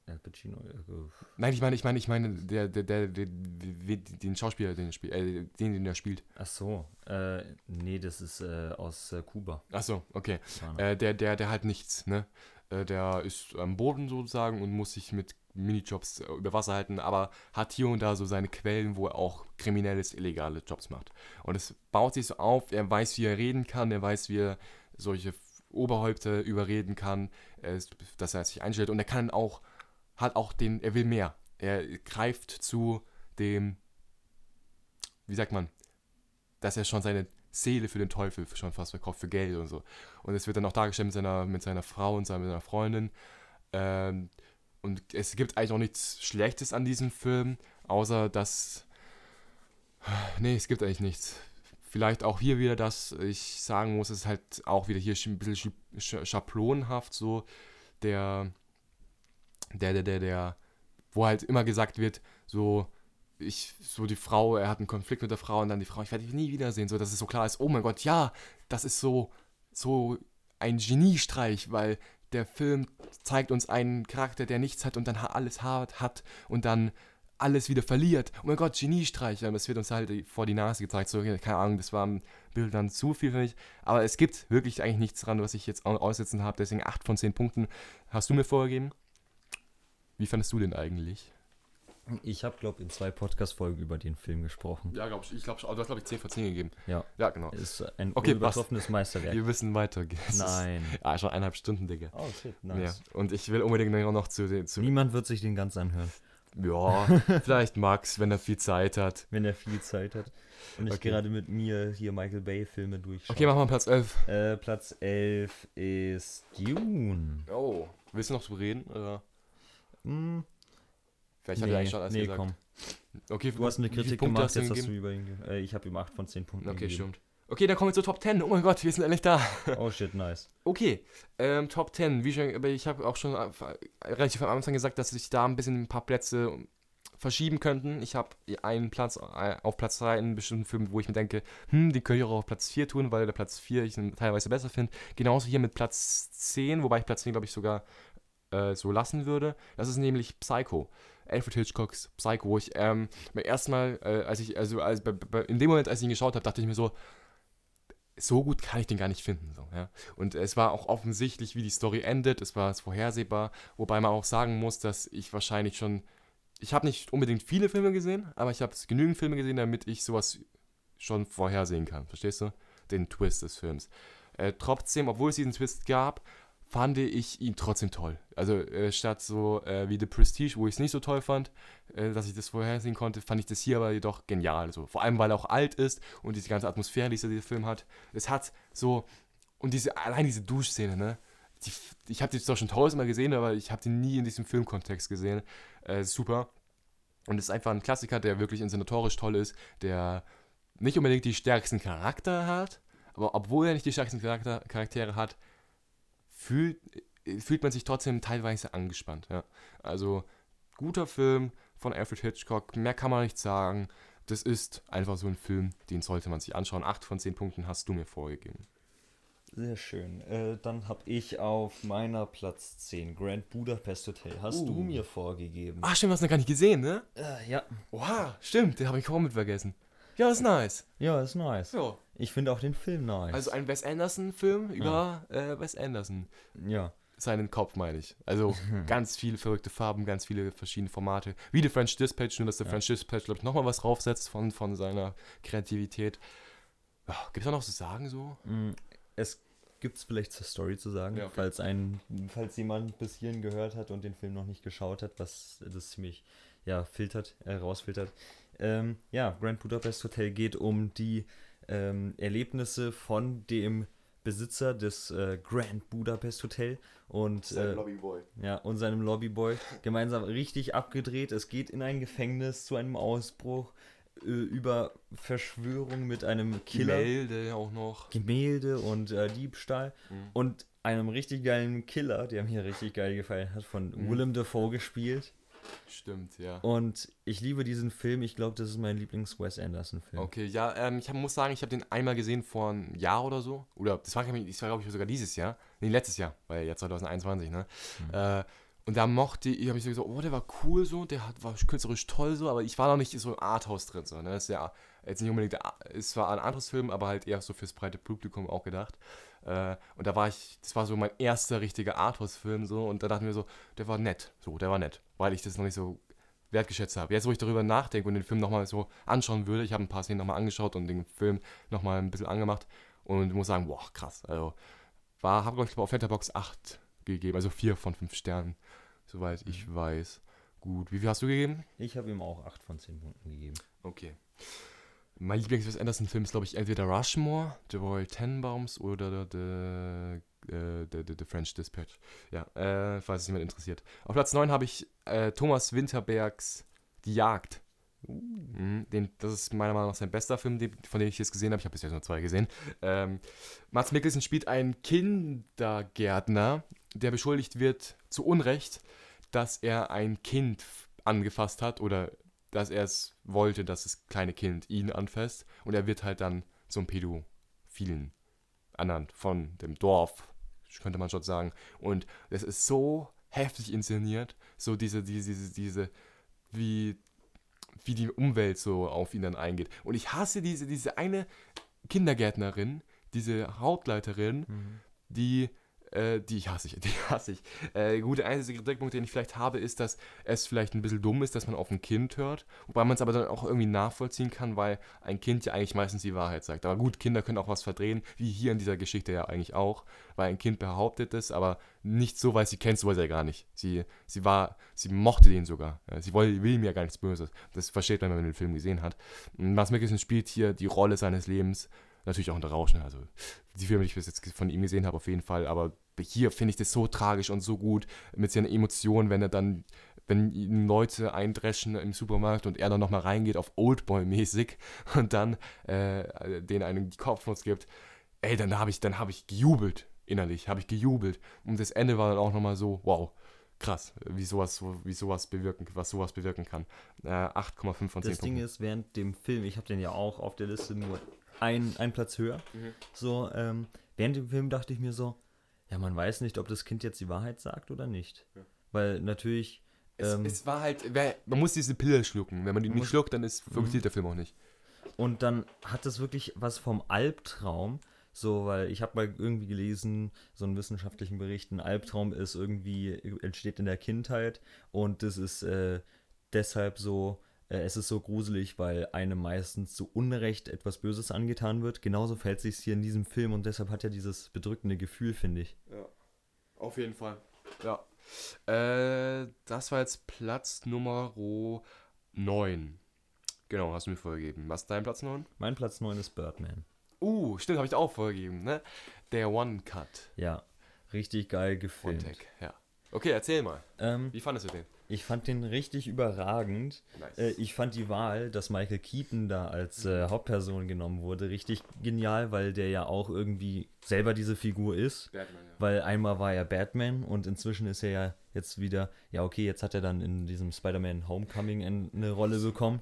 Al Pacino. Äh, Nein, ich meine, ich meine, ich meine, der, der, der, der, den Schauspieler, den, spiel, äh, den, den er spielt. Ach so, äh, nee, das ist äh, aus äh, Kuba. Ach so, okay. Äh, der, der, der hat nichts, ne? Der ist am Boden sozusagen und muss sich mit Minijobs über Wasser halten, aber hat hier und da so seine Quellen, wo er auch kriminelles, illegale Jobs macht. Und es baut sich so auf, er weiß, wie er reden kann, er weiß, wie er solche Oberhäupter überreden kann, dass er sich einstellt und er kann auch, hat auch den, er will mehr. Er greift zu dem, wie sagt man, dass er schon seine Seele für den Teufel schon fast verkauft, für Geld und so. Und es wird dann auch dargestellt mit seiner, mit seiner Frau und seiner, mit seiner Freundin. Ähm, und es gibt eigentlich auch nichts Schlechtes an diesem Film, außer dass. Nee, es gibt eigentlich nichts. Vielleicht auch hier wieder, dass ich sagen muss, es ist halt auch wieder hier ein bisschen sch schablonenhaft so. Der, der, der, der, der, wo halt immer gesagt wird, so, ich, so die Frau, er hat einen Konflikt mit der Frau und dann die Frau, ich werde dich nie wiedersehen, so dass es so klar ist, oh mein Gott, ja, das ist so, so ein Geniestreich, weil der Film zeigt uns einen Charakter, der nichts hat und dann alles hat, hat und dann alles wieder verliert. Oh mein Gott, Geniestreich. Es wird uns halt vor die Nase gezeigt. So, keine Ahnung, das war im Bild dann zu viel für mich. Aber es gibt wirklich eigentlich nichts dran, was ich jetzt aussetzen habe. Deswegen 8 von 10 Punkten hast du mir vorgegeben. Wie fandest du den eigentlich? Ich habe, glaube ich, in zwei Podcast-Folgen über den Film gesprochen. Ja, glaube ich. Ich glaube, du hast, glaube ich, 10 von 10 gegeben. Ja. Ja, genau. Ist ein Okay, übertroffenes Meisterwerk. Wir müssen weitergehen. Es ist- Nein. Ah, schon eineinhalb Stunden, Digga. Oh, shit, Ja. Und ich will unbedingt noch zu den. Zu, Niemand wird sich den ganz anhören, ja, vielleicht Max, wenn er viel Zeit hat. wenn er viel Zeit hat. Und ich Okay. gerade mit mir hier Michael Bay-Filme durchschaue. Okay, machen wir Platz 11. Äh, Platz 11 ist Dune. Oh. Willst du noch drüber reden? Oder? Hm, Vielleicht hat er eigentlich schon alles nee gesagt. komm. Okay, Du hast eine Kritik gemacht, hast jetzt hast du über ihn äh, Ich habe ihm 8 von 10 Punkten Okay, gegeben. stimmt. Okay, dann kommen wir zur Top 10. Oh mein Gott, wir sind endlich da. Oh shit, nice. Okay, ähm, Top 10. Wie schon, ich habe auch schon äh, relativ am Anfang gesagt, dass sich da ein bisschen ein paar Plätze verschieben könnten. Ich habe einen Platz äh, auf Platz 3 in einem bestimmten Film, wo ich mir denke, hm, den könnte ich auch auf Platz 4 tun, weil der Platz 4 ich ihn teilweise besser finde. Genauso hier mit Platz 10, wobei ich Platz 10, glaube ich, sogar äh, so lassen würde. Das ist nämlich Psycho. Alfred Hitchcocks Psycho, wo ich ähm, beim ersten Mal, äh, als ich, also als, in dem Moment, als ich ihn geschaut habe, dachte ich mir so, so gut kann ich den gar nicht finden. So, ja? Und es war auch offensichtlich, wie die Story endet. Es war vorhersehbar. Wobei man auch sagen muss, dass ich wahrscheinlich schon. Ich habe nicht unbedingt viele Filme gesehen, aber ich habe genügend Filme gesehen, damit ich sowas schon vorhersehen kann. Verstehst du? Den Twist des Films. Äh, trotzdem, obwohl es diesen Twist gab, fand ich ihn trotzdem toll. Also äh, statt so äh, wie The Prestige, wo ich es nicht so toll fand, äh, dass ich das vorhersehen konnte, fand ich das hier aber jedoch genial. So. Vor allem, weil er auch alt ist und diese ganze Atmosphäre, die dieser Film hat. Es hat so, und diese, allein diese Duschszene, ne? Die, ich habe die zwar schon tausendmal gesehen, aber ich habe die nie in diesem Filmkontext gesehen. Äh, super. Und es ist einfach ein Klassiker, der wirklich inszenatorisch toll ist, der nicht unbedingt die stärksten Charakter hat, aber obwohl er nicht die stärksten Charakter, Charaktere hat, fühlt, fühlt man sich trotzdem teilweise angespannt. Ja. Also guter Film von Alfred Hitchcock, mehr kann man nicht sagen. Das ist einfach so ein Film, den sollte man sich anschauen. Acht von zehn Punkten hast du mir vorgegeben. Sehr schön. Äh, dann habe ich auf meiner Platz 10 Grand Budapest Hotel. Hast du Uh. mir vorgegeben? Ach, stimmt, hast du noch gar nicht gesehen, ne? Äh, ja. Oha, stimmt, den habe ich auch mit vergessen. Ja, ist nice. Ja, ist nice. Ja. Ich finde auch den Film nice. Also ein Wes Anderson-Film über äh, Wes Anderson. ja. Seinen Kopf, meine ich. Also ganz viele verrückte Farben, ganz viele verschiedene Formate. Wie The French Dispatch, nur dass der Ja. French Dispatch, glaube ich, nochmal was draufsetzt von, von seiner Kreativität. Ja, Gibt es da noch zu sagen so? Mm, Es gibt es vielleicht zur Story zu sagen, Ja, okay. falls ein, falls jemand bis hierhin gehört hat und den Film noch nicht geschaut hat, was das ziemlich ja, filtert, äh, rausfiltert. Ähm, ja, Grand Budapest Hotel geht um die ähm, Erlebnisse von dem Besitzer des äh, Grand Budapest Hotel und, Sein äh, Lobbyboy. ja, und seinem Lobbyboy gemeinsam richtig abgedreht. Es geht in ein Gefängnis zu einem Ausbruch äh, über Verschwörung mit einem Killer. Gemälde auch noch. Gemälde und äh, Diebstahl Mhm. und einem richtig geilen Killer, der mir richtig geil gefallen hat, von Mhm. Willem Dafoe gespielt. Stimmt, ja. Und ich liebe diesen Film. Ich glaube, das ist mein Lieblings-Wes Anderson-Film. Okay, ja, ähm, ich hab, muss sagen, ich habe den einmal gesehen vor einem Jahr oder so. Oder das war, das war glaube ich, sogar dieses Jahr. Nee, letztes Jahr, weil ja 2021, ne? Äh, und da mochte ich, habe ich so gesagt, oh, der war cool so, der hat, war künstlerisch toll so, aber ich war noch nicht so im Arthouse drin. So, ne? Das ist ja jetzt nicht unbedingt, der- es war ein anderes Film, aber halt eher so fürs breite Publikum auch gedacht. Äh, und da war ich, das war so mein erster richtiger Arthouse-Film so und da dachten wir so, der war nett, so, der war nett, weil ich das noch nicht so wertgeschätzt habe. Jetzt, wo ich darüber nachdenke und den Film nochmal so anschauen würde, ich habe ein paar Szenen nochmal angeschaut und den Film nochmal ein bisschen angemacht und muss sagen, boah, krass. Also, war, habe, glaube ich, auf Letterboxd 8 gegeben, also 4 von 5 Sternen, soweit ich weiß. Gut, wie viel hast du gegeben? Ich habe ihm auch 8 von 10 Punkten gegeben. Okay. Mein Lieblings-Wes Anderson-Film ist, glaube ich, entweder Rushmore, The Royal Tenenbaums oder The, the, the, the, the French Dispatch. Ja, äh, falls es jemand interessiert. Auf Platz 9 habe ich äh, Thomas Winterbergs Die Jagd. Mhm, den, das ist meiner Meinung nach sein bester Film, den, von dem ich jetzt gesehen habe. Ich habe bisher nur zwei gesehen. Ähm, Mats Mikkelsen spielt einen Kindergärtner, der beschuldigt wird, zu Unrecht, dass er ein Kind angefasst hat oder dass er es wollte, dass das kleine Kind ihn anfasst. Und er wird halt dann zum Pädophilen ernannt von dem Dorf, könnte man schon sagen. Und das ist so heftig inszeniert, so diese, diese, diese, diese wie, wie die Umwelt so auf ihn dann eingeht. Und ich hasse diese, diese eine Kindergärtnerin, diese Hauptleiterin, die, äh, die hasse ich, die hasse ich. Äh, gut, der einzige Kritikpunkt, den ich vielleicht habe, ist, dass es vielleicht ein bisschen dumm ist, dass man auf ein Kind hört, wobei man es aber dann auch irgendwie nachvollziehen kann, weil ein Kind ja eigentlich meistens die Wahrheit sagt. Aber gut, Kinder können auch was verdrehen, wie hier in dieser Geschichte ja eigentlich auch, weil ein Kind behauptet es, aber nicht so, weil sie kennt sowas ja gar nicht. Sie, sie war, sie mochte den sogar. Sie will, will ihm ja gar nichts Böses. Das versteht man, wenn man den Film gesehen hat. Mats Mikkelsen spielt hier die Rolle seines Lebens, natürlich auch unter Rauschen, also die Filme, die ich bis jetzt von ihm gesehen habe, auf jeden Fall, aber hier finde ich das so tragisch und so gut mit seinen Emotionen, wenn er dann, wenn ihn Leute eindreschen im Supermarkt und er dann nochmal reingeht auf Oldboy-mäßig und dann äh, denen einen Kopfnuss gibt, ey, dann habe ich, dann habe ich gejubelt, innerlich, habe ich gejubelt. Und das Ende war dann auch nochmal so, wow, krass, wie sowas, wie sowas bewirken, was sowas bewirken kann. Äh, 8,5 von 10 Das Ding Punkten. ist, während dem Film, ich habe den ja auch auf der Liste nur ein, ein Platz höher. Mhm. So, ähm, während dem Film dachte ich mir so, ja, man weiß nicht, ob das Kind jetzt die Wahrheit sagt oder nicht. Weil natürlich, Es, ähm, es war halt, man muss diese Pille schlucken. Wenn man die nicht muss- schluckt, dann ist, funktioniert der Film auch nicht. Und dann hat es wirklich was vom Albtraum. So, weil ich habe mal irgendwie gelesen, so einen wissenschaftlichen Bericht, ein Albtraum ist irgendwie, entsteht in der Kindheit und das ist äh, deshalb so, es ist so gruselig, weil einem meistens zu Unrecht etwas Böses angetan wird. Genauso verhält sich hier in diesem Film und deshalb hat er dieses bedrückende Gefühl, finde ich. Ja, auf jeden Fall. Ja. Äh, das war jetzt Platz Nummer 9. Genau, hast du mir vorgegeben. Was ist dein Platz 9? Mein Platz 9 ist Birdman. Uh, stimmt, habe ich auch vorgegeben, ne? Der One-Cut. Ja, richtig geil gefilmt. One-Take, ja. Okay, erzähl mal. Ähm, Wie fandest du den? Ich fand den richtig überragend. Nice. Äh, ich fand die Wahl, dass Michael Keaton da als äh, Hauptperson genommen wurde, richtig genial, weil der ja auch irgendwie selber diese Figur ist. Batman, ja. Weil einmal war er Batman und inzwischen ist er ja jetzt wieder, ja okay, jetzt hat er dann in diesem Spider-Man Homecoming ein- eine Rolle bekommen.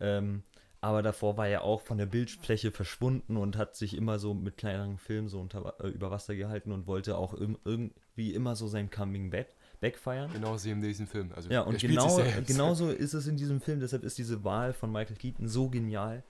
Ähm, aber davor war er auch von der Bildfläche verschwunden und hat sich immer so mit kleineren Filmen so unter, äh, über Wasser gehalten und wollte auch im, irgendwie immer so sein Coming Back, back feiern. Genau so in diesem Film. Also, Ja, und genau, genauso ist es in diesem Film. Deshalb ist diese Wahl von Michael Keaton so genial.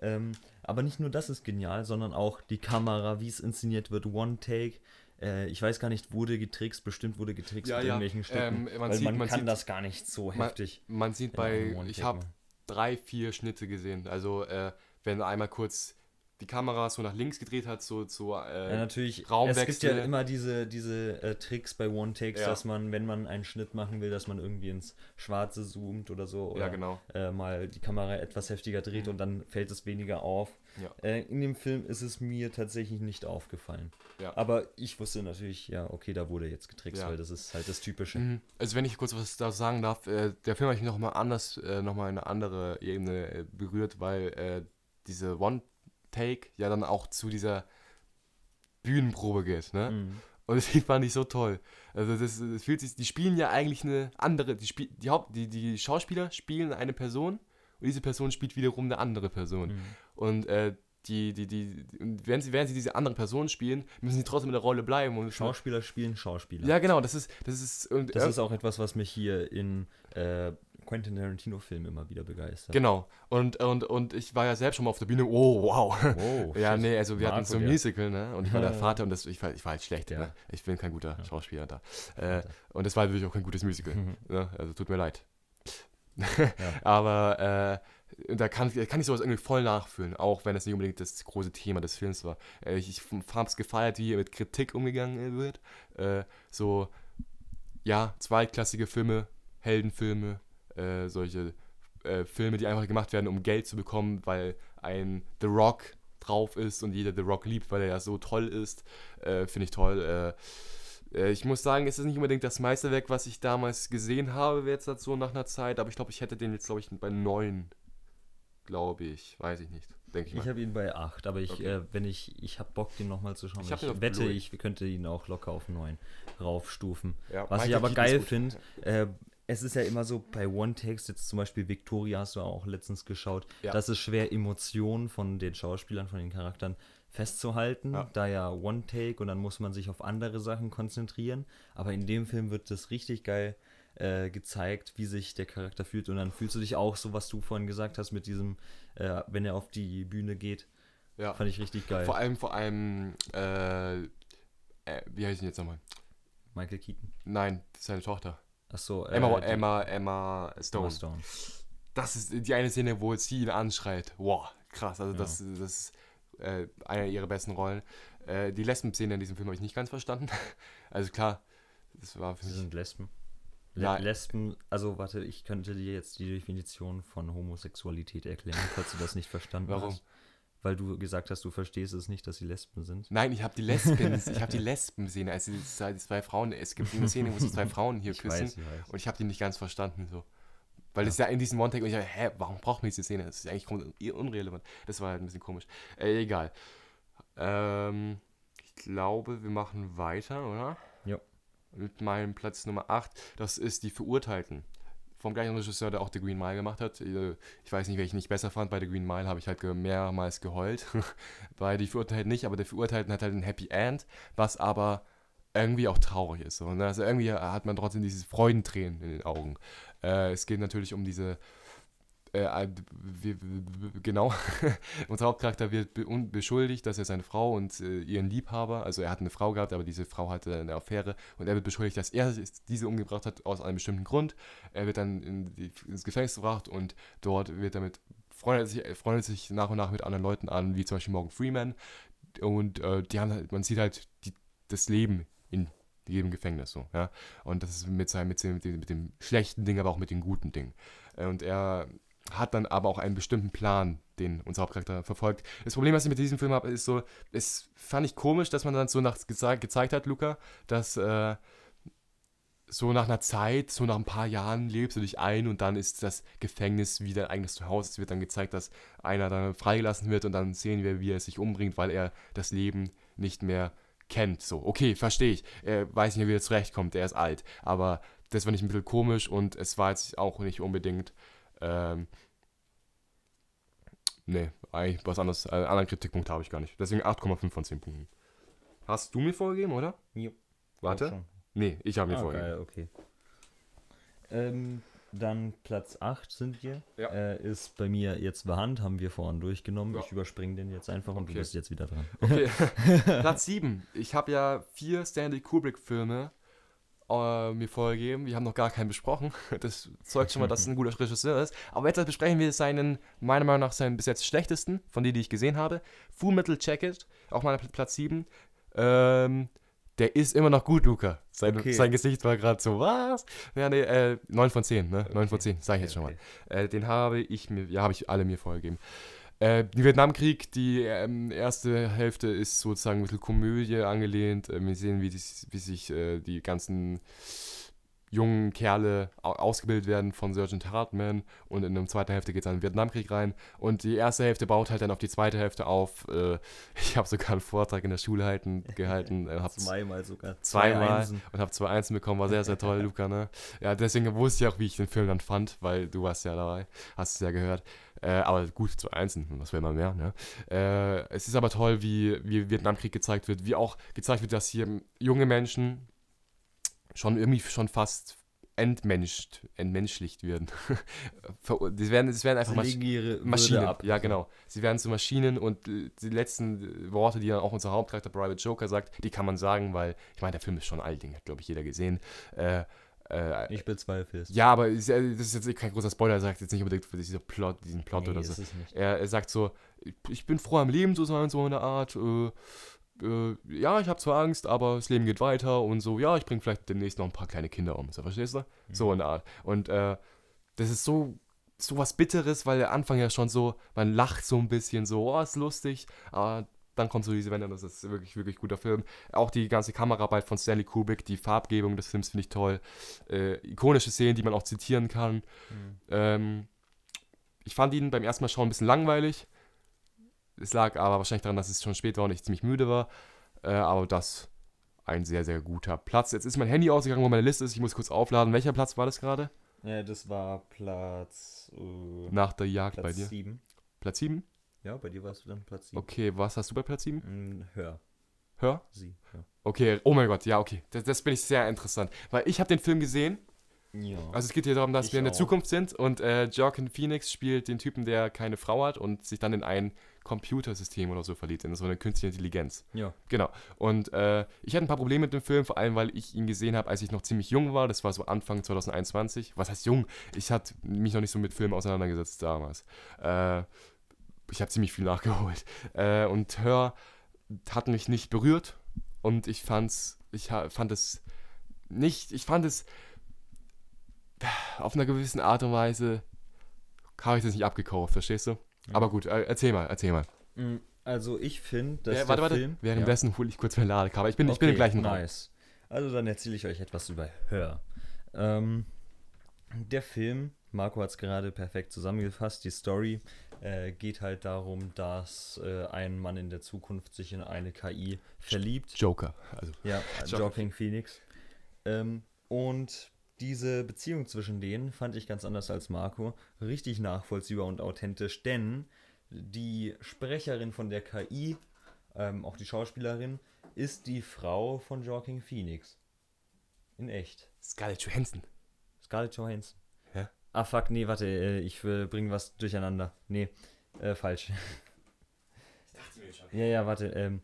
Ähm, aber nicht nur das ist genial, sondern auch die Kamera, wie es inszeniert wird, One Take. Äh, ich weiß gar nicht, wurde getrickst, bestimmt wurde getrickst Ja, mit ja, irgendwelchen Stücken. ähm, man weil sieht- man, man kann sieht- das gar nicht so Man- heftig. Man sieht bei, ich habe drei, vier Schnitte gesehen. Also, äh, wenn einmal kurz die Kamera so nach links gedreht hat, so, so äh, Ja, natürlich. Raumwechsel. Es gibt ja immer diese, diese äh, Tricks bei One-Takes, Ja. dass man, wenn man einen Schnitt machen will, dass man irgendwie ins Schwarze zoomt oder so. Oder Ja, genau. äh, mal die Kamera etwas heftiger dreht und dann fällt es weniger auf. Ja. Äh, in dem Film ist es mir tatsächlich nicht aufgefallen. Ja. Aber ich wusste natürlich, ja, okay, da wurde jetzt getrickst, Ja. weil das ist halt das Typische. Mhm. Also wenn ich kurz was da sagen darf, äh, der Film hat mich nochmal anders, äh, nochmal eine andere Ebene äh, berührt, weil äh, diese One-Take ja dann auch zu dieser Bühnenprobe geht, ne? Mhm. Und das fand ich so toll. Also das, das fühlt sich, die spielen ja eigentlich eine andere, die, Spiel, die, Haupt, die, die Schauspieler spielen eine Person und diese Person spielt wiederum eine andere Person. Mhm. Und äh, die, die, die, und während sie, während sie diese andere Person spielen, müssen sie trotzdem in der Rolle bleiben. Und Schauspieler spielen Schauspieler. ja, genau, das ist, das ist, und Das ist auch etwas, was mich hier in äh, Quentin Tarantino-Filmen immer wieder begeistert. Genau. Und, und, und ich war ja selbst schon mal auf der Bühne. Oh, wow. Oh, ja, nee, also wir hatten so ein Musical, ne? Und ich war der Vater und das, ich, war, ich war halt schlecht, Ja. ne? Ich bin kein guter Ja. Schauspieler da. Äh, und das war wirklich auch kein gutes Musical. ne? Also tut mir leid. Aber äh, da kann, kann ich sowas irgendwie voll nachfühlen, auch wenn das nicht unbedingt das große Thema des Films war. Äh, ich ich habe es gefeiert, wie hier mit Kritik umgegangen wird. Äh, so, ja, zweitklassige Filme, Heldenfilme, äh, solche äh, Filme, die einfach gemacht werden, um Geld zu bekommen, weil ein The Rock drauf ist und jeder The Rock liebt, weil er ja so toll ist. Äh, Finde ich toll. Äh, äh, ich muss sagen, es ist nicht unbedingt das Meisterwerk, was ich damals gesehen habe, jetzt so nach einer Zeit, aber ich glaube, ich hätte den jetzt, glaube ich, bei neun, glaube ich. Weiß ich nicht. Denke ich mal. Ich habe ihn bei 8, aber ich, Okay. äh, wenn ich, ich habe Bock, den nochmal zu schauen. Ich Ich, wette, ich könnte ihn auch locker auf 9 raufstufen. Ja, Was ich aber geil finde, äh, es ist ja immer so bei One-Takes, jetzt zum Beispiel Victoria hast du auch letztens geschaut, Ja. das ist schwer, Emotionen von den Schauspielern, von den Charakteren festzuhalten, Ja. da ja One-Take und dann muss man sich auf andere Sachen konzentrieren. Aber in dem Film wird das richtig geil äh, gezeigt, wie sich der Charakter fühlt und dann fühlst du dich auch so, was du vorhin gesagt hast mit diesem, äh, wenn er auf die Bühne geht, Ja. fand ich richtig geil. Vor allem, vor allem, äh, äh, wie heißt ihn jetzt nochmal? Michael Keaton. Nein, seine Tochter. Achso, Emma, die- Emma, Emma Stone. Emma Stone. Das ist die eine Szene, wo sie ihn anschreit. Wow, krass. Also Ja. das, das ist äh, eine ihrer besten Rollen. Äh, die Lesben-Szene in diesem Film habe ich nicht ganz verstanden. Also klar, das war für Sie mich... sind Lesben. Le. Lesben, also warte, ich könnte dir jetzt die Definition von Homosexualität erklären, falls du das nicht verstanden Warum? hast. Weil du gesagt hast, du verstehst es nicht, dass sie Lesben sind. Nein, ich habe die Lesben, ich habe die Lesben-Szene, also die zwei, die zwei Frauen, es gibt eine Szene, wo sich zwei Frauen hier Ich küssen weiß, ich weiß. und ich habe die nicht ganz verstanden so. Weil Ja. das ja in diesem One-Take und ich dachte, hä, warum brauchen wir diese Szene? Das ist eigentlich unrelevant. Das war halt ein bisschen komisch. Äh, egal. Ähm, ich glaube, wir machen weiter, oder? Ja. Mit meinem Platz Nummer 8. Das ist die Verurteilten. Vom gleichen Regisseur, der auch The Green Mile gemacht hat. Äh, Ich weiß nicht, welchen ich besser fand. Bei The Green Mile habe ich halt mehrmals geheult. Bei Die Verurteilten nicht, aber der Verurteilten hat halt ein Happy End, was aber irgendwie auch traurig ist. Ne? Also irgendwie hat man trotzdem dieses Freudentränen in den Augen. Äh, es geht natürlich um diese. Äh, äh, genau, unser Hauptcharakter wird be beschuldigt, dass er seine Frau und äh, ihren Liebhaber, also er hat eine Frau gehabt, aber diese Frau hatte eine Affäre und er wird beschuldigt, dass er diese umgebracht hat aus einem bestimmten Grund. Er wird dann in die, ins Gefängnis gebracht und dort wird er mit, freundet sich, freundet sich nach und nach mit anderen Leuten an, wie zum Beispiel Morgan Freeman. Und äh, die haben halt, man sieht halt die, das Leben in jedem Gefängnis so, ja. Und das ist mit seinem, mit dem, mit dem, dem schlechten Ding, aber auch mit den guten Dingen. Äh, Und er hat dann aber auch einen bestimmten Plan, den unser Hauptcharakter verfolgt. Das Problem, was ich mit diesem Film habe, ist so, es fand ich komisch, dass man dann so nach gezeigt, gezeigt hat, Luca, dass äh, so nach einer Zeit, so nach ein paar Jahren lebst du dich ein und dann ist das Gefängnis wie dein eigenes Zuhause. Es wird dann gezeigt, dass einer dann freigelassen wird und dann sehen wir, wie er sich umbringt, weil er das Leben nicht mehr kennt. So, okay, verstehe ich. Er weiß nicht wie er zurechtkommt, er ist alt. Aber das fand ich ein bisschen komisch und es war jetzt auch nicht unbedingt. Ähm, nee, eigentlich was anderes. Einen anderen Kritikpunkt habe ich gar nicht. Deswegen 8,5 von 10 Punkten. Hast du mir vorgegeben, oder? Jo. Warte. Nee, ich habe mir Ah, vorgegeben. geil, okay. Ähm, dann Platz 8 sind wir. Ja. Äh, ist bei mir jetzt Hand, haben wir vorhin durchgenommen. Ja. Ich überspringe den jetzt einfach und Okay. du bist jetzt wieder dran. Okay, Platz 7. Ich habe ja vier Stanley Kubrick-Filme äh, mir vorgegeben. Wir haben noch gar keinen besprochen. Das zeugt schon mal, dass es ein guter Regisseur ist. Aber jetzt besprechen wir seinen, meiner Meinung nach, seinen bis jetzt schlechtesten, von denen, die ich gesehen habe. Full Metal Jacket, auch mal Platz 7. Ähm, der ist immer noch gut, Luca. Sein, Okay. sein Gesicht war gerade so, was? Ja, nee, äh, 9 von 10, ne? 9 von 10, sag ich jetzt schon Okay, mal. Äh, den habe ich mir, ja, habe ich alle mir vorgegeben. Äh, den Vietnamkrieg, die ähm, erste Hälfte ist sozusagen ein bisschen Komödie angelehnt. Äh, wir sehen, wie, dies, wie sich äh, die ganzen jungen Kerle au- ausgebildet werden von Sergeant Hartman und in der zweiten Hälfte geht es dann in den Vietnamkrieg rein und die erste Hälfte baut halt dann auf die zweite Hälfte auf. Äh, ich habe sogar einen Vortrag in der Schule halten, gehalten, äh, Zweimal sogar. zweimal Einsen. und habe zwei Einsen bekommen, war sehr, sehr toll, Luca, ne? Ja, deswegen wusste ich auch, wie ich den Film dann fand, weil du warst ja dabei, hast es ja gehört. Äh, aber gut, zwei Einsen, was will man mehr, ne? Äh, es ist aber toll, wie, wie Vietnamkrieg gezeigt wird, wie auch gezeigt wird, dass hier junge Menschen schon irgendwie schon fast entmenscht, entmenschlicht werden. Die werden, es werden einfach Sie ihre Maschinen, ab. ja genau. Sie werden zu Maschinen und äh, die letzten Worte, die dann auch unser Hauptcharakter Private Joker sagt, die kann man sagen, weil, ich meine, der Film ist schon alt, den hat, glaube ich, jeder gesehen. Äh, äh, Ich bezweifle es. ja, aber das ist jetzt kein großer Spoiler, er sagt jetzt nicht unbedingt für dieser Plot, diesen Plot nee, oder so. Er, er sagt so, ich bin froh am Leben zu sein, so in der Art. Äh, äh, ja, ich habe zwar Angst, aber das Leben geht weiter und so, ja, ich bringe vielleicht demnächst noch ein paar kleine Kinder um. So, verstehst du? So in der Art. Und äh, das ist so, so was Bitteres, weil der Anfang ja schon so, man lacht so ein bisschen so, oh, ist lustig, aber dann kommt so diese Wende, das ist wirklich, wirklich guter Film. Auch die ganze Kameraarbeit von Stanley Kubrick, die Farbgebung des Films finde ich toll. Äh, ikonische Szenen, die man auch zitieren kann. Mhm. Ähm, ich fand ihn beim ersten Mal schauen ein bisschen langweilig. Es lag aber wahrscheinlich daran, dass es schon spät war und ich ziemlich müde war. Äh, aber das ein sehr, sehr guter Platz. Jetzt ist mein Handy ausgegangen, wo meine Liste ist. Ich muss kurz aufladen. Welcher Platz war das gerade? Ja, das war Platz, äh, Nach der Jagd bei Platz dir. 7. Platz 7? Ja, bei dir warst du dann Platz 7. Okay, was hast du bei Platz 7? Mm, Hör. Hör? Sie. Ja. Okay, oh mein Gott, ja, okay. Das, das bin ich sehr interessant. Weil ich habe den Film gesehen. ja. Also es geht hier darum, dass Ich wir in der auch. Zukunft sind und äh, Joaquin Phoenix spielt den Typen, der keine Frau hat und sich dann in ein Computersystem oder so verliebt, in so eine künstliche Intelligenz. ja. Genau. Und äh, ich hatte ein paar Probleme mit dem Film, vor allem weil ich ihn gesehen habe, als ich noch ziemlich jung war. Das war so Anfang 2021. Was heißt jung? Ich hatte mich noch nicht so mit Filmen auseinandergesetzt damals. Äh, ich habe ziemlich viel nachgeholt. Äh, und Hör hat mich nicht berührt und ich fand's, ich fand es nicht, ich fand es auf einer gewissen Art und Weise habe ich das nicht abgekauft, verstehst du? Aber gut, äh, erzähl mal, erzähl mal. Mm, Also ich finde, dass Ja, warte, warte. Film... Währenddessen hole ich kurz mein Ladekabel. Ich bin, ich bin im Okay, gleichen Raum. nice. Also dann erzähle ich euch etwas über Hör. Ähm, der Film, Marco hat es gerade perfekt zusammengefasst, die Story äh, geht halt darum, dass äh, ein Mann in der Zukunft sich in eine KI verliebt. Joker. Also, Ja, Joaquin Joaquin Phoenix. Ähm, und diese Beziehung zwischen denen fand ich ganz anders als Marco. Richtig nachvollziehbar und authentisch, denn die Sprecherin von der KI, ähm, auch die Schauspielerin, ist die Frau von Joaquin Phoenix. In echt. Scarlett Johansson. Scarlett Johansson. Ah, fuck, nee, warte, äh, ich bringe was durcheinander. Nee, äh, falsch. Dachte mir schon. ja, ja, warte, ähm,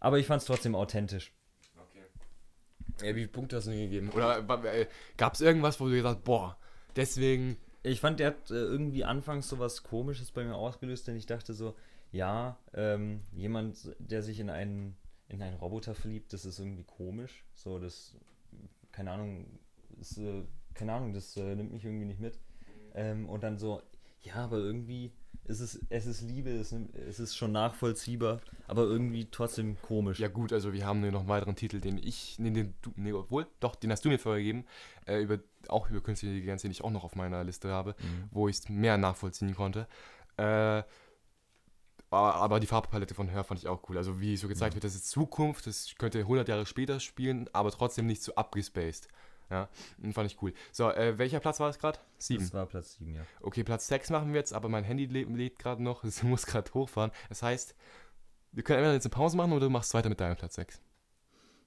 aber ich fand es trotzdem authentisch. Okay. Ja, wie viele Punkte hast du denn gegeben? Oder äh, gab es irgendwas, wo du gesagt hast, boah, deswegen. Ich fand, der hat äh, irgendwie anfangs so was Komisches bei mir ausgelöst, denn ich dachte so, ja, ähm, jemand, der sich in einen, in einen Roboter verliebt, das ist irgendwie komisch. So, das, keine Ahnung, ist, äh, keine Ahnung, das äh, nimmt mich irgendwie nicht mit. Ähm, und dann so, ja, aber irgendwie ist es, es ist Liebe, es, es ist schon nachvollziehbar, aber irgendwie trotzdem komisch. Ja, gut, also wir haben hier noch einen weiteren Titel, den ich. Nee, den du. Nee, obwohl, doch, den hast du mir vorher gegeben. Äh, über, auch über Künstliche Intelligenz, den ich auch noch auf meiner Liste habe, Mhm. wo ich es mehr nachvollziehen konnte. Äh. Aber, aber die Farbpalette von Hör fand ich auch cool. Also wie so gezeigt Ja. wird, das ist Zukunft, das könnte 100 Jahre später spielen, aber trotzdem nicht so abgespaced. Ja, den fand ich cool. So, äh, welcher Platz war es gerade? Sieben. Das war Platz 7, ja. Okay, Platz 6 machen wir jetzt, aber mein Handy lädt, gerade noch, es muss gerade hochfahren. Das heißt, wir können entweder jetzt eine Pause machen oder du machst weiter mit deinem Platz 6.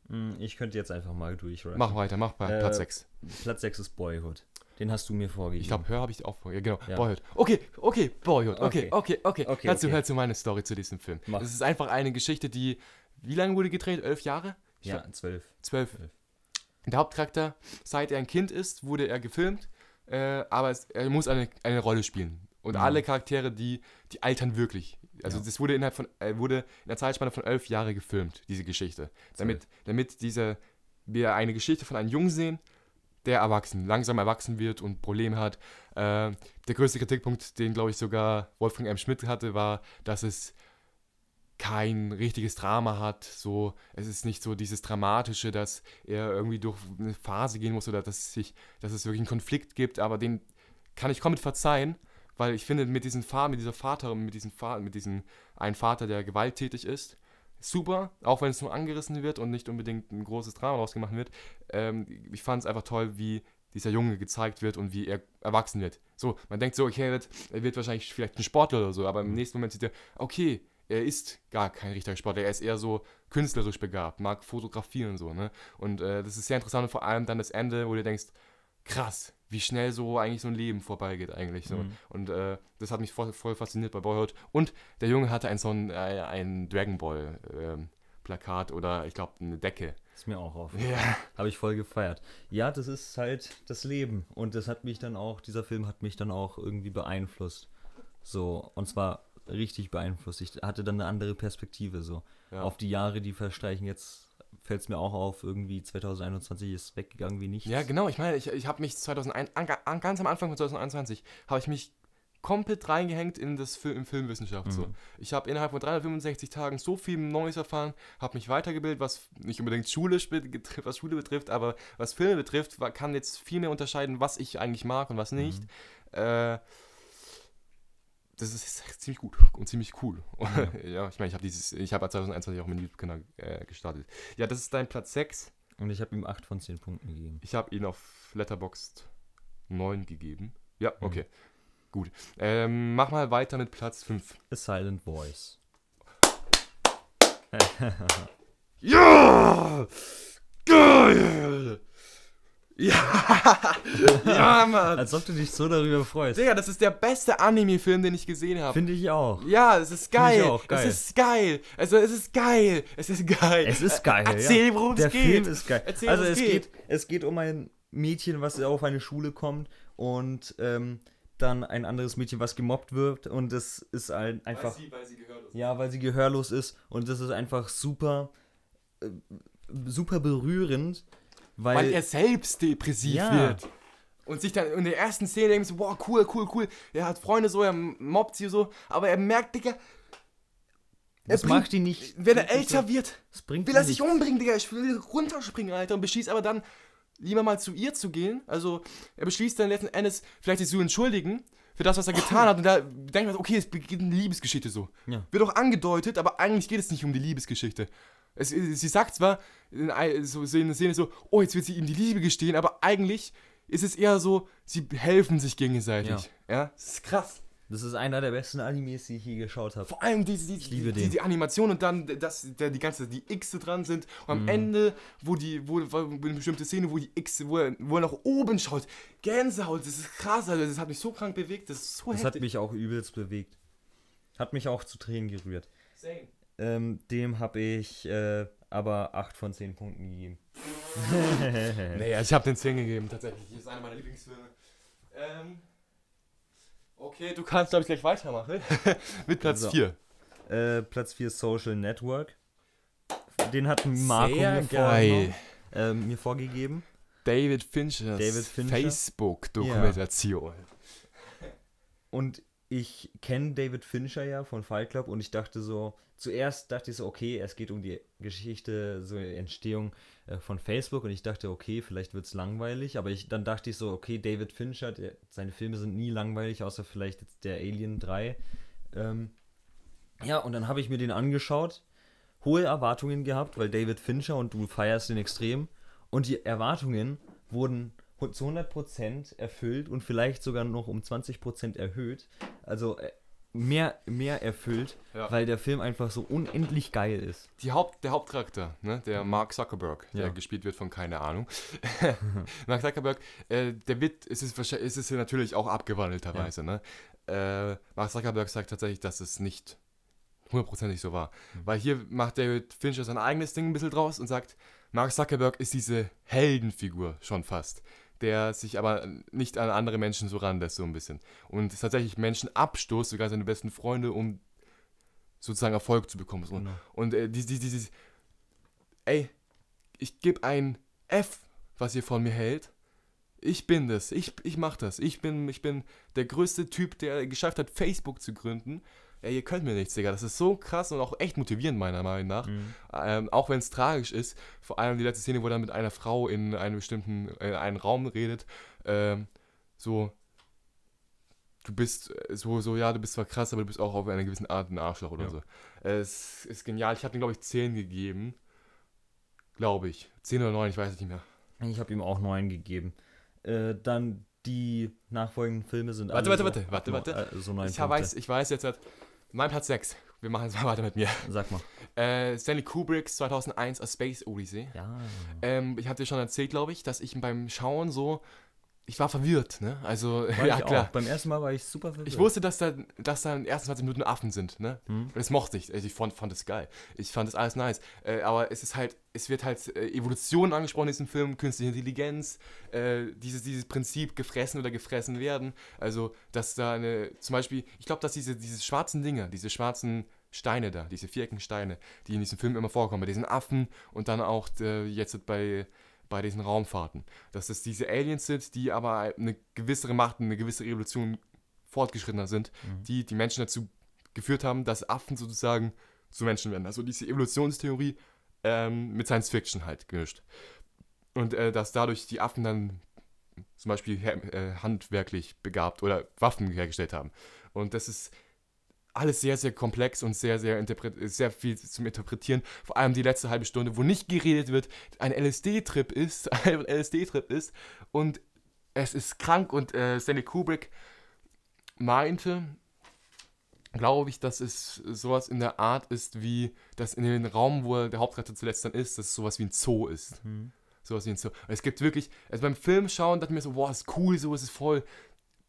Mm, Ich könnte jetzt einfach mal durchrappen. Mach weiter, mach bei Äh, Platz 6. Platz 6 ist Boyhood. Den hast du mir vorgegeben. Ich glaube, Hör habe ich auch vor. Ja, genau. Ja. Boyhood. Okay, okay, Boyhood. Okay, Okay. okay, okay. Okay, hör, zu, hör zu meine Story zu diesem Film. Mach. Es ist einfach eine Geschichte, die. Wie lange wurde gedreht? Elf Jahre? Ich Ja, glaub, 12. Zwölf. Zwölf. Der Hauptcharakter, seit er ein Kind ist, wurde er gefilmt, äh, aber es, er muss eine, eine Rolle spielen. Und Mhm. alle Charaktere, die, die altern wirklich. Also Ja. das wurde innerhalb von, äh, wurde in der Zeitspanne von elf Jahre gefilmt, diese Geschichte. Damit, damit diese, wir eine Geschichte von einem Jungen sehen, der erwachsen, langsam erwachsen wird und Probleme hat. Äh, der größte Kritikpunkt, den glaube ich sogar Wolfgang M. Schmidt hatte, war, dass es kein richtiges Drama hat. So, es ist nicht so dieses Dramatische, dass er irgendwie durch eine Phase gehen muss oder dass, es sich, dass es wirklich einen Konflikt gibt, aber den kann ich komplett verzeihen, weil ich finde, mit diesem Vater, mit dieser Vater, mit diesem Vater, mit diesem einen Vater, der gewalttätig ist, super, auch wenn es nur angerissen wird und nicht unbedingt ein großes Drama daraus gemacht wird. Ähm, ich fand es einfach toll, wie dieser Junge gezeigt wird und wie er erwachsen wird. So, man denkt so, okay, er wird, er wird wahrscheinlich vielleicht ein Sportler oder so, aber im nächsten Moment sieht er, okay, er ist gar kein richtiger Sportler, er ist eher so künstlerisch begabt, mag fotografieren und so, ne? Und äh, das ist sehr interessant und vor allem dann das Ende, wo du denkst, krass, wie schnell so eigentlich so ein Leben vorbeigeht eigentlich so. Mhm. Und äh, das hat mich voll, voll fasziniert bei Boyhood. Und der Junge hatte ein so ein, äh, ein Dragon Ball ähm, Plakat oder ich glaube eine Decke. Ist mir auch auf. Ja. Habe ich voll gefeiert. Ja, das ist halt das Leben. Und das hat mich dann auch, dieser Film hat mich dann auch irgendwie beeinflusst. So, und zwar richtig beeinflusst. Ich hatte dann eine andere Perspektive so. Ja. Auf die Jahre, die verstreichen. Jetzt fällt es mir auch auf, irgendwie 2021 ist weggegangen wie nichts. Ja, genau. Ich meine, ich, ich habe mich 2001, an, an, ganz am Anfang von 2021, habe ich mich komplett reingehängt in das Film, in Filmwissenschaft. So. Mhm. Ich habe innerhalb von 365 Tagen so viel Neues erfahren, habe mich weitergebildet, was nicht unbedingt Schule, was Schule betrifft, aber was Filme betrifft, kann jetzt viel mehr unterscheiden, was ich eigentlich mag und was nicht. Äh, das ist ziemlich gut und ziemlich cool. Ja, ich meine, ich habe dieses, ich habe 2021 auch meinen YouTube-Kanal äh, gestartet. Ja, das ist dein Platz 6. Und ich habe ihm 8 von 10 Punkten gegeben. Ich habe ihn auf Letterboxd 9 gegeben. Ja, Mhm. okay. Gut. Ähm, mach mal weiter mit Platz 5. A Silent Voice. Ja! Geil! Ja! ja, Mann! Als ob du dich so darüber freust. Digga, das ist der beste Anime-Film, den ich gesehen habe. Finde ich auch. Ja, es ist geil. ich auch geil. Es ist geil. Also, es ist geil. Es ist geil. Es ist geil. Erzähl, ja. worum es geht. Film ist geil. Erzähl, also es geht. geht. es geht um ein Mädchen, was auf eine Schule kommt und ähm, dann ein anderes Mädchen, was gemobbt wird und es ist ein, einfach Weil sie, weil sie gehört ist. ja, weil sie gehörlos ist und das ist einfach super äh, super berührend, weil, Weil er selbst depressiv Ja. wird. Und sich dann in der ersten Szene denkt so, wow, cool, cool, cool. Er hat Freunde so, er mobbt sie so, aber er merkt, Digga, das bringt- macht ihn nicht wenn er älter wird, das bringt will er sich umbringen, Digga. Ich will runterspringen, Alter. Und beschließt aber dann, lieber mal zu ihr zu gehen. Also, er beschließt dann letzten Endes, vielleicht sich zu entschuldigen für das, was er getan hat. Und da denkt man, okay, es beginnt eine Liebesgeschichte so. Ja. Wird auch angedeutet, aber eigentlich geht es nicht um die Liebesgeschichte. Es, sie sagt zwar in so in der Szene so, oh, jetzt wird sie ihm die Liebe gestehen, aber eigentlich ist es eher so, sie helfen sich gegenseitig. Ja, das ist krass. Das ist einer der besten Animes, die ich je geschaut habe. Vor allem die, liebe die, den. die Animation und dann, dass da die ganze, die X dran sind. Und am Mhm. Ende, wo die, wo, wo eine bestimmte Szene, wo die X, wo er, wo er nach oben schaut. Gänsehaut, das ist krass, Alter. Das hat mich so krank bewegt. Das ist so Das hat heftig. mich auch übelst bewegt. Hat mich auch zu Tränen gerührt. Same. Ähm, dem habe ich äh, aber 8 von 10 Punkten gegeben. Naja, ich habe den 10 gegeben, tatsächlich. Das ist einer meiner Lieblingsfilme. Ähm, okay, du kannst, glaube ich, gleich weitermachen. Mit Platz So. 4. Äh, Platz 4 Social Network. Den hat Marco Sehr mir, geil. vorgenommen, äh, mir vorgegeben. David Finchers David Fincher? Facebook-Dokumentation. Und ich kenne David Fincher ja von Fight Club und ich dachte so, zuerst dachte ich so, okay, es geht um die Geschichte, so Entstehung äh, von Facebook und ich dachte, okay, vielleicht wird es langweilig, aber ich, dann dachte ich so, okay, David Fincher, der, seine Filme sind nie langweilig, außer vielleicht jetzt der Alien 3. Ähm, ja, und dann habe ich mir den angeschaut, hohe Erwartungen gehabt, weil David Fincher und du feierst den extrem und die Erwartungen wurden zu 100% erfüllt und vielleicht sogar noch um 20% erhöht. Also äh, mehr, mehr erfüllt, Ja. weil der Film einfach so unendlich geil ist. Die Haupt, der Hauptcharakter, ne, der Mark Zuckerberg, der Ja. gespielt wird von keine Ahnung. Mark Zuckerberg, äh, der wird, es ist, es ist ja natürlich auch abgewandelterweise, ne? Äh, Mark Zuckerberg sagt tatsächlich, dass es nicht hundertprozentig so war. Mhm. Weil hier macht David Fincher sein eigenes Ding ein bisschen draus und sagt, Mark Zuckerberg ist diese Heldenfigur schon fast, der sich aber nicht an andere Menschen so ranlässt, so ein bisschen. Und tatsächlich Menschen abstoßt, sogar seine besten Freunde, um sozusagen Erfolg zu bekommen. So. Genau. Und äh, dieses, dieses, ey, ich gebe ein F, was ihr von mir hält. Ich bin das, ich, ich mach das. Ich bin, ich bin der größte Typ, der geschafft hat, Facebook zu gründen. Ey, ihr könnt mir nichts, Digga. Das ist so krass und auch echt motivierend, meiner Meinung nach. Mhm. Ähm, auch wenn es tragisch ist. Vor allem die letzte Szene, wo er mit einer Frau in einem bestimmten, in einem Raum redet. Ähm, so, du bist äh, so, so, ja, du bist zwar krass, aber du bist auch auf eine gewisse Art ein Arschloch oder Ja. so. Es ist genial. Ich habe ihm, glaube ich, 10 gegeben. Glaube ich. 10 oder 9, ich weiß es nicht mehr. Ich habe ihm auch neun gegeben. Äh, dann die nachfolgenden Filme sind Warte, warte, so, warte, warte, warte. Äh, so neun Ich Punkte. weiß, ich weiß jetzt, halt, mein Platz 6. Wir machen jetzt mal weiter mit mir. Sag mal. Äh, Stanley Kubricks 2001 A Space Odyssey. Ja. Ähm, ich hatte dir schon erzählt, glaube ich, dass ich beim Schauen so. Ich war verwirrt, ne? Also, War ja, klar. Auch. Beim ersten Mal war ich super verwirrt. Ich wusste, dass da, dass da in den ersten 20 Minuten Affen sind, ne? Hm? Das mochte ich. Also ich fand, fand das geil. Ich fand das alles nice. Äh, aber es ist halt, es wird halt äh, Evolution angesprochen in diesem Film, künstliche Intelligenz, äh, dieses, dieses Prinzip gefressen oder gefressen werden. Also, dass da eine, zum Beispiel, ich glaube, dass diese, diese schwarzen Dinge, diese schwarzen Steine da, diese viereckigen Steine, die in diesem Film immer vorkommen, bei diesen Affen und dann auch äh, jetzt bei, bei diesen Raumfahrten, dass das diese Aliens sind, die aber eine gewisse Macht, eine gewisse Evolution fortgeschrittener sind, Mhm. die die Menschen dazu geführt haben, dass Affen sozusagen zu Menschen werden. Also diese Evolutionstheorie ähm, mit Science Fiction halt gemischt. Und äh, dass dadurch die Affen dann zum Beispiel äh, handwerklich begabt oder Waffen hergestellt haben. Und das ist alles sehr, sehr komplex und sehr, sehr, sehr viel zum Interpretieren. Vor allem die letzte halbe Stunde, wo nicht geredet wird, ein LSD-Trip ist, ein LSD-Trip ist und es ist krank und äh, Stanley Kubrick meinte, glaube ich, dass es sowas in der Art ist, wie das in dem Raum, wo er der Hauptcharakter zuletzt dann ist, dass es sowas wie ein Zoo ist. Hm. Sowas wie ein Zoo. Und es gibt wirklich, also beim Film schauen, dachte ich mir so, wow, ist cool, so ist es voll.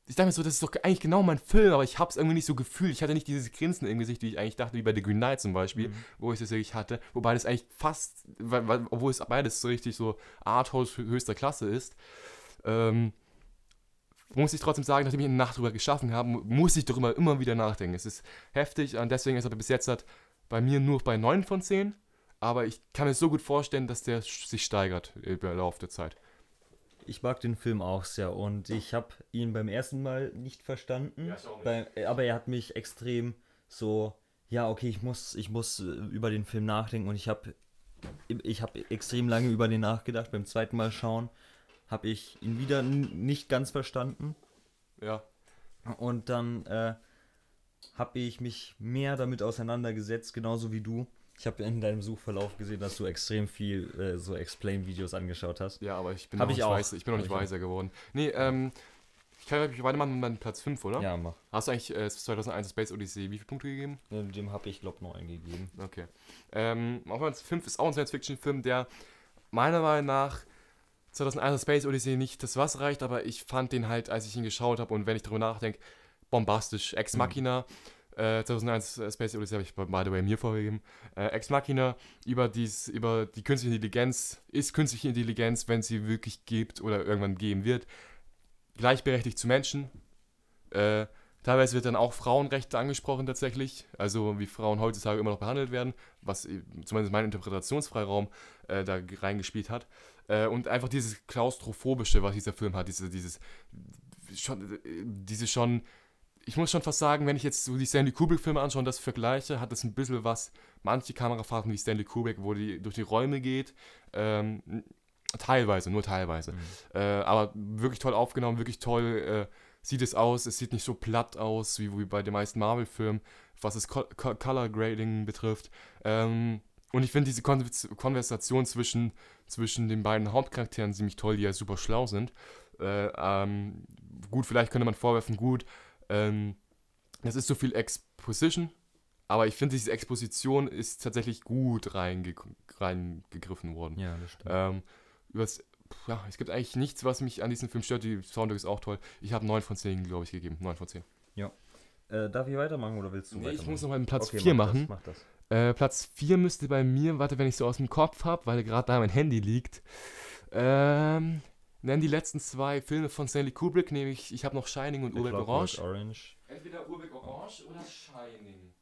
Ich dachte mir so, das ist doch eigentlich genau mein Film, aber ich habe es irgendwie nicht so gefühlt. Ich hatte nicht dieses Grinsen im Gesicht, wie ich eigentlich dachte, wie bei The Green Knight zum Beispiel, Mhm. wo ich das wirklich hatte. Wobei das eigentlich fast, weil, weil, obwohl es beides so richtig so Arthouse höchster Klasse ist, ähm, muss ich trotzdem sagen, nachdem ich eine Nacht drüber geschaffen habe, mu- muss ich darüber immer wieder nachdenken. Es ist heftig und deswegen ist er bis jetzt halt bei mir nur bei 9 von 10. Aber ich kann mir so gut vorstellen, dass der sich steigert über den Lauf der Zeit. Ich mag den Film auch sehr und ich habe ihn beim ersten Mal nicht verstanden. Ja, nicht. Bei, aber er hat mich extrem so, ja, okay, ich muss, ich muss äh, über den Film nachdenken und ich habe ich habe extrem lange über den nachgedacht. Beim zweiten Mal schauen habe ich ihn wieder nicht ganz verstanden. Ja. Und dann äh, habe ich mich mehr damit auseinandergesetzt, genauso wie du. Ich habe in deinem Suchverlauf gesehen, dass du extrem viel äh, so Explain-Videos angeschaut hast. Ja, aber ich bin Hab noch ich nicht weiser. Ich bin noch nicht ich weiser geworden. Nee, ähm, ich kann ich weitermachen mit meinem Platz 5, oder? Ja, mach. Hast du eigentlich äh, 2001 Space Odyssey wie viele Punkte gegeben? Äh, Dem habe ich, glaube 9 gegeben. Okay. Ähm, auf Platz 5 ist auch ein Science-Fiction-Film, der meiner Meinung nach 2001 Space Odyssey nicht das was reicht, aber ich fand den halt, als ich ihn geschaut habe und wenn ich darüber nachdenke, bombastisch. Ex Mhm. Machina, äh, 2001 Space Odyssey habe ich by the way mir vorgegeben. Äh, Ex Machina über, dies, über die künstliche Intelligenz, ist künstliche Intelligenz, wenn sie wirklich gibt oder irgendwann geben wird, gleichberechtigt zu Menschen. Äh, teilweise wird dann auch Frauenrechte angesprochen tatsächlich, also wie Frauen heutzutage immer noch behandelt werden, was äh, zumindest mein Interpretationsfreiraum äh, da reingespielt hat. Äh, und einfach dieses Klaustrophobische, was dieser Film hat, diese, dieses schon, äh, diese schon, ich muss schon fast sagen, wenn ich jetzt so die Stanley Kubrick-Filme anschaue und das vergleiche, hat das ein bisschen was, manche Kamerafahrten wie Stanley Kubrick, wo die durch die Räume geht, ähm, teilweise, nur teilweise. Mhm. Äh, aber wirklich toll aufgenommen, wirklich toll äh, sieht es aus. Es sieht nicht so platt aus wie, wie bei den meisten Marvel-Filmen, was das Co Co Color Grading betrifft. Ähm, und ich finde diese Kon Konversation zwischen, zwischen den beiden Hauptcharakteren ziemlich toll, die ja super schlau sind. Äh, ähm, gut, vielleicht könnte man vorwerfen, gut, ähm, das ist so viel Exposition, aber ich finde, diese Exposition ist tatsächlich gut reinge reingegriffen worden. Ja, das stimmt. Ähm, übers, ja, es gibt eigentlich nichts, was mich an diesem Film stört. Die Soundtrack ist auch toll. Ich habe 9 von 10, glaube ich, gegeben. 9 von 10. Äh, darf ich weitermachen oder willst du Nee, weitermachen? ich muss noch mal einen Platz Okay, 4 mach machen. Das, mach das. Äh, Platz 4 müsste bei mir, warte, wenn ich so aus dem Kopf habe, weil gerade da mein Handy liegt. Ähm, nennen die letzten zwei Filme von Stanley Kubrick, nämlich ich habe noch Shining und Urbeck Orange. Orange. Entweder Urbeck Orange oder Shining.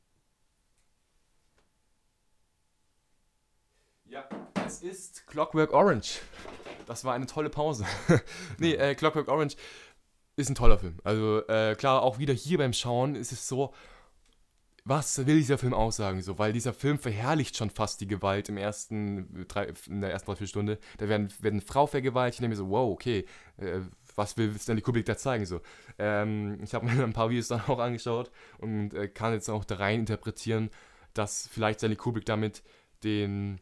Ja, es ist Clockwork Orange. Das war eine tolle Pause. nee, äh, Clockwork Orange ist ein toller Film. Also äh, klar, auch wieder hier beim Schauen ist es so, was will dieser Film aussagen? So, weil dieser Film verherrlicht schon fast die Gewalt im ersten, drei, in der ersten Dreiviertelstunde. Da werden, werden Frau vergewaltigt. Ich denke mir so, wow, okay, äh, was will Stanley Kubrick da zeigen? So, ähm, ich habe mir ein paar Videos dann auch angeschaut und äh, kann jetzt auch da rein interpretieren, dass vielleicht Stanley Kubrick damit den,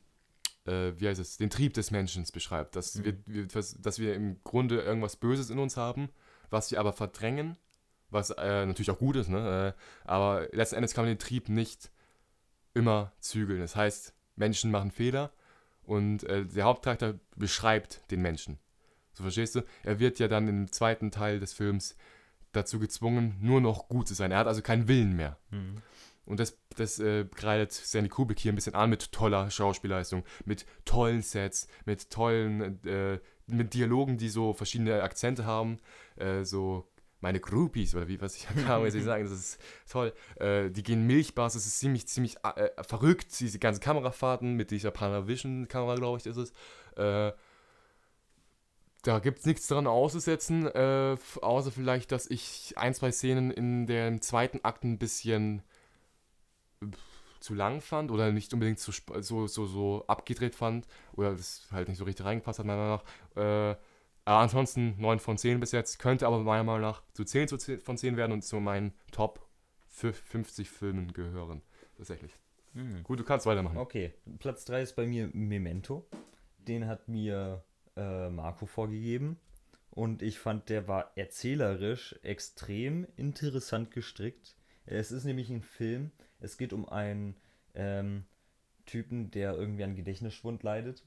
äh, wie heißt es, den Trieb des Menschen beschreibt. Dass, mhm. wir, wir, dass wir im Grunde irgendwas Böses in uns haben, was wir aber verdrängen was äh, natürlich auch gut ist, ne? Äh, aber letzten Endes kann man den Trieb nicht immer zügeln. Das heißt, Menschen machen Fehler und äh, der Hauptcharakter beschreibt den Menschen. So verstehst du? Er wird ja dann im zweiten Teil des Films dazu gezwungen, nur noch gut zu sein. Er hat also keinen Willen mehr. Mhm. Und das, das äh, greift Stanley Kubrick hier ein bisschen an mit toller Schauspielleistung, mit tollen Sets, mit tollen, äh, mit Dialogen, die so verschiedene Akzente haben, äh, so meine Groupies, oder wie, was ich kann ich sagen, das ist toll. Äh, die gehen Milchbars, das ist ziemlich, ziemlich äh, verrückt, diese ganzen Kamerafahrten mit dieser Panavision-Kamera, glaube ich, ist es. Äh, da gibt es nichts dran auszusetzen, äh, außer vielleicht, dass ich ein, zwei Szenen in dem zweiten Akt ein bisschen äh, zu lang fand oder nicht unbedingt so, so, so, so abgedreht fand oder das halt nicht so richtig reingepasst hat, meiner Meinung nach. Äh, aber ansonsten 9 von 10 bis jetzt. Könnte aber meiner Meinung nach zu 10 von 10 werden und zu meinen Top 50 Filmen gehören. Tatsächlich. Mhm. Gut, du kannst weitermachen. Okay, Platz 3 ist bei mir Memento. Den hat mir äh, Marco vorgegeben. Und ich fand, der war erzählerisch extrem interessant gestrickt. Es ist nämlich ein Film. Es geht um einen ähm, Typen, der irgendwie an Gedächtnisschwund leidet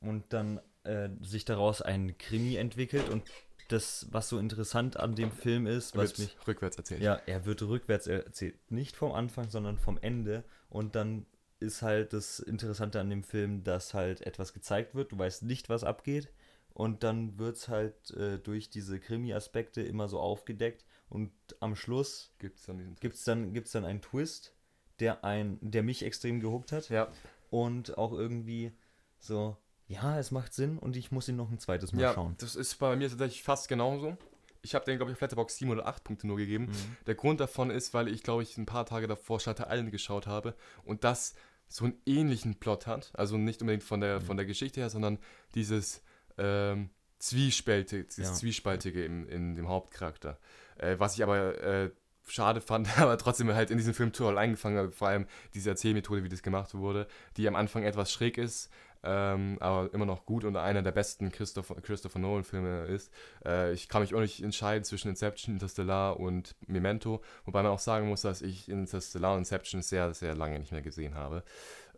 und dann äh, sich daraus ein Krimi entwickelt und das, was so interessant an dem Film ist, was mich rückwärts erzählt. Ja, er wird rückwärts erzählt, nicht vom Anfang, sondern vom Ende. Und dann ist halt das Interessante an dem Film, dass halt etwas gezeigt wird, du weißt nicht, was abgeht. Und dann wird es halt äh, durch diese Krimi-Aspekte immer so aufgedeckt. Und am Schluss gibt es dann, gibt's dann, gibt's dann einen Twist, der, ein, der mich extrem gehuckt hat. Ja. und auch irgendwie so, ja, es macht Sinn und ich muss ihn noch ein zweites Mal ja, schauen. Das ist bei mir tatsächlich fast genauso. Ich habe den, glaube ich, auf Letterboxd 7 oder 8 Punkte nur gegeben. Mhm. Der Grund davon ist, weil ich, glaube ich, ein paar Tage davor Shutter Island geschaut habe und das so einen ähnlichen Plot hat. Also nicht unbedingt von der, mhm. von der Geschichte her, sondern dieses ähm, Zwiespältige, dieses ja. Zwiespaltige im, in dem Hauptcharakter. Äh, was ich aber äh, schade fand, aber trotzdem halt in diesem Film toll eingefangen habe. Vor allem diese Erzählmethode, wie das gemacht wurde, die am Anfang etwas schräg ist, ähm, aber immer noch gut und einer der besten Christopher, Christopher Nolan-Filme ist. Äh, ich kann mich auch nicht entscheiden zwischen Inception, Interstellar und Memento, wobei man auch sagen muss, dass ich Interstellar und Inception sehr, sehr lange nicht mehr gesehen habe.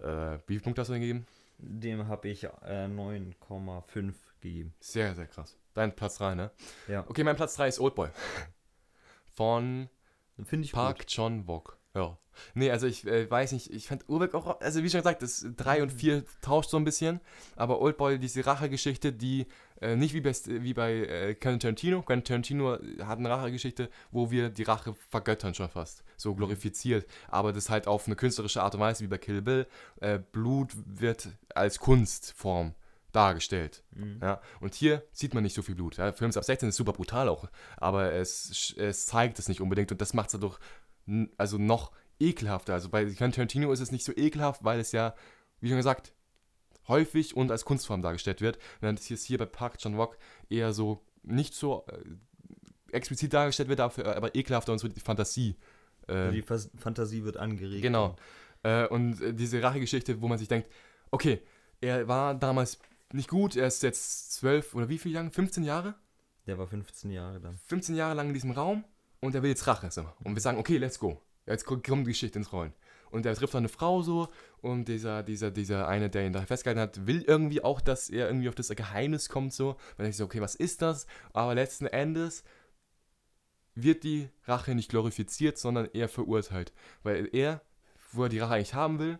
Äh, wie viele Punkte hast du denn gegeben? Dem habe ich äh, 9,5 gegeben. Sehr, sehr krass. Dein Platz 3, ne? Ja. Okay, mein Platz 3 ist Oldboy. Von ich Park gut. John Wok. Ja. Nee, also ich äh, weiß nicht, ich fand Urbeck auch, also wie schon gesagt, das 3 und 4 tauscht so ein bisschen, aber Oldboy, diese Rachegeschichte, die äh, nicht wie bei, wie bei äh, Quentin Tarantino, Quentin Tarantino hat eine Rachegeschichte, wo wir die Rache vergöttern schon fast, so glorifiziert, aber das halt auf eine künstlerische Art und Weise wie bei Kill Bill, äh, Blut wird als Kunstform dargestellt. Mhm. Ja, und hier sieht man nicht so viel Blut. Ja, Film ab 16 ist super brutal auch, aber es, es zeigt es nicht unbedingt und das macht es dadurch also noch ekelhafter. Also bei Quentin Tarantino ist es nicht so ekelhaft, weil es ja, wie schon gesagt, häufig und als Kunstform dargestellt wird. Während es hier bei Park Chan Wook eher so nicht so äh, explizit dargestellt wird, dafür aber ekelhafter und so die Fantasie. Äh, die Fas Fantasie wird angeregt. Genau. Äh, und äh, diese Rachegeschichte, wo man sich denkt, okay, er war damals nicht gut, er ist jetzt zwölf oder wie viel Jahre? 15 Jahre? Der war 15 Jahre dann. 15 Jahre lang in diesem Raum und er will jetzt Rache. So. Und wir sagen, okay, let's go. Jetzt kommt die Geschichte ins Rollen. Und er trifft dann eine Frau so und dieser, dieser, dieser eine, der ihn da festgehalten hat, will irgendwie auch, dass er irgendwie auf das Geheimnis kommt so. Weil er so, okay, was ist das? Aber letzten Endes wird die Rache nicht glorifiziert, sondern eher verurteilt. Weil er, wo er die Rache eigentlich haben will,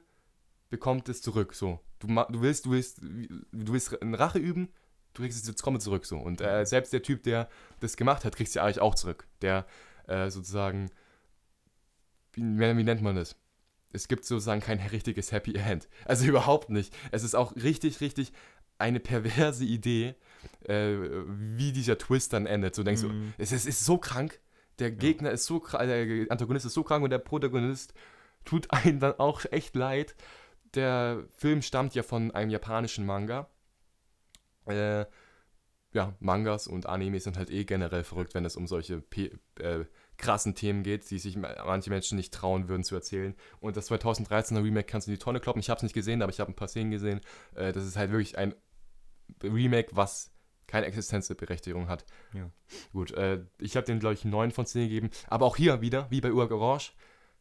bekommt es zurück. So, du, du willst, du willst, du willst eine Rache üben, du kriegst es jetzt komme zurück. So und äh, selbst der Typ, der das gemacht hat, kriegt ja eigentlich auch zurück. Der äh, sozusagen, wie, wie nennt man das? Es gibt sozusagen kein richtiges Happy End. Also überhaupt nicht. Es ist auch richtig, richtig eine perverse Idee, äh, wie dieser Twist dann endet. So denkst Mhm. du, es ist, ist so krank. Der Gegner ist so krank, der Antagonist ist so krank und der Protagonist tut einem dann auch echt leid. Der Film stammt ja von einem japanischen Manga. Äh, ja, Mangas und Animes sind halt eh generell verrückt, wenn es um solche P äh, krassen Themen geht, die sich ma- manche Menschen nicht trauen würden zu erzählen. Und das 2013er Remake kannst du in die Tonne kloppen. Ich habe es nicht gesehen, aber ich habe ein paar Szenen gesehen. Äh, das ist halt wirklich ein Remake, was keine Existenzberechtigung hat. Ja. Gut, äh, ich habe den, glaube ich, 9 von 10 gegeben. Aber auch hier wieder, wie bei Urag Orange,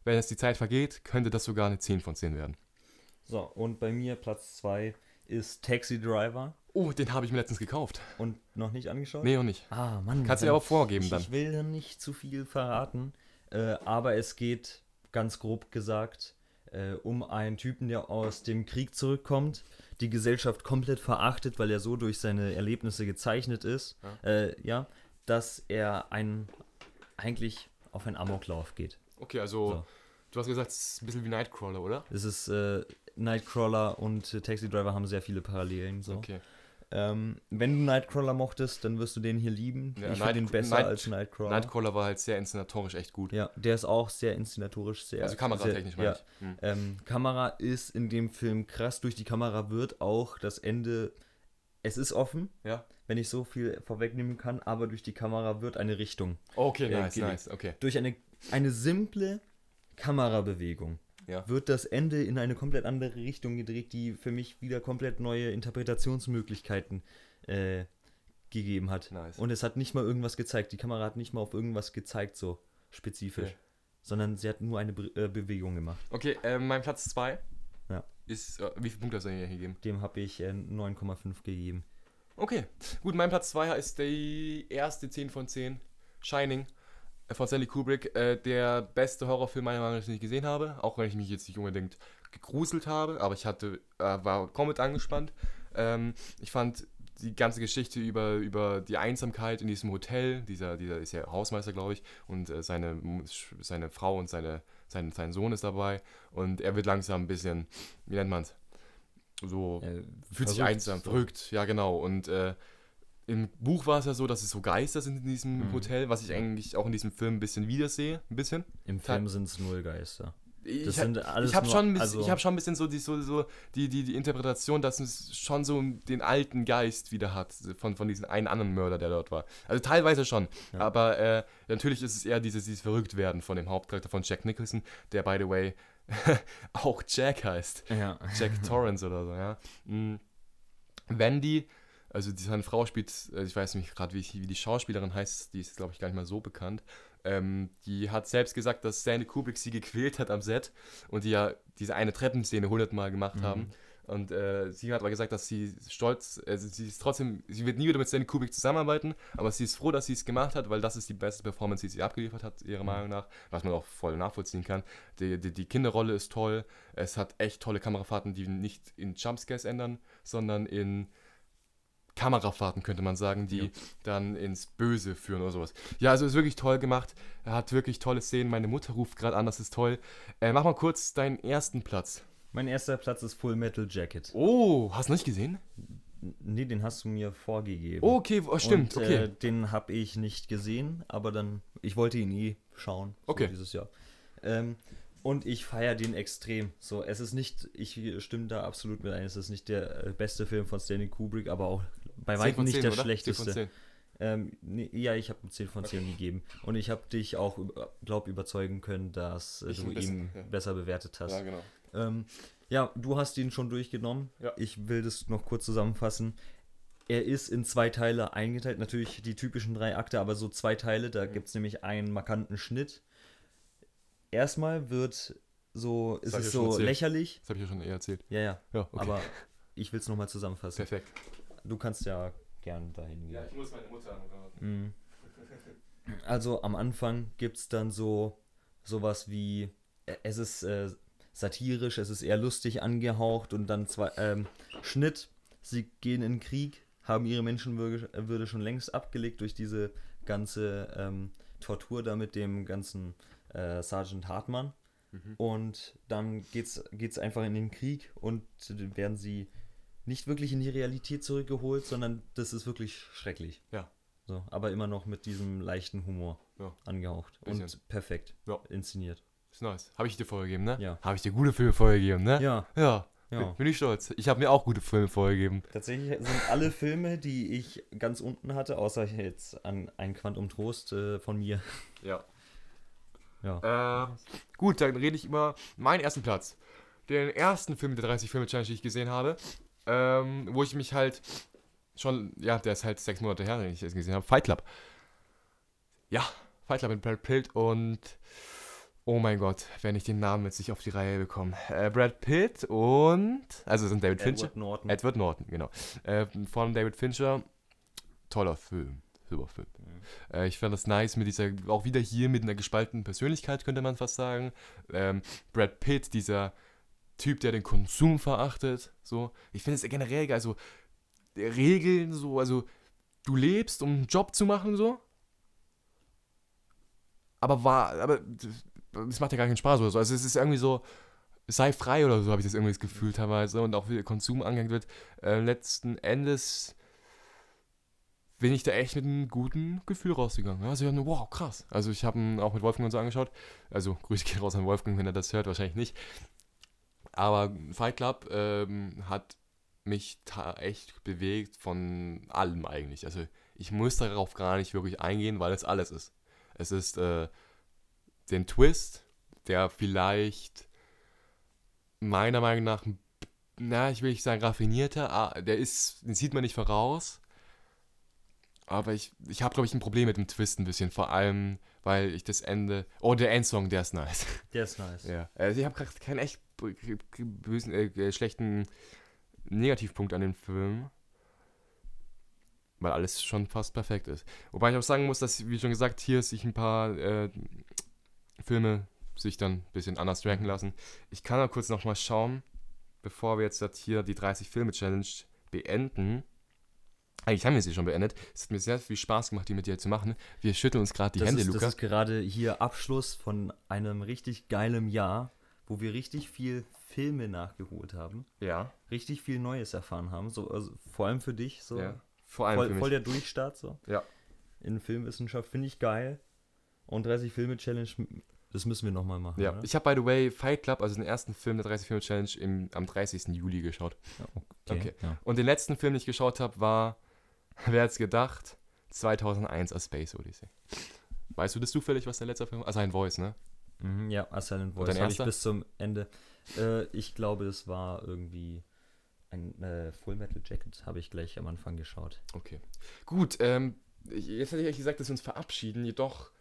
wenn es die Zeit vergeht, könnte das sogar eine 10 von 10 werden. So, und bei mir Platz 2 ist Taxi Driver Oh, den habe ich mir letztens gekauft. und noch nicht angeschaut. Nee, noch nicht. Ah, Mann. Kannst du dir aber vorgeben ich, dann. Ich will nicht zu viel verraten, äh, aber es geht ganz grob gesagt äh, um einen Typen, der aus dem Krieg zurückkommt, die Gesellschaft komplett verachtet, weil er so durch seine Erlebnisse gezeichnet ist, ja, äh, ja dass er ein, eigentlich auf einen Amoklauf geht. Okay, also So. du hast gesagt, es ist ein bisschen wie Nightcrawler, oder? Es ist äh, Nightcrawler und Taxi Driver haben sehr viele Parallelen. So. Okay. Ähm, wenn du Nightcrawler mochtest, dann wirst du den hier lieben. Ja, ich Night- finde ihn besser Night- als Nightcrawler. Nightcrawler war halt sehr inszenatorisch echt gut. Ja, der ist auch sehr inszenatorisch, sehr. also kameratechnisch sehr, meine ja. ich. Hm. Ähm, Kamera ist in dem Film krass. Durch die Kamera wird auch das Ende. Es ist offen, Ja. wenn ich so viel vorwegnehmen kann, aber durch die Kamera wird eine Richtung. Okay, Äh, nice, nice, okay. Durch eine, eine simple Kamerabewegung Ja. wird das Ende in eine komplett andere Richtung gedreht, die für mich wieder komplett neue Interpretationsmöglichkeiten äh, gegeben hat. Nice. Und es hat nicht mal irgendwas gezeigt. Die Kamera hat nicht mal auf irgendwas gezeigt, so spezifisch. Okay. Sondern sie hat nur eine Be äh, Bewegung gemacht. Okay, äh, mein Platz 2 Ja. ist, äh, wie viele Punkte hast du hier gegeben? Dem habe ich äh, 9,5 gegeben. Okay, gut, mein Platz 2 ist die erste 10 von 10, Shining äh, von Stanley Kubrick, äh, der beste Horrorfilm meiner Meinung nach, den ich gesehen habe, auch wenn ich mich jetzt nicht unbedingt gegruselt habe, aber ich hatte, äh, war komplett angespannt. Ähm, ich fand die ganze Geschichte über, über die Einsamkeit in diesem Hotel, dieser, dieser ist ja Hausmeister, glaube ich, und äh, seine, seine Frau und seine, sein, sein Sohn ist dabei und er wird langsam ein bisschen, wie nennt man es, so Äh, fühlt sich einsam, so. verrückt, ja genau. Und äh, im Buch war es ja so, dass es so Geister sind in diesem Mhm. Hotel, was ich eigentlich auch in diesem Film ein bisschen wiedersehe, ein bisschen. Im Film sind es null Geister. Ich, Das sind alles ich habe schon, ein bisschen- also- ich hab schon ein bisschen so die, so, so die, die, die Interpretation, dass es schon so den alten Geist wieder hat, von, von diesem einen anderen Mörder, der dort war. Also teilweise schon, Ja. aber äh, natürlich ist es eher dieses, dieses Verrücktwerden von dem Hauptcharakter von Jack Nicholson, der, by the way, auch Jack heißt. Ja. Jack Torrance oder so, ja. Mm. Wendy, also die, seine Frau spielt, äh, ich weiß nicht gerade, wie, wie die Schauspielerin heißt, die ist, glaube ich, gar nicht mal so bekannt. Ähm, die hat selbst gesagt, dass Stanley Kubrick sie gequält hat am Set und die ja diese eine Treppenszene hundertmal gemacht Mhm. haben. Und äh, sie hat aber gesagt, dass sie stolz, also sie ist trotzdem, sie wird nie wieder mit Stanley Kubrick zusammenarbeiten, aber sie ist froh, dass sie es gemacht hat, weil das ist die beste Performance, die sie abgeliefert hat, ihrer Mhm. Meinung nach, was man auch voll nachvollziehen kann. Die, die, die Kinderrolle ist toll, es hat echt tolle Kamerafahrten, die nicht in Jumpscares ändern, sondern in Kamerafahrten, könnte man sagen, die Ja. dann ins Böse führen oder sowas. Ja, also ist wirklich toll gemacht. Er hat wirklich tolle Szenen. Meine Mutter ruft gerade an, das ist toll. Äh, mach mal kurz deinen ersten Platz. Mein erster Platz ist Full Metal Jacket. Oh, hast du nicht gesehen? Nee, den hast du mir vorgegeben. Oh, okay, oh, stimmt, Und, okay. Äh, den habe ich nicht gesehen, aber dann, ich wollte ihn eh schauen. so Okay. Dieses Jahr. Ähm, und ich feiere den extrem. So, es ist nicht, ich stimme da absolut mit ein, es ist nicht der äh, beste Film von Stanley Kubrick, aber auch bei 10 weitem nicht 10, der oder? 10 von schlechteste. 10. Ähm, nee, ja, ich habe eine 10 von 10 gegeben. Und ich habe dich auch, glaub, überzeugen können, dass äh, Ich du ihn ja. besser bewertet hast. Ja, genau. Ähm, ja, du hast ihn schon durchgenommen. Ja. Ich will das noch kurz zusammenfassen. Er ist in zwei Teile eingeteilt. Natürlich die typischen drei Akte, aber so zwei Teile. Da Mhm. gibt es nämlich einen markanten Schnitt. Erstmal wird so, ist es so lächerlich. Das habe ich ja schon eher erzählt. Ja, ja. Ja, okay. Aber ich will es nochmal zusammenfassen. Perfekt. Du kannst ja gern dahin gehen. ich muss meine Mutter anrufen. Mhm. Also am Anfang gibt es dann so sowas wie, äh, es ist, äh, satirisch, es ist eher lustig angehaucht und dann zwei, ähm, Schnitt, sie gehen in den Krieg, haben ihre Menschenwürde schon längst abgelegt durch diese ganze ähm, Tortur da mit dem ganzen äh, Sergeant Hartmann. Mhm. Und dann geht's, geht's einfach in den Krieg und werden sie nicht wirklich in die Realität zurückgeholt, sondern das ist wirklich schrecklich. Ja. So, aber immer noch mit diesem leichten Humor Ja. angehaucht. Bisschen. Und perfekt Ja. inszeniert. Ist nice. Habe ich dir vorgegeben, ne? Ja. Habe ich dir gute Filme vorgegeben, ne? Ja, Ja. ja. Bin, ich stolz. Ich habe mir auch gute Filme vorgegeben. Tatsächlich sind alle Filme, die ich ganz unten hatte, außer jetzt an ein Quantum Trost äh, von mir. Ja. Ja. Ähm, gut, dann rede ich über meinen ersten Platz. Den ersten Film der 30 Filme Challenge, die ich gesehen habe, ähm, wo ich mich halt schon, ja, der ist halt sechs Monate her, den ich jetzt gesehen habe, Fight Club. Ja, Fight Club mit Brad Pitt und oh mein Gott, wenn ich den Namen jetzt nicht auf die Reihe bekomme. Äh, Brad Pitt und, also sind David Fincher. Edward Norton. Edward Norton, genau. Äh, von David Fincher. Toller Film. Super Film. Mhm. Äh, ich fand das nice mit dieser, auch wieder hier mit einer gespaltenen Persönlichkeit, könnte man fast sagen. Ähm, Brad Pitt, dieser Typ, der den Konsum verachtet. So. Ich finde es generell geil, so Regeln, so, also du lebst, um einen Job zu machen, so. Aber war, aber das macht ja gar keinen Spaß oder so. Also es ist irgendwie so, sei frei oder so, habe ich das irgendwie das Gefühl teilweise. Und auch wie der Konsum angehängt wird. Äh, letzten Endes bin ich da echt mit einem guten Gefühl rausgegangen. Also, ja, wow, krass. Also, ich habe ihn auch mit Wolfgang und so angeschaut. Also, Grüße gehen raus an Wolfgang, wenn er das hört, wahrscheinlich nicht. Aber Fight Club ähm, hat mich echt bewegt von allem eigentlich. Also, ich muss darauf gar nicht wirklich eingehen, weil es alles ist. Es ist äh, den Twist, der vielleicht meiner Meinung nach, na, ich will nicht sagen raffinierter, ah, der ist, den sieht man nicht voraus. Aber ich, ich habe, glaube ich, ein Problem mit dem Twist ein bisschen. Vor allem, weil ich das Ende. Oh, der Endsong, der ist nice. Der ist nice. Ja. Also ich habe gerade keinen echt bösen, äh, schlechten Negativpunkt an dem Film. Weil alles schon fast perfekt ist. Wobei ich auch sagen muss, dass, wie schon gesagt, hier sich ein paar äh, Filme sich dann ein bisschen anders ranken lassen. Ich kann mal kurz nochmal schauen, bevor wir jetzt das hier die 30 Filme Challenge beenden. Eigentlich haben wir sie schon beendet. Es hat mir sehr viel Spaß gemacht, die mit dir zu machen. Wir schütteln uns gerade die das Hände, ist, Luca. Das ist gerade hier Abschluss von einem richtig geilen Jahr, wo wir richtig viel Filme nachgeholt haben, ja, richtig viel Neues erfahren haben. So, also vor allem für dich, so ja. Vor allem voll, für mich. voll der Durchstart so. Ja. In Filmwissenschaft finde ich geil. Und 30 Filme Challenge, das müssen wir nochmal machen. Ja, oder? ich habe by the way Fight Club, also den ersten Film der 30 Filme Challenge, im, am 30. Juli geschaut. Ja, Okay. Ja. Und den letzten Film, den ich geschaut habe, war, wer hat's gedacht, 2001 A Space Odyssey. Weißt du das zufällig, was der letzte Film war? Also ein Voice, ne? Mhm, ja, A Silent Voice habe ich bis zum Ende. Äh, ich glaube, es war irgendwie ein äh, Full Metal Jacket, habe ich gleich am Anfang geschaut. Okay. Gut, ähm, jetzt hätte ich gesagt, dass wir uns verabschieden, jedoch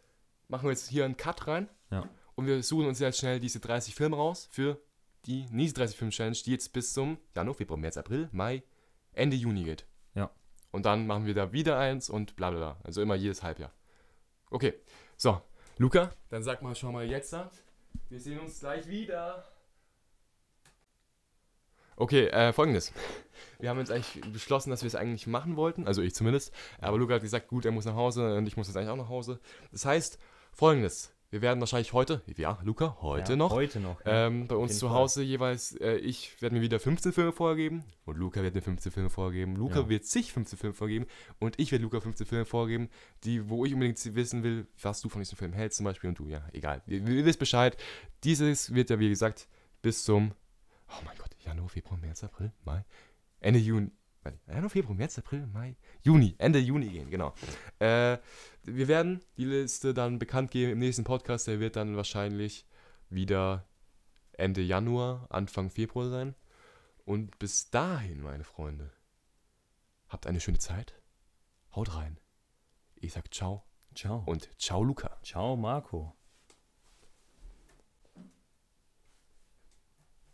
machen wir jetzt hier einen Cut rein. Ja. Und wir suchen uns jetzt schnell diese 30 Filme raus für die Niese 30 Film Challenge, die jetzt bis zum Januar, Februar, März, April, Mai, Ende Juni geht. Ja. Und dann machen wir da wieder eins und bla bla bla. Also immer jedes Halbjahr. Okay, so, Luca, dann sag mal schon mal jetzt. ab. Wir sehen uns gleich wieder. Okay, äh, folgendes. Wir haben jetzt eigentlich beschlossen, dass wir es eigentlich machen wollten, also ich zumindest. Aber Luca hat gesagt, gut, er muss nach Hause und ich muss jetzt eigentlich auch nach Hause. Das heißt, folgendes. Wir werden wahrscheinlich heute, ja, Luca, heute ja, noch, Heute noch. ja. ähm, bei uns zu Fall. Hause jeweils, äh, ich werde mir wieder 15 Filme vorgeben und Luca wird mir 15 Filme vorgeben. Luca Ja. wird sich 15 Filme vorgeben und ich werde Luca 15 Filme vorgeben, die, wo ich unbedingt wissen will, was du von diesem Film hältst zum Beispiel und du, ja, egal. Ihr, ihr wisst Bescheid. Dieses wird ja, wie gesagt, bis zum, oh mein Gott, Januar, Februar, März, April, Mai, Ende Juni, Januar, Februar, März, April, Mai, Juni, Ende Juni gehen, genau. Äh, wir werden die Liste dann bekannt geben im nächsten Podcast. Der wird dann wahrscheinlich wieder Ende Januar, Anfang Februar sein. Und bis dahin, meine Freunde, habt eine schöne Zeit. Haut rein. Ich sag ciao Ciao. und ciao Luca. Ciao, Marco.